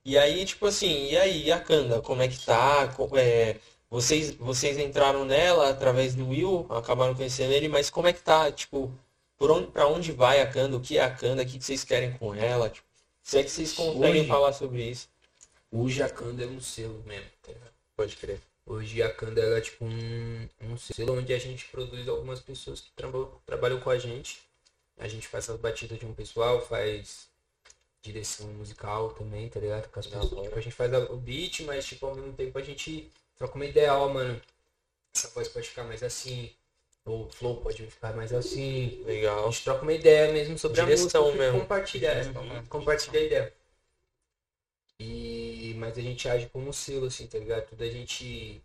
E aí, tipo assim, e aí, a Kanda, como é que tá? É, vocês, vocês entraram nela através do Will, acabaram conhecendo ele, mas como é que tá? Tipo, por onde, pra onde vai a Kanda? O que é a Kanda? O que vocês querem com ela? Tipo, se é que vocês conseguem Hoje- falar sobre isso. Hoje a Kanda é um selo mesmo, tá? Pode crer. Hoje a Kanda é tipo um, um selo onde a gente produz algumas pessoas que traba- trabalham com a gente. A gente faz as batidas de um pessoal, faz direção musical também, tá ligado? Com as pessoas. Tipo, a gente faz a- o beat, mas tipo, ao mesmo tempo a gente troca uma ideia, ó, mano. Essa voz pode ficar mais assim, ou o flow pode ficar mais assim. A Legal. gente troca uma ideia mesmo sobre Direção a música. mesmo. Compartilha, é, compartilha a ideia. E, mas a gente age como um selo, assim, tá ligado? Tudo a gente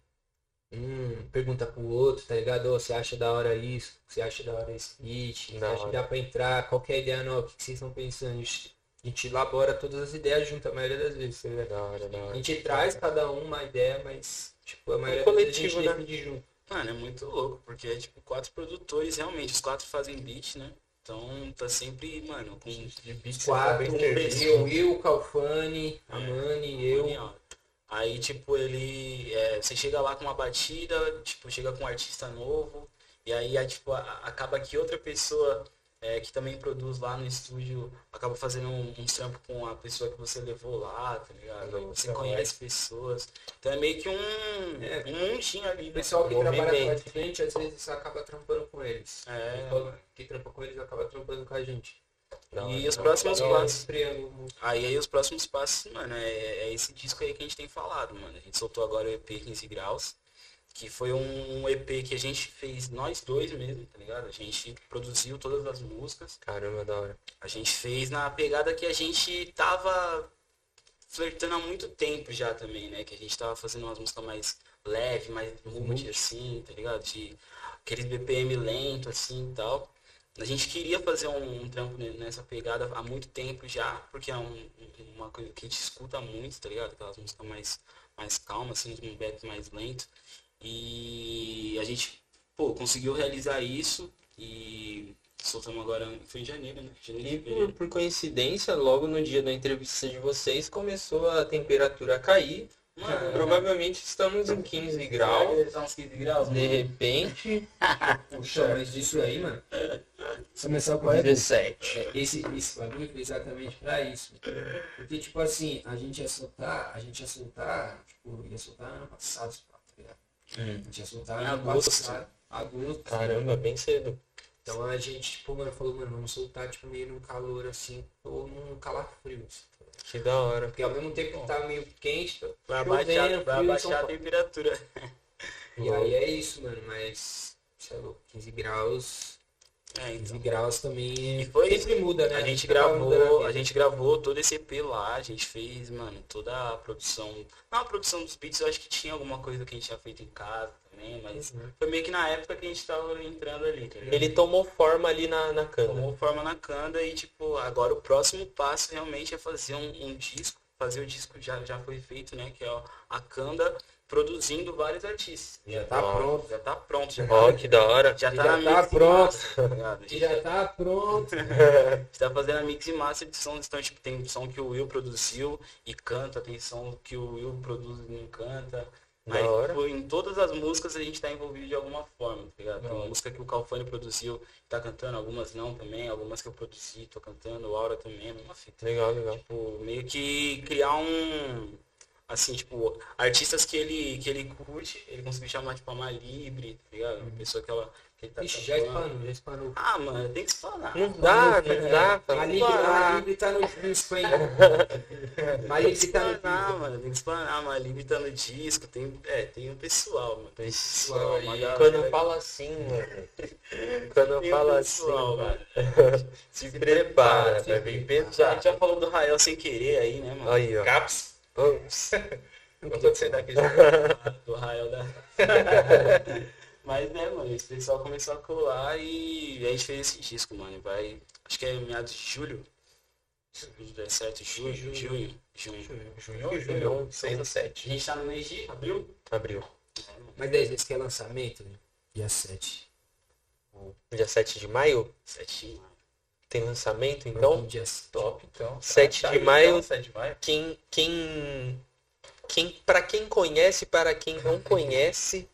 um pergunta pro outro, tá ligado? Você acha da hora isso? Você acha da hora esse beat? Você acha que dá pra entrar? Qual que é a ideia nova? O que vocês estão pensando? A gente, a elabora todas as ideias junto, a maioria das vezes, tá ligado? Da hora, da A hora. gente traz cada um uma ideia, mas, tipo, a maioria Um das vezes a coletivo, gente né? junto. Mano, é muito louco, porque é tipo quatro produtores, realmente, os quatro fazem beat, né? Então tá sempre, mano, com De beat, Quatro, tá bem eu, eu, Calfani, a É. Mani, eu. Genial. Aí, tipo, ele. é, você chega lá com uma batida, tipo, chega com um artista novo, e aí, aí, tipo, a- acaba que outra pessoa é, que também produz lá no estúdio acaba fazendo um, um trampo com a pessoa que você levou lá, tá ligado? Aí você Então, conhece pessoas. Então é meio que um, É. um mundinho ali, O né? pessoal que trabalha com a Movimento. gente, às vezes acaba trampando com eles. É. O que trampa com eles acaba trampando com a gente. Hora. E os próximos passos. Aí, aí os próximos passos, mano, é, é esse disco aí que a gente tem falado, mano. A gente soltou agora o EP 15 Graus, que foi um EP que a gente fez nós dois mesmo, tá ligado? A gente produziu todas as músicas. Caramba, da hora. A gente fez na pegada que a gente tava flertando há muito tempo já também, né? Que a gente tava fazendo umas músicas mais leve, mais multi, assim, tá ligado? De aqueles BPM lento, assim e tal. A gente queria fazer um, um trampo ne- nessa pegada há muito tempo já, porque é um- uma coisa que a gente escuta muito, tá ligado? Aquelas músicas mais, mais calmas, assim, um back mais lento. E a gente, pô, conseguiu realizar isso e soltamos agora, foi em janeiro, né? Janeiro, E por, por coincidência, logo no dia da entrevista de vocês, começou a temperatura a cair. Mano, Provavelmente estamos em 15 graus. Tá uns 15 graus, De mano. repente, [laughs] Puxa, mas disso aí, mano. Começar com a 17. É, esse, esse bagulho foi exatamente pra isso. Porque, tipo assim, a gente ia soltar, a gente ia soltar, tipo, ia soltar ano passado, tá ligado? Hum. A gente ia soltar Em ano agosto. passado, agosto. Caramba, bem cedo. Então a gente, tipo, mano, falou, mano, vamos soltar, tipo, meio num calor, assim, ou num calafrio, assim? Que da hora. Porque ao mesmo tempo que tá meio quente, tá Vai abaixar, vai a temperatura. E aí é isso, mano, mas, sei lá, 15 graus, É, 15 então. graus também E foi sempre muda, né? A gente a gravou, a gente gravou todo esse EP lá, a gente fez, mano, toda a produção. Não, a produção dos beats eu acho que tinha alguma coisa que a gente tinha feito em casa também, mas Uhum. foi meio que na época que a gente tava entrando ali, tá? Ele tomou forma ali na, na cana. tomou forma na Kanda e, tipo, agora o próximo passo realmente é fazer um, um disco. Fazer o disco já, já foi feito, né? Que é a Kanda produzindo vários artistas. Já tá Ó. pronto. Já tá pronto, já Ó, tá, que da hora. já tá, já na tá pronto. master, tá ligado? A [laughs] gente Já tá pronto. [laughs] A gente tá fazendo a mix e master de sons, então tipo, tem som que o Will produziu e canta, tem som que o Will produz e não canta. Mas tipo, em todas as músicas a gente tá envolvido de alguma forma, tá ligado? Tem hora. música que o Calfani produziu e tá cantando, algumas não também, algumas que eu produzi, tô cantando, o Aura também, a mesma fita. Legal, legal. Tipo, meio que criar um. Assim, tipo, artistas que ele, que ele curte, ele conseguiu chamar, tipo, a Malibre, tá ligado? Uma pessoa que ela. Que tá Ixi, já espanou, já espanou. Ah, mano, tem que espanar. Não dá, não dá. Tá A Libre, lá. a Libre tá no disco, hein? A Libre tá no disco. [laughs] mano, tem que a Libre tá no disco, tem, é, tem o pessoal, mano. Tem pessoal aí. uma galera- Quando eu falo assim, mano. Quando eu falo assim, mano. mano. [laughs] Se prepara, se vai vir Já, a pesado. gente já falou do Rael sem querer aí, né, mano? Aí, ó. Caps. Vamos. [laughs] Não tô sendo aquele do Rael da. Mas é, mano, esse pessoal começou a colar e a gente fez esse disco, mano. Vai. Acho que é meados de julho. 17 de julho, junho, junho. Junho ou julho? 6 ou 7. A gente tá no mês de abril? Abril. Mas 10 vezes que é lançamento, né? Dia 7. Dia 7 de maio 7 de maio. tem lançamento, então. dia 7. Top, então. 7 Tá de aí, maio. então, 7 de maio. Quem. Quem. Quem. Pra quem conhece, para quem não [laughs] conhece,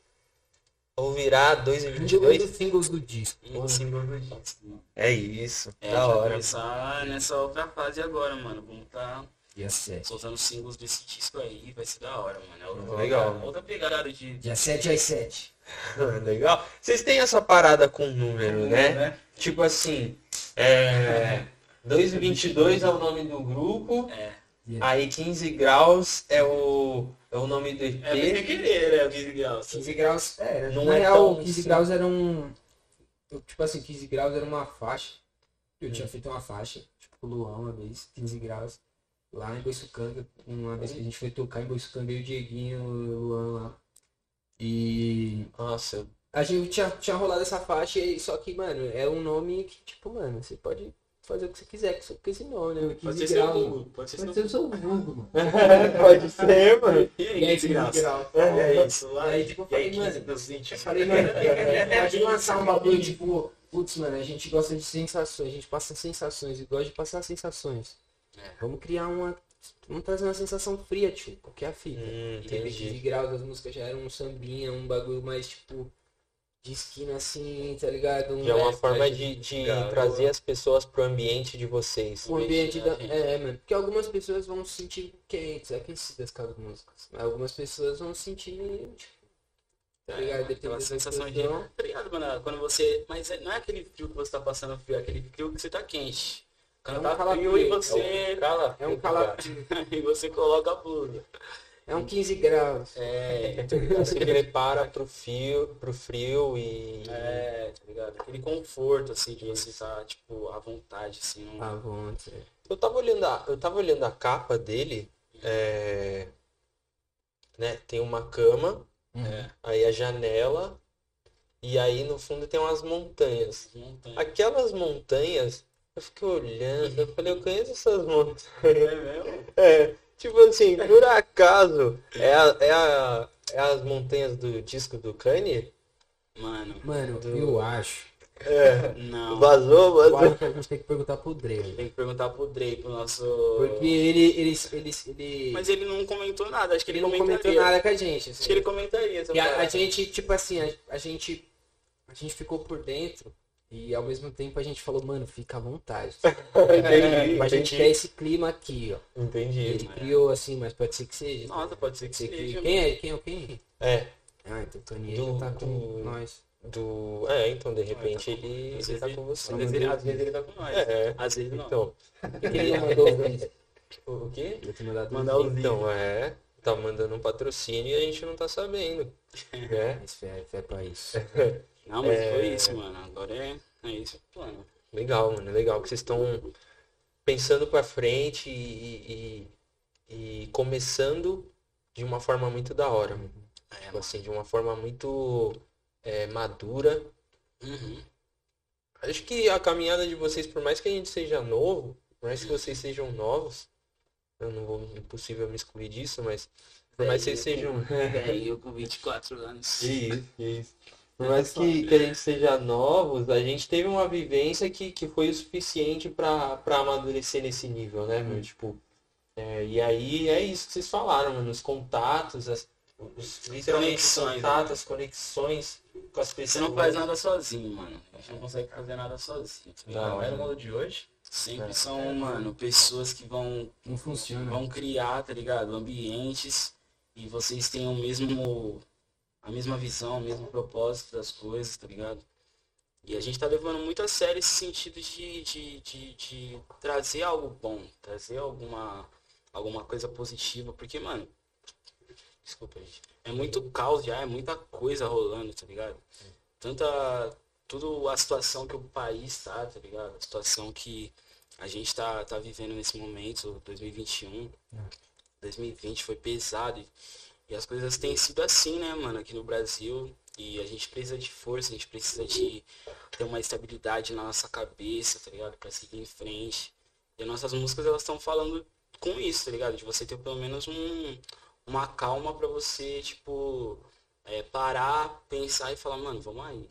ouvirá 2 e Um dos 22. singles do disco. Um single do disco. É isso. É, da vai hora. começar nessa outra fase agora, mano. Vamos tá 7. soltando singles desse disco aí, vai ser da hora, mano. É outra, Legal. outra pegada de. Dia 7 às 7. [laughs] Legal. Vocês têm essa parada com número, né? Tipo assim, é. 222 é o nome do grupo, É. aí 15 graus é o, é o nome do É bem EP. querer, né? O 15 graus. 15 graus, é, Não na é real, tão 15 assim. graus era um. Tipo assim, 15 graus era uma faixa. Eu tinha feito uma faixa, tipo, com o Luan uma vez, 15 graus, lá em Boiçucanga. Uma vez que a gente foi tocar em Boiçucanga, eu e o Dieguinho, o Luan lá. E Nossa, a gente tinha, tinha rolado essa faixa, e- só que, mano, é um nome que, tipo, mano, você pode fazer o que você quiser com esse- com esse nome, né? 15 Pode ser seu graus. vulgo. Pode ser Pode seu seu vulgo, mano. [laughs] pode ser, mano. E E aí, aí, 15 graus? graus. É isso. E aí, tipo, eu E aí, falei, 15 mano, dos 20. Eu falei, mano, [laughs] pode lançar um bagulho tipo, putz, mano, a gente gosta de sensações, a gente passa sensações e gosta de passar sensações. É. Vamos criar uma. Vamos trazer uma sensação fria, tio, qualquer a fita. Hum, E de 15 entendi. graus as músicas já eram um sambinha, um bagulho mais tipo. De esquina assim, tá ligado? Um Já é uma forma tá de, de trazer as pessoas pro ambiente de vocês. O ambiente da. É, mano. Porque algumas pessoas vão se sentir quentes, aquecidas com as músicas. Mas algumas pessoas vão se sentir. Tipo, tá ligado? Aquela Dependendo da sensação de. situação. Tá ligado, mano? Quando você. Mas é- não é aquele frio que você tá passando frio, é aquele frio que você tá quente. Quando É um tá frio e você. É um calafrio. [laughs] e você coloca a blusa. É um 15 graus. É. Se prepara pro frio, pro frio e. É, tá ligado? Aquele conforto, assim, de você estar, tipo, à vontade, assim. Não... Ah, vontade. Eu tava olhando a, eu tava olhando a capa dele, é, né, tem uma cama, É. aí a janela, e aí no fundo tem umas montanhas. Montanha. Aquelas montanhas, eu fiquei olhando, eu falei, eu conheço essas montanhas. É mesmo? É, tipo assim, por acaso, é, a, é, a, é as montanhas do disco do Kanye? Mano, Mano, Do- eu acho. É, não. vazou, Eu vazou. acho que a gente tem que perguntar pro Dre. Tem que perguntar pro Dre, pro nosso. Porque ele, ele, ele, ele, Mas ele não comentou nada, acho que ele ele, não comentou nada com a gente. assim. Acho que ele comentaria E a, a gente, tipo assim, a, a gente. A gente ficou por dentro e ao mesmo tempo a gente falou, mano, fica à vontade. [laughs] Entendi, a gente entendi. quer esse clima aqui, ó. Entendi. Ele criou assim, mas pode ser que seja. Nossa, pode ser que Pode ser que- seja. Quem é? Quem é o quem? É, Ah, então o Tony Do- tá com do- nós. do. É, então de repente ele, Às ele tá ele- com você. Às vezes ele, às vezes ele tá com nós. É, Às vezes não. então. Que ele mandou os vídeos? [laughs] O o quê? Eu te mandado Mandar os vídeos. Então, é. Tá mandando um patrocínio e a gente não tá sabendo. [laughs] Né? Mas fé, fé pra isso. Não, mas É. foi isso, mano. Agora é, é isso o plano. Legal, mano. Legal que vocês estão pensando pra frente e, e, e começando de uma forma muito da hora, mano. É, Tipo assim, de uma forma muito é, madura. Uhum. Acho que a caminhada de vocês, por mais que a gente seja novo, por mais que vocês sejam novos, eu não vou, impossível me excluir disso, mas por mais que vocês sejam. Velho, [laughs] eu com 24 anos. Isso, isso. Por mais que, que a gente seja novos, a gente teve uma vivência que, que foi o suficiente pra amadurecer nesse nível, né, meu? Tipo, é, e aí é isso que vocês falaram, mano, os contatos, as, os, literalmente Conexões, contatos, as conexões com as pessoas. Você não faz nada sozinho, mano. A gente não consegue fazer nada sozinho. ligado? Não, é no mundo de hoje. Sempre É. são, mano, pessoas que vão, Não funciona. vão criar, tá ligado? Ambientes e vocês têm o mesmo. A mesma visão, o mesmo propósito das coisas, tá ligado? E a gente tá levando muito a sério esse sentido de, de, de, de trazer algo bom, trazer alguma, alguma coisa positiva, porque, mano, desculpa, gente, é muito caos já, é muita coisa rolando, tá ligado? Tanta, tudo a situação que o país tá, tá ligado? A situação que a gente tá, tá vivendo nesse momento, 2021, 2020 foi pesado e, e as coisas têm sido assim, né, mano, aqui no Brasil. E a gente precisa de força, a gente precisa de ter uma estabilidade na nossa cabeça, tá ligado? Pra seguir em frente. E as nossas músicas, elas estão falando com isso, tá ligado? De você ter pelo menos um, uma calma pra você, tipo, é, parar, pensar e falar, mano, vamos aí.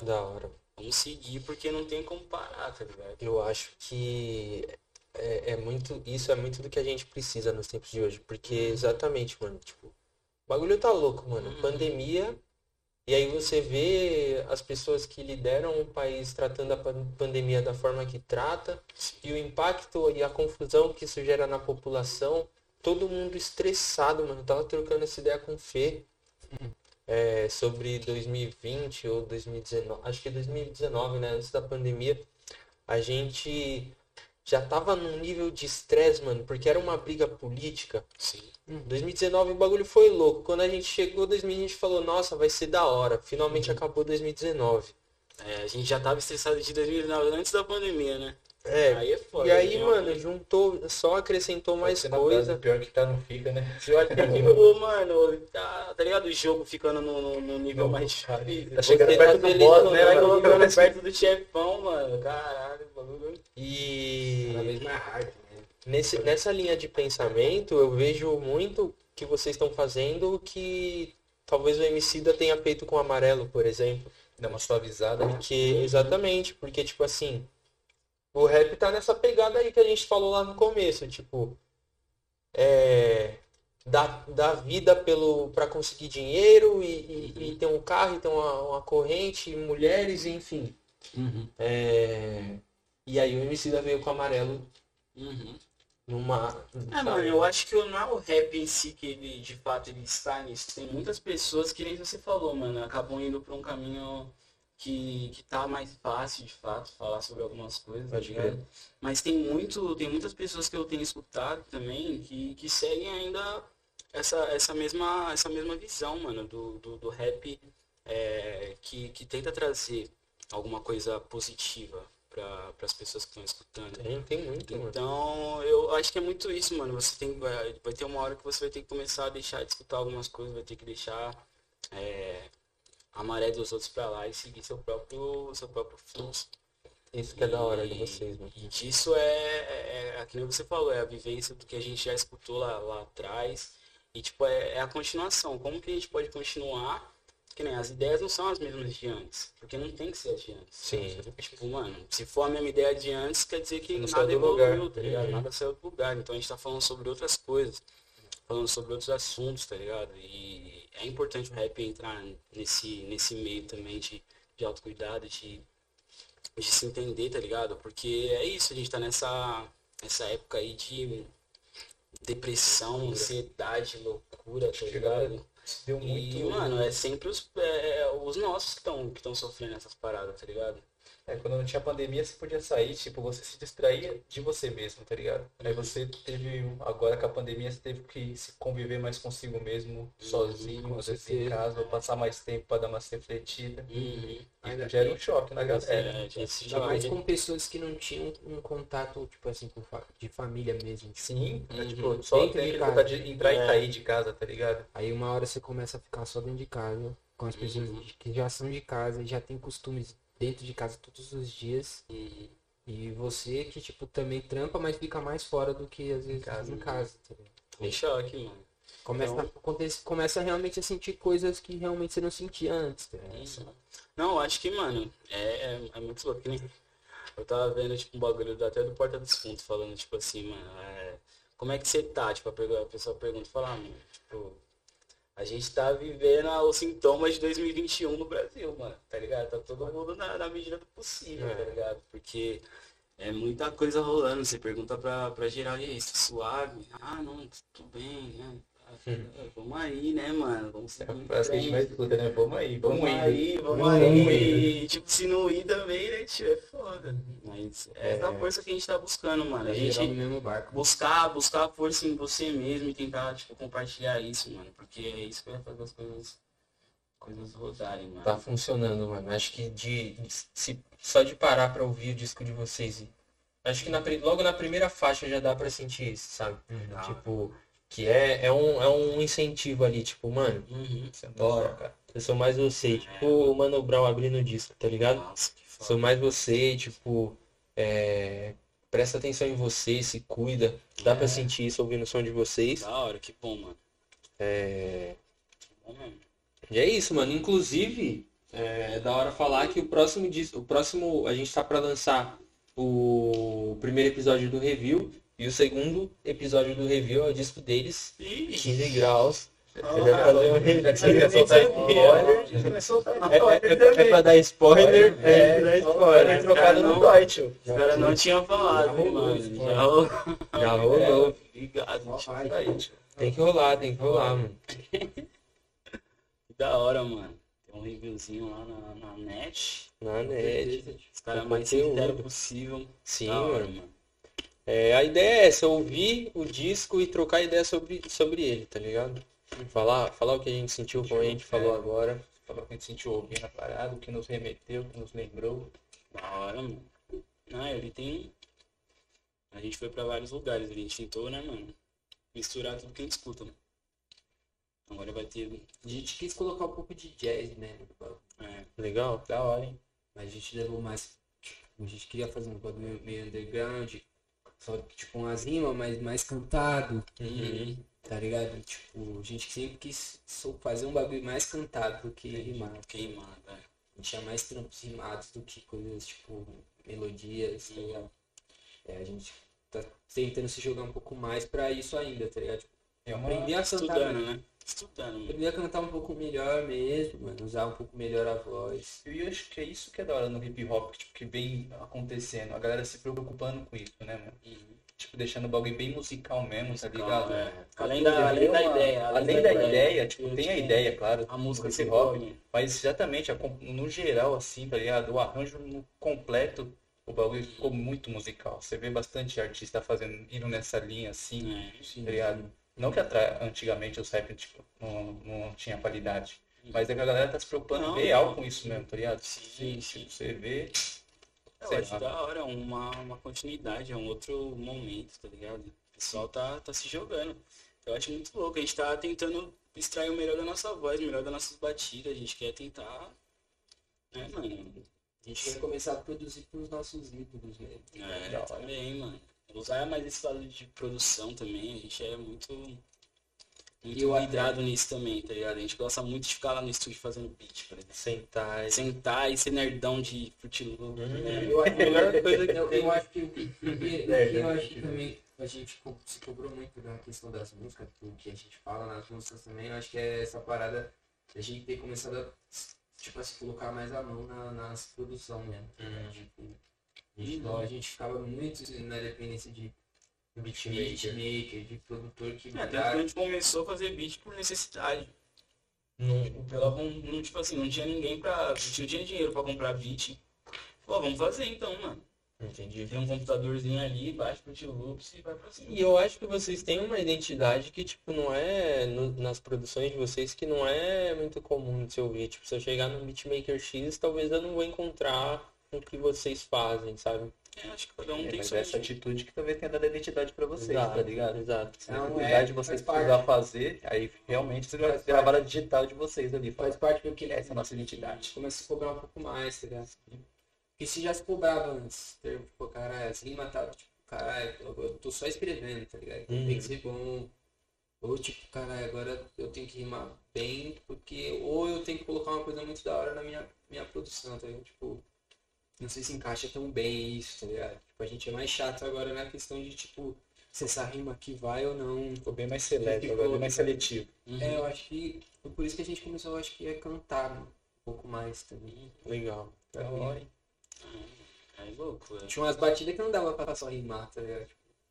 Da hora. Vamos seguir, porque não tem como parar, tá ligado? Eu acho que é, é muito, isso é muito do que a gente precisa nos tempos de hoje, porque exatamente, mano, tipo, o bagulho tá louco, mano. Pandemia, e aí você vê as pessoas que lideram o país tratando a pan- pandemia da forma que trata, e o impacto e a confusão que isso gera na população, todo mundo estressado, mano. Eu tava trocando essa ideia com o Fê. é, sobre 2020 ou 2019, acho que 2019, né, antes da pandemia, a gente já tava num nível de estresse, mano, porque era uma briga política. Sim. 2019 o bagulho foi louco. Quando a gente chegou 2020, a gente falou, nossa, vai ser da hora. Finalmente acabou 2019. É, a gente já tava estressado de 2019 antes da pandemia, né? É, Aí é foda. e aí, né? mano, juntou, só acrescentou mais coisa. Pior que tá, não fica, né? Que [laughs] mano, tá, tá ligado? O jogo ficando no, no- no nível Não, mais difícil. Tá chegando Você perto tá do feliz, boss, né? Vai mano? colocando perto do chefão, mano. Caralho, bagulho. E Cada vez mais hard, né? nesse, nessa linha de pensamento, eu vejo muito que vocês estão fazendo que talvez o Emicida tenha feito com o Amarelo, por exemplo. Dá uma suavizada. Porque, exatamente, porque, tipo assim, o rap tá nessa pegada aí que a gente falou lá no começo, tipo, é, dar, dar vida pelo, pra conseguir dinheiro e, e, e ter um carro, e ter uma, uma corrente, e mulheres, enfim. É, e aí o Emicida veio com o Amarelo Uhum. numa... É, mano, eu acho que não é o rap em si que ele, de fato, ele está nisso. Tem muitas pessoas que nem você falou, mano, acabam indo pra um caminho que, que tá mais fácil, de fato, falar sobre algumas coisas, tá ligado? Mas tem muito, tem muitas pessoas que eu tenho escutado também que, que seguem ainda essa, essa, mesma, essa mesma visão, mano, do, do, do rap é, que, que tenta trazer alguma coisa positiva para as pessoas que estão escutando. Tem, tem muito, mano. Então, eu acho que é muito isso, mano. Você tem, vai, vai ter uma hora que você vai ter que começar a deixar de escutar algumas coisas, vai ter que deixar é, a maré dos outros pra lá e seguir seu próprio, seu próprio fluxo. Isso que é da hora de vocês, mano. E disso é, é, é, que nem você falou, é a vivência do que a gente já escutou lá, lá atrás. E, tipo, é, é a continuação. Como que a gente pode continuar? Que nem as ideias não são as mesmas de antes. Porque não tem que ser as de antes. Sim. Tipo, mano, se for a mesma ideia de antes, quer dizer que Não nada do lugar. evoluiu, tá ligado? Uhum. Nada saiu do lugar. Então a gente tá falando sobre outras coisas. Falando sobre outros assuntos, tá ligado? E é importante o rap entrar nesse, nesse meio também de, de autocuidado, de, de se entender, tá ligado? Porque é isso, a gente tá nessa, nessa época aí de depressão, ansiedade, loucura, tá ligado? Deu muito. E, mano, é sempre os, é, os nossos que estão que estão sofrendo essas paradas, tá ligado? É, quando não tinha pandemia, você podia sair, tipo, você se distraía de você mesmo, tá ligado? Aí você teve, agora com a pandemia, você teve que se conviver mais consigo mesmo, sozinho, com às vezes em casa, ou passar mais tempo pra dar uma refletida. Uhum. Ainda- Gera um choque na galera. É, Ainda mais jogo- com pessoas que não tinham um contato, tipo assim, com fa- de família mesmo. tipo, Sim, é, Uhum. tipo, só Dentro tem de aquele casa. de entrar É. e sair de casa, tá ligado? Aí uma hora você começa a ficar só dentro de casa, com as pessoas Uhum. que já são de casa e já tem costumes dentro de casa todos os dias. Uhum. E você que, tipo, também trampa, mas fica mais fora do que às vezes casa, em né? casa. tá? Em choque, mano. Começa, Então- a, acontece- começa realmente a sentir coisas que realmente você não sentia antes. tá? Uhum. Não, eu acho que, mano, é, é, é muito louco. nem- Eu tava vendo, tipo, um bagulho até do Porta dos Fundos, falando, tipo assim, mano, é, como é que você tá? Tipo, a pessoa pergunta, fala, ah, mano, tipo, a gente tá vivendo os sintomas de 2021 no Brasil, mano, tá ligado? Tá todo mundo na, na medida do possível, tá ligado? Porque é muita coisa rolando. Você pergunta pra, pra geral, e aí, tá suave? Ah, não, tudo bem, né? Vamos aí, né, mano? Vamos É a em frase que a gente mais escuta, né? Vamos aí, vamos, Vamos aí, vamos aí. E, tipo, se não ir também, né, tio, é foda. Mas é essa força que a gente tá buscando, mano. A É gente mesmo barco. buscar, buscar a força em você mesmo e tentar, tipo, compartilhar isso, mano. Porque é isso que vai fazer as coisas, coisas rodarem, mano. Tá funcionando, mano. Acho que de, se, só de parar pra ouvir o disco de vocês. Acho que na logo na primeira faixa já dá pra sentir isso, sabe? Tipo, Que é, é, um, é um incentivo ali, tipo, mano, Uhum. Bora. toca, cara. eu sou mais você. Tipo o Mano Brown abrindo o disco, tá ligado? Nossa. Sou mais você, tipo, é, presta atenção em você, se cuida. Dá pra É. sentir isso ouvindo o som de vocês. Da hora, que bom, mano. É, bom. E é isso, mano. Inclusive, é da hora falar que o próximo disco, o próximo, a gente tá pra lançar o primeiro episódio do review e o segundo episódio do review é o disco deles, 15 graus. Já falei um. Já que soltar spoiler, É, é, é, é pra dar spoiler? É, pra dar spoiler. Foi trocado no Deutsche. Os caras não tinham falado, mano. Já rolou. Já rolou. Obrigado, tio. Tem que rolar, tem que rolar, mano. Que da hora, mano. Tem um reviewzinho lá na, na net. Na net. Os caras mais sinceros possível. Sim, mano. É, a ideia é essa, ouvir o disco e trocar ideia sobre, sobre ele, tá ligado? Falar, falar o que a gente sentiu, como a gente falou agora. Falou que a gente sentiu ouvindo a parada, o que nos remeteu, o que nos lembrou. Da hora, mano. Não, ele tem. A gente foi pra vários lugares, a gente tentou, né, mano? Misturar tudo que a gente escuta, mano. Agora vai ter. A gente quis colocar um pouco de jazz, né? É, Legal? Da hora, hein? Mas a gente levou mais. A gente queria fazer um bagulho meio underground. Só que, tipo umas rimas, mas mais cantado. Uhum. Tá ligado? Tipo, a gente sempre quis fazer um bagulho mais cantado do que rimado. queimado, é. A gente tinha mais trampos rimados do que coisas tipo melodias, tá ligado? É, a gente tá tentando se jogar um pouco mais pra isso ainda, tá ligado? Tipo, É uma... aprender a cantar, Estudando, né? Estudando, mano. cantar um pouco melhor mesmo, mano, usar um pouco melhor a voz. E eu acho que é isso que é da hora no hip hop, tipo, que vem acontecendo. A galera se preocupando com isso, né, mano? Uhum. Tipo, deixando o bagulho bem musical mesmo, tá ligado? É. Além da, além Deu da ideia. Além da ideia, tipo, tem a ideia, claro. A música hip hop. Mas exatamente, no geral, assim, tá ligado? O arranjo no completo, o bagulho ficou muito musical. Você vê bastante artista fazendo, indo nessa linha, assim, É. tá ligado? Não que antigamente os rap tipo, não, não tinha qualidade. Mas é que a galera tá se preocupando Não, real não. com isso mesmo, tá ligado? Sim, sim. Tipo, você vê. Eu sei acho lá. da hora, é uma, uma continuidade, é um outro momento, tá ligado? O pessoal tá, tá se jogando. Eu acho muito louco, a gente tá tentando extrair o melhor da nossa voz, o melhor das nossas batidas, a gente quer tentar. Né, mano? A gente vai começar a produzir pros nossos ídolos mesmo. É, Da hora. também, mano. Usar mais esse lado de produção também, a gente é muito. Muito eu nisso também, tá ligado? A gente gosta muito de ficar lá no estúdio fazendo beat, por exemplo. Sentar. Sentar e ser nerdão de Fruit Loop, né? Eu acho, A melhor [laughs] coisa que eu, eu acho que [laughs] o que- eu acho que também a gente se cobrou muito da questão das músicas, do que a gente fala nas músicas também, eu acho que é essa parada da gente ter começado a, tipo, a se colocar mais a mão na, nas produção mesmo. né? Tipo, gente, a gente ficava muito na dependência de Beatmaker. beatmaker, de produtor que É, que a gente começou a fazer beat por necessidade. Não, Pela, não, não, tipo assim, não tinha ninguém pra. Não tinha dinheiro pra comprar beat. Pô, vamos fazer então, mano. entendi. Tem um computadorzinho ali, baixa pro tio Loops e vai pra cima. E eu acho que vocês têm uma identidade que, tipo, não é. no- nas produções de vocês, que não é muito comum de se ouvir. Tipo, se eu chegar num beatmaker X, talvez eu não vou encontrar o que vocês fazem, sabe? É, acho que cada um É, tem mas sua essa atitude que talvez tenha dado a identidade pra vocês, Exato, tá ligado? Exato. Se Não, a é, de vocês faz precisar fazer, aí realmente você vai Faz gravar a digital de vocês ali. faz Fala, parte do que essa é a nossa identidade. começa a se cobrar um pouco mais, tá ligado? Porque se já se cobrava antes, tipo, caralho, as rimas tava, tipo, caralho, eu, tô só escrevendo, tá ligado? Uhum. Tem que ser bom. Ou tipo, caralho, agora eu tenho que rimar bem, porque. Ou eu tenho que colocar uma coisa muito da hora na minha, minha produção, tá ligado? Tipo, não sei se encaixa tão bem isso, tá ligado? Tipo, a gente é mais chato agora na questão de, tipo, se essa rima aqui vai ou não. Ficou bem mais seleto, Ficou, agora bem mais seletivo. Uhum. É, eu acho que. Por isso que a gente começou, eu acho que, a cantar um pouco mais também. Legal. Da hora, hein? É é. Tinha umas batidas que não dava pra só rimar, tá ligado?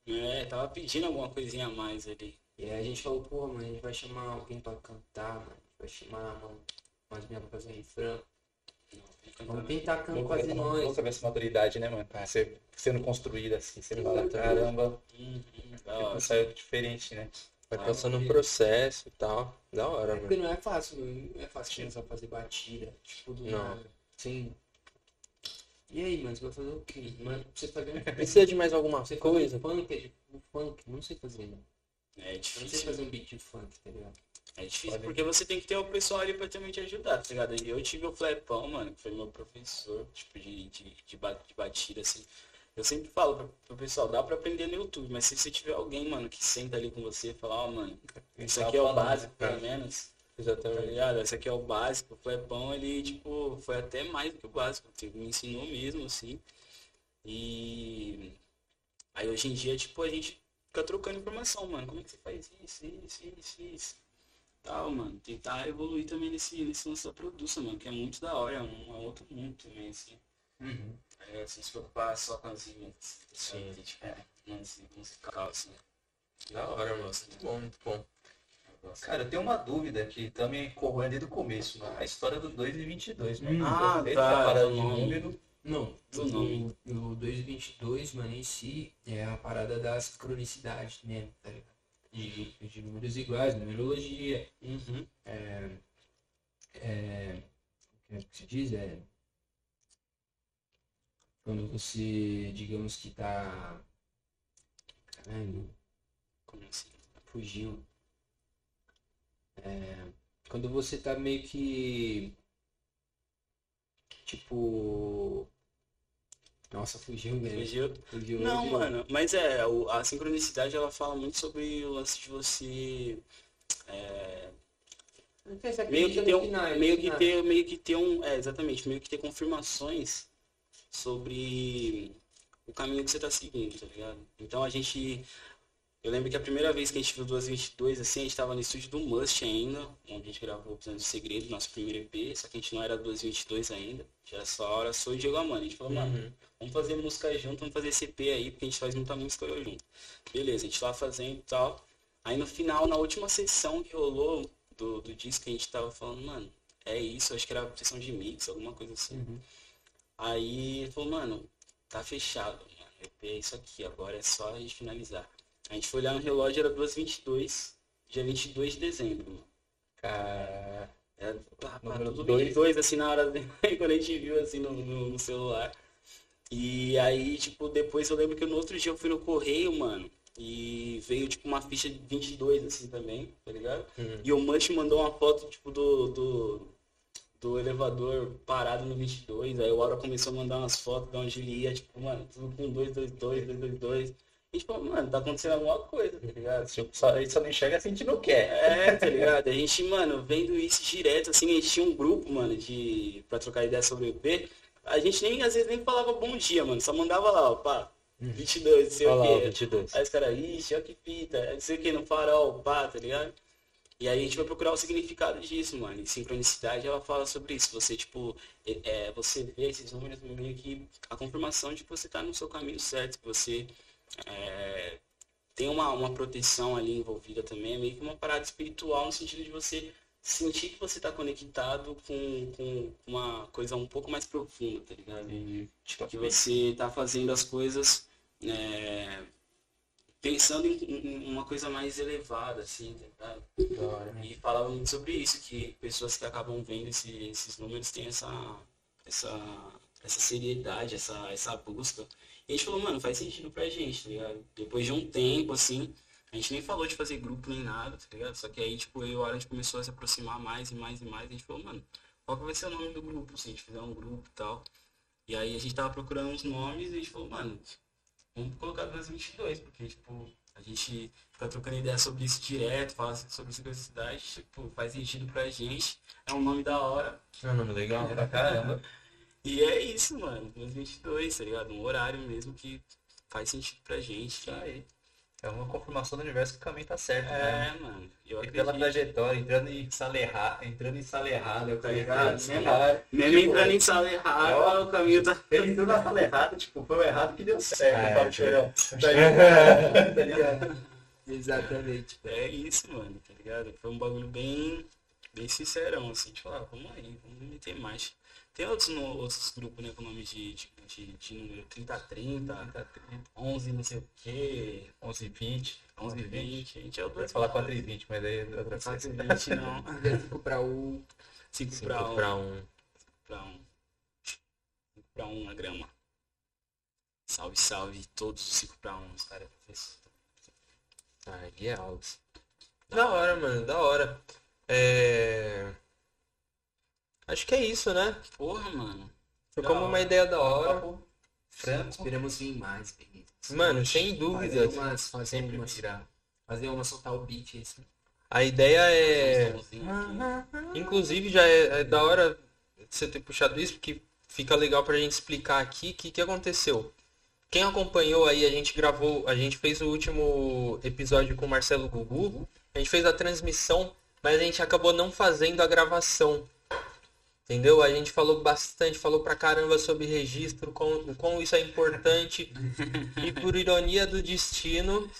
É, tava pedindo alguma coisinha a mais ali. E aí a gente falou, pô, mano, a gente vai chamar alguém pra cantar, mano. Vai chamar mano, umas meninas pra fazer refrão. Vamos tentar Louco quase ver- nós. louco ver essa maturidade, né, mano? Você sendo construída assim, você fala, caramba, Uhum, saiu diferente, né? Vai passando um processo e tal. Da hora, É porque mano. não é fácil, mano. Não é fácil começar a fazer batida, tipo, do Não. nada. Sem. E aí, mano, você vai fazer o quê? Mano, você fazer [laughs] um. Precisa de mais alguma Você coisa? funk, é um funk, não sei fazer, mano. É Eu não sei difícil. fazer um beat de funk, tá ligado? É difícil porque você tem que ter o pessoal ali pra também te ajudar, tá ligado? E Eu tive o Flepão, mano, que foi meu professor, tipo, de, de, de, ba- de batida, assim. Eu sempre falo pro, pro pessoal, dá pra aprender no YouTube, mas se você tiver alguém, mano, que senta ali com você e fala, ó, mano, isso aqui é o básico, pelo menos, tá Exatamente. ligado? Esse aqui é o básico. O Flepão, ele, tipo, foi até mais do que o básico, tipo, me ensinou mesmo, assim. E aí hoje em dia, tipo, a gente fica trocando informação, mano. Como é que você faz isso, isso, isso, isso? Tal, mano. Tentar evoluir também nesse, nesse lance da produção, mano, que é muito da hora, é um, é outro mundo também, assim. É, sem se preocupar só com as rimas. Sim. sabe? Tipo, lance musical, assim. Da hora, mano. Muito bom, muito bom. Cara, eu tenho uma dúvida que também corroe desde o começo, mano. A história do 2 e 22, mano. Ah, Você tá, tá parada de número. Não, Do o, nome. o 222, mano, em si, é a parada da sincronicidade mesmo, tá ligado? De, de números iguais, numerologia, Uhum. é, o que se diz? É, quando você, digamos que tá, caralho, Como assim? fugiu. É, quando você tá meio que. Tipo. Nossa, fugiu, velho. Fugiu? Fugiu. Não, fugiu. mano, mas é, a sincronicidade ela fala muito sobre o lance de você é, Você meio que ter um, final, meio que ter, meio que ter um, é, exatamente, meio que ter confirmações sobre o caminho que você tá seguindo, tá ligado? Então a gente, eu lembro que a primeira vez que a gente viu 222, assim, a gente tava no estúdio do Must ainda, onde a gente gravou o do Segredo, nosso primeiro EP, só que a gente não era 222 ainda, já era só a hora sou o Diego Amanda. A gente falou, mano, vamos fazer música junto, vamos fazer esse EP aí, porque a gente faz muita música junto. Beleza, a gente lá fazendo e tal. Aí no final, na última sessão que rolou do, do disco, a gente tava falando, mano, é isso, acho que era a sessão de mix, alguma coisa assim. Aí ele falou, mano, tá fechado, mano. EP é isso aqui, agora é só a gente finalizar. A gente foi olhar no relógio, era 2h22, dia 22 de dezembro, mano. Cara, É, pá, pá, tudo dois. 22, assim, na hora, de- [laughs] quando a gente viu, assim, no, no, no celular. E aí, tipo, depois eu lembro que no outro dia eu fui no correio, mano, e veio, tipo, uma ficha de 22, assim, também, tá ligado? E o Mush mandou uma foto, tipo, do, do, do elevador parado no 22, aí o Aura começou a mandar umas fotos de onde ele ia, tipo, mano, tudo com 222, 222. E, tipo, mano, tá acontecendo alguma coisa, tá ligado? Só, a gente só não enxerga se a gente não quer. É, tá ligado? A gente, mano, vendo isso direto, assim, a gente tinha um grupo, mano, de. pra trocar ideia sobre o EP. A gente nem, às vezes, nem falava bom dia, mano. Só mandava lá, ó, pá, 22, não sei olha o lá, quê. 22. Aí os caras, ixi, olha que fita, não sei o que, no farol, pá, tá ligado? E aí a gente vai procurar o significado disso, mano. E sincronicidade, ela fala sobre isso. Você, tipo, é, é, você vê esses números meio que a confirmação de que você tá no seu caminho certo, que você é, tem uma, uma proteção ali envolvida também, é meio que uma parada espiritual no sentido de você sentir que você tá conectado com, com uma coisa um pouco mais profunda, tá ligado? Tipo, que você tá fazendo as coisas é, pensando em, em uma coisa mais elevada, assim, tá ligado? E falava muito sobre isso, que pessoas que acabam vendo esse- esses números têm essa, essa, essa seriedade, essa, essa busca. E a gente falou, mano, faz sentido pra gente, tá ligado? Depois de um tempo, assim, a gente nem falou de fazer grupo nem nada, tá ligado? Só que aí, tipo, eu e o Ara, a gente começou a se aproximar mais e mais e mais. A gente falou, mano, qual que vai ser o nome do grupo, se a gente fizer um grupo e tal. E aí a gente tava procurando uns nomes e a gente falou, mano, vamos colocar 222, porque, tipo, a gente fica trocando ideia sobre isso direto, fala sobre simplicidade, tipo, faz sentido pra gente, é um nome da hora. É um nome legal. Pra caramba. E é isso, mano, 222, tá ligado? Um horário mesmo que faz sentido pra gente. Isso aí. É uma confirmação do universo que o caminho tá certo, né? É, mano, eu E pela trajetória, entrando em sala errada, entrando em sala errada, Tá ligado? Mesmo, Mesmo- Mesmo Tipo, entrando em sala errada, o caminho tá... Ele entrou na sala errada, tipo, foi o errado que deu certo. É. Tá ligado? Tá ligado? [laughs] Exatamente. É isso, mano, tá ligado? Foi um bagulho bem, bem sincerão, assim, tipo, ah, vamos aí, vamos meter mais. Tem outros, no, outros grupos, né, com nome de, de, de, de número 3030, 11 não sei o quê, 11 20 11 e 20, a gente é o Eu ia 2 falar 4 e 20, mas aí é outra coisa. 4 e 20 não, 5 para o 5 5 pra 1, pra 1. pra 1, 5 pra 1 na grama. Salve, salve, todos os 5 pra 1, cara. Ah, Gui Alves. Da hora, mano, da hora. É... Acho que é isso, né? Porra, mano. Foi como uma ideia da hora. Papo Franco. Esperamos vir mais, Benito. Mano, sem Fazer dúvidas. umas, fazer Sempre umas, virar. fazer uma, soltar o beat, assim. A ideia é. Inclusive, já é, é da hora você ter puxado isso, porque fica legal pra gente explicar aqui o que, que aconteceu. Quem acompanhou aí, a gente gravou, a gente fez o último episódio com o Marcelo Gugu, a gente fez a transmissão, mas a gente acabou não fazendo a gravação. Entendeu? A gente falou bastante, falou pra caramba sobre registro, com, o quão isso é importante. e por ironia do destino,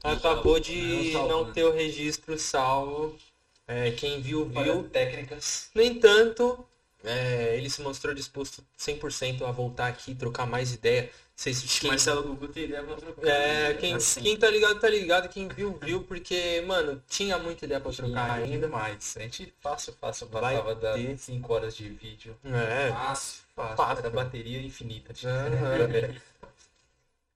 acabou de Não né? ter o registro salvo. É, quem viu, viu. Viu? Técnicas. No entanto, é, ele se mostrou disposto 100% a voltar aqui, trocar mais ideia. Vocês, quem, Marcelo Gugu tem ideia pra trocar. é, quem, Assim. quem tá ligado, tá ligado. Quem viu, viu. Porque, mano, tinha muita ideia pra trocar ainda ainda. mais. A gente fácil, fácil, Vai passava ter. das 5 horas de vídeo. É. Fácil. Fácil, Fácil. era bateria infinita. câmera. [laughs]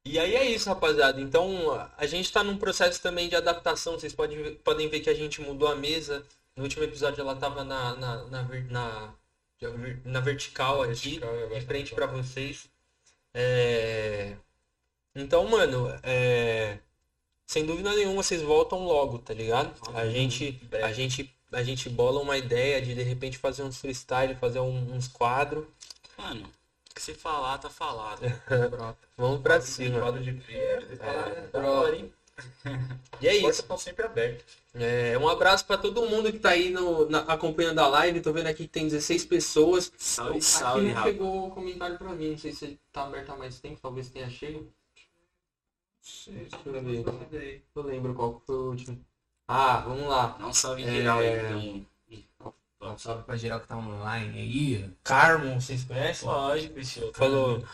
E aí é isso, rapaziada. Então, a gente tá num processo também de adaptação. Vocês podem ver, podem ver que a gente mudou a mesa. No último episódio ela tava na, na, na, na, na vertical aqui, Vertical, e agora de frente na pra vocês. É... Então, mano, é... sem dúvida nenhuma vocês voltam logo, tá ligado? A gente, a gente, a gente bola uma ideia de de repente fazer uns freestyle, fazer um- uns quadros. Mano, que você falar, tá falado. [laughs] Vamos pra cima. Quadro de. É, hein? [laughs] E é isso. estão sempre abertas. É, um abraço pra todo mundo que tá aí no, na- acompanhando a live. Tô vendo aqui que tem 16 pessoas. Salve, Aqui salve, não rapaz. chegou comentário pra mim, não sei se tá aberto há mais tempo, talvez tenha chego. Deixa eu ver. Eu lembro qual foi o último. Ah, vamos lá. Um salve É. geral aí, então. Um salve pra geral que tá online aí. Carmo, vocês conhecem? Lógico, bicho. Falou.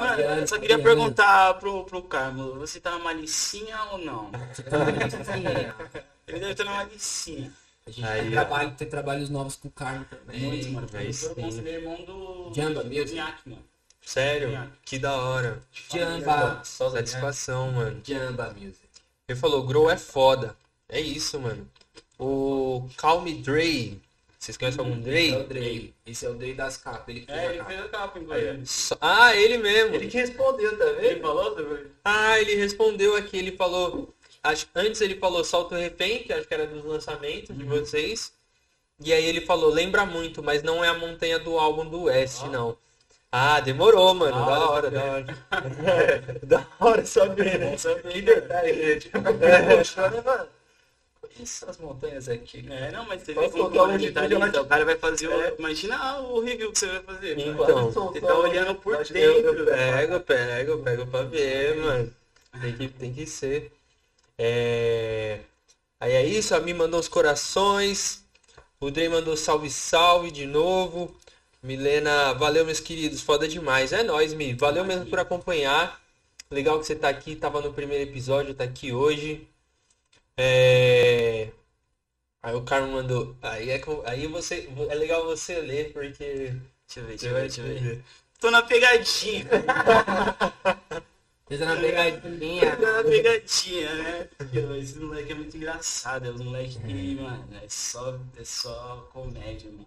Mano, eu só queria perguntar pro, pro Carmo, você tá na malicinha ou não? [laughs] Ele deve estar na malicinha. A gente Aí, tem, trabalho, tem trabalhos novos com o Carmo também. Muito, mano. aí Eu irmão do. Jamba do Music. Nhaque, mano. Sério? Que da hora. Jamba. Só satisfação, mano. Jamba Music. Ele falou, Grow é foda. É isso, mano. O Calm Dre. Vocês conhecem algum Esse é o Dre? Dre. Esse é o Dre das capas. Ele fez É, a ele capa. fez a capa, inclusive. Só- Ah, ele mesmo. Ele que respondeu, tá Ele vendo? falou também? Ah, ele respondeu aqui, ele falou. acho- antes ele falou Solta o Refém, que acho que era dos lançamentos de vocês. E aí ele falou, lembra muito, mas não é a montanha do álbum do West, não. Ah, demorou, mano. Da, Da hora, da [laughs] hora. [laughs] da hora saber, né? Que detalhe, né? Tipo, eu choro, mano. Conheço as montanhas aqui. É, não, mas você Só vê soltar que um o de o cara vai fazer o... É. Imagina o review que você vai fazer. mano. Então, Você tá olhando por dentro. Eu pego, pego, pego pra ver, mano. Tem que, tem que ser. É... Aí é isso, a Mi mandou os corações. O Dre mandou salve, salve de novo. Milena, valeu, meus queridos. Foda demais. É nóis, Mi. Valeu mesmo por acompanhar. Legal que você tá aqui. Tava no primeiro episódio, tá aqui hoje. É... Aí o Carmo mandou. Aí é, aí você. É legal você ler, porque. Deixa eu ver, deixa Você eu ver, deixa eu ver. Tô na pegadinha. Fez na pegadinha. Tô na pegadinha, né? Esse moleque é muito engraçado. É os moleques que, mano, é só, é só comédia, mano.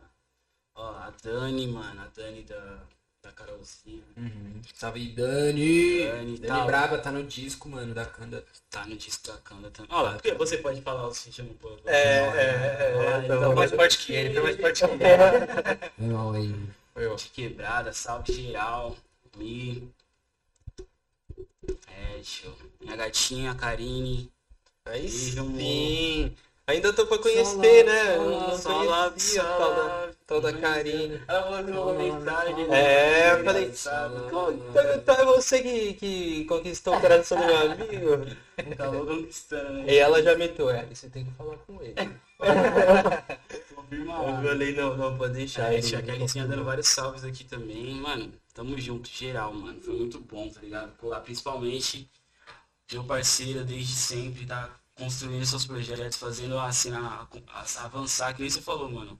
Ó, a Dani, mano, a Dani da, da Carolzinha. Uhum. Salve Dani. Dani, Dani tá. Braba tá no disco, mano, da Kanda. Tá no disco da Kanda também. Ó, lá, porque você pode falar o sentido um pouco. É, é, é. Então, então, mais forte que ele, foi mais forte que ele. Mal aí. Eu. De quebrada, salve geral. Mi. É, show. Minha gatinha, Karine. Aí Beijo, sim. Ainda tô pra conhecer, né? Eu não conhecia a tal da, salve. tal da Karine. Ela. É, eu falei, Engraçado. "Pô, então, é você que, que conquistou o coração do meu amigo? Acabou conquistando, né? E ela já meteu, é, você tem que falar com ele. [laughs] Eu falei, não, não, pode deixar. É, tia Kalicinha dando vários salves aqui também. Mano, tamo junto, geral, mano. Foi muito bom, tá ligado? Principalmente meu parceiro desde sempre, tá construindo seus projetos, fazendo a cena avançar, que nem você falou, mano.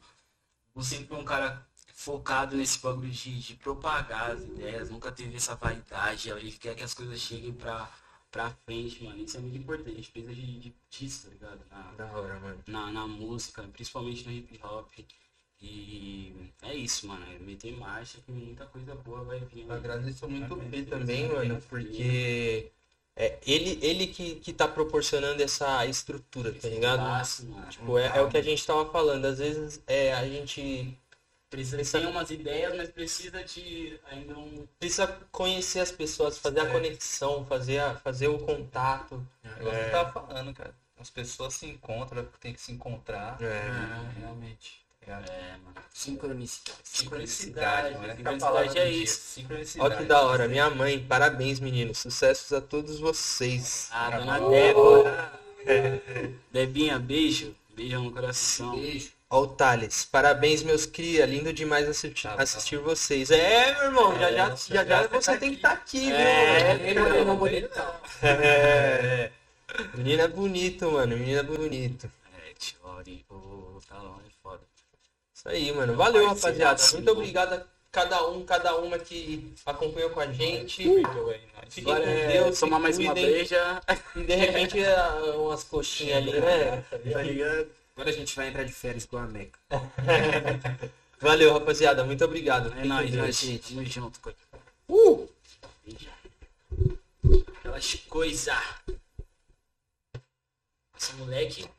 Você sempre foi um cara focado nesse bagulho de, de propagar as ideias, nunca teve essa vaidade, ele quer que as coisas cheguem pra, pra frente, mano. Isso é muito importante. A gente precisa de, de disso, tá ligado? Na, Da hora, mano. na, na música, principalmente no hip hop. E é isso, mano. É meter marcha que muita coisa boa vai vir. Eu agradeço muito o P também, mano, porque é ele, ele que, que tá proporcionando essa estrutura, tá ligado? Mano. Tipo, é, é o que a gente tava falando. Às vezes é, a gente Precisa ter umas ideias, mas precisa de ainda um. precisa conhecer as pessoas, fazer a conexão, fazer, a, fazer o contato. É igual você tava falando, cara. As pessoas se encontram, tem que se encontrar. É. realmente. É, mano. Sincronicidade. Sincronicidade, mano. Sincronicidade é isso. Sincronicidade. Ó que da hora, minha mãe, parabéns, meninos. Sucessos a todos vocês. Ah, dona Débora. Debinha, beijo. Beijão no coração. Beijo. Ó o Thales, parabéns, meus cria. Lindo demais assistir, Tá bom. assistir vocês. É, meu irmão, já já, já, já você tem que estar aqui, É, viu? bem Morena bonito. bonitão. É. Menina bonito, mano. Menina bonito. É, Tiori, é foda. Isso aí, mano. Valeu, rapaziada. Muito obrigado a cada um, cada uma que acompanhou com a gente. Fiquem Agora com é Deus. tomar mais uma breja. E de repente é, umas coxinhas ali, né? Tá ligado? Agora a gente vai entrar de férias com a Meca. [laughs] Valeu, rapaziada. Muito obrigado. É nóis, Deus. né, gente. Tamo junto. Uh! Aquelas coisas. Esse moleque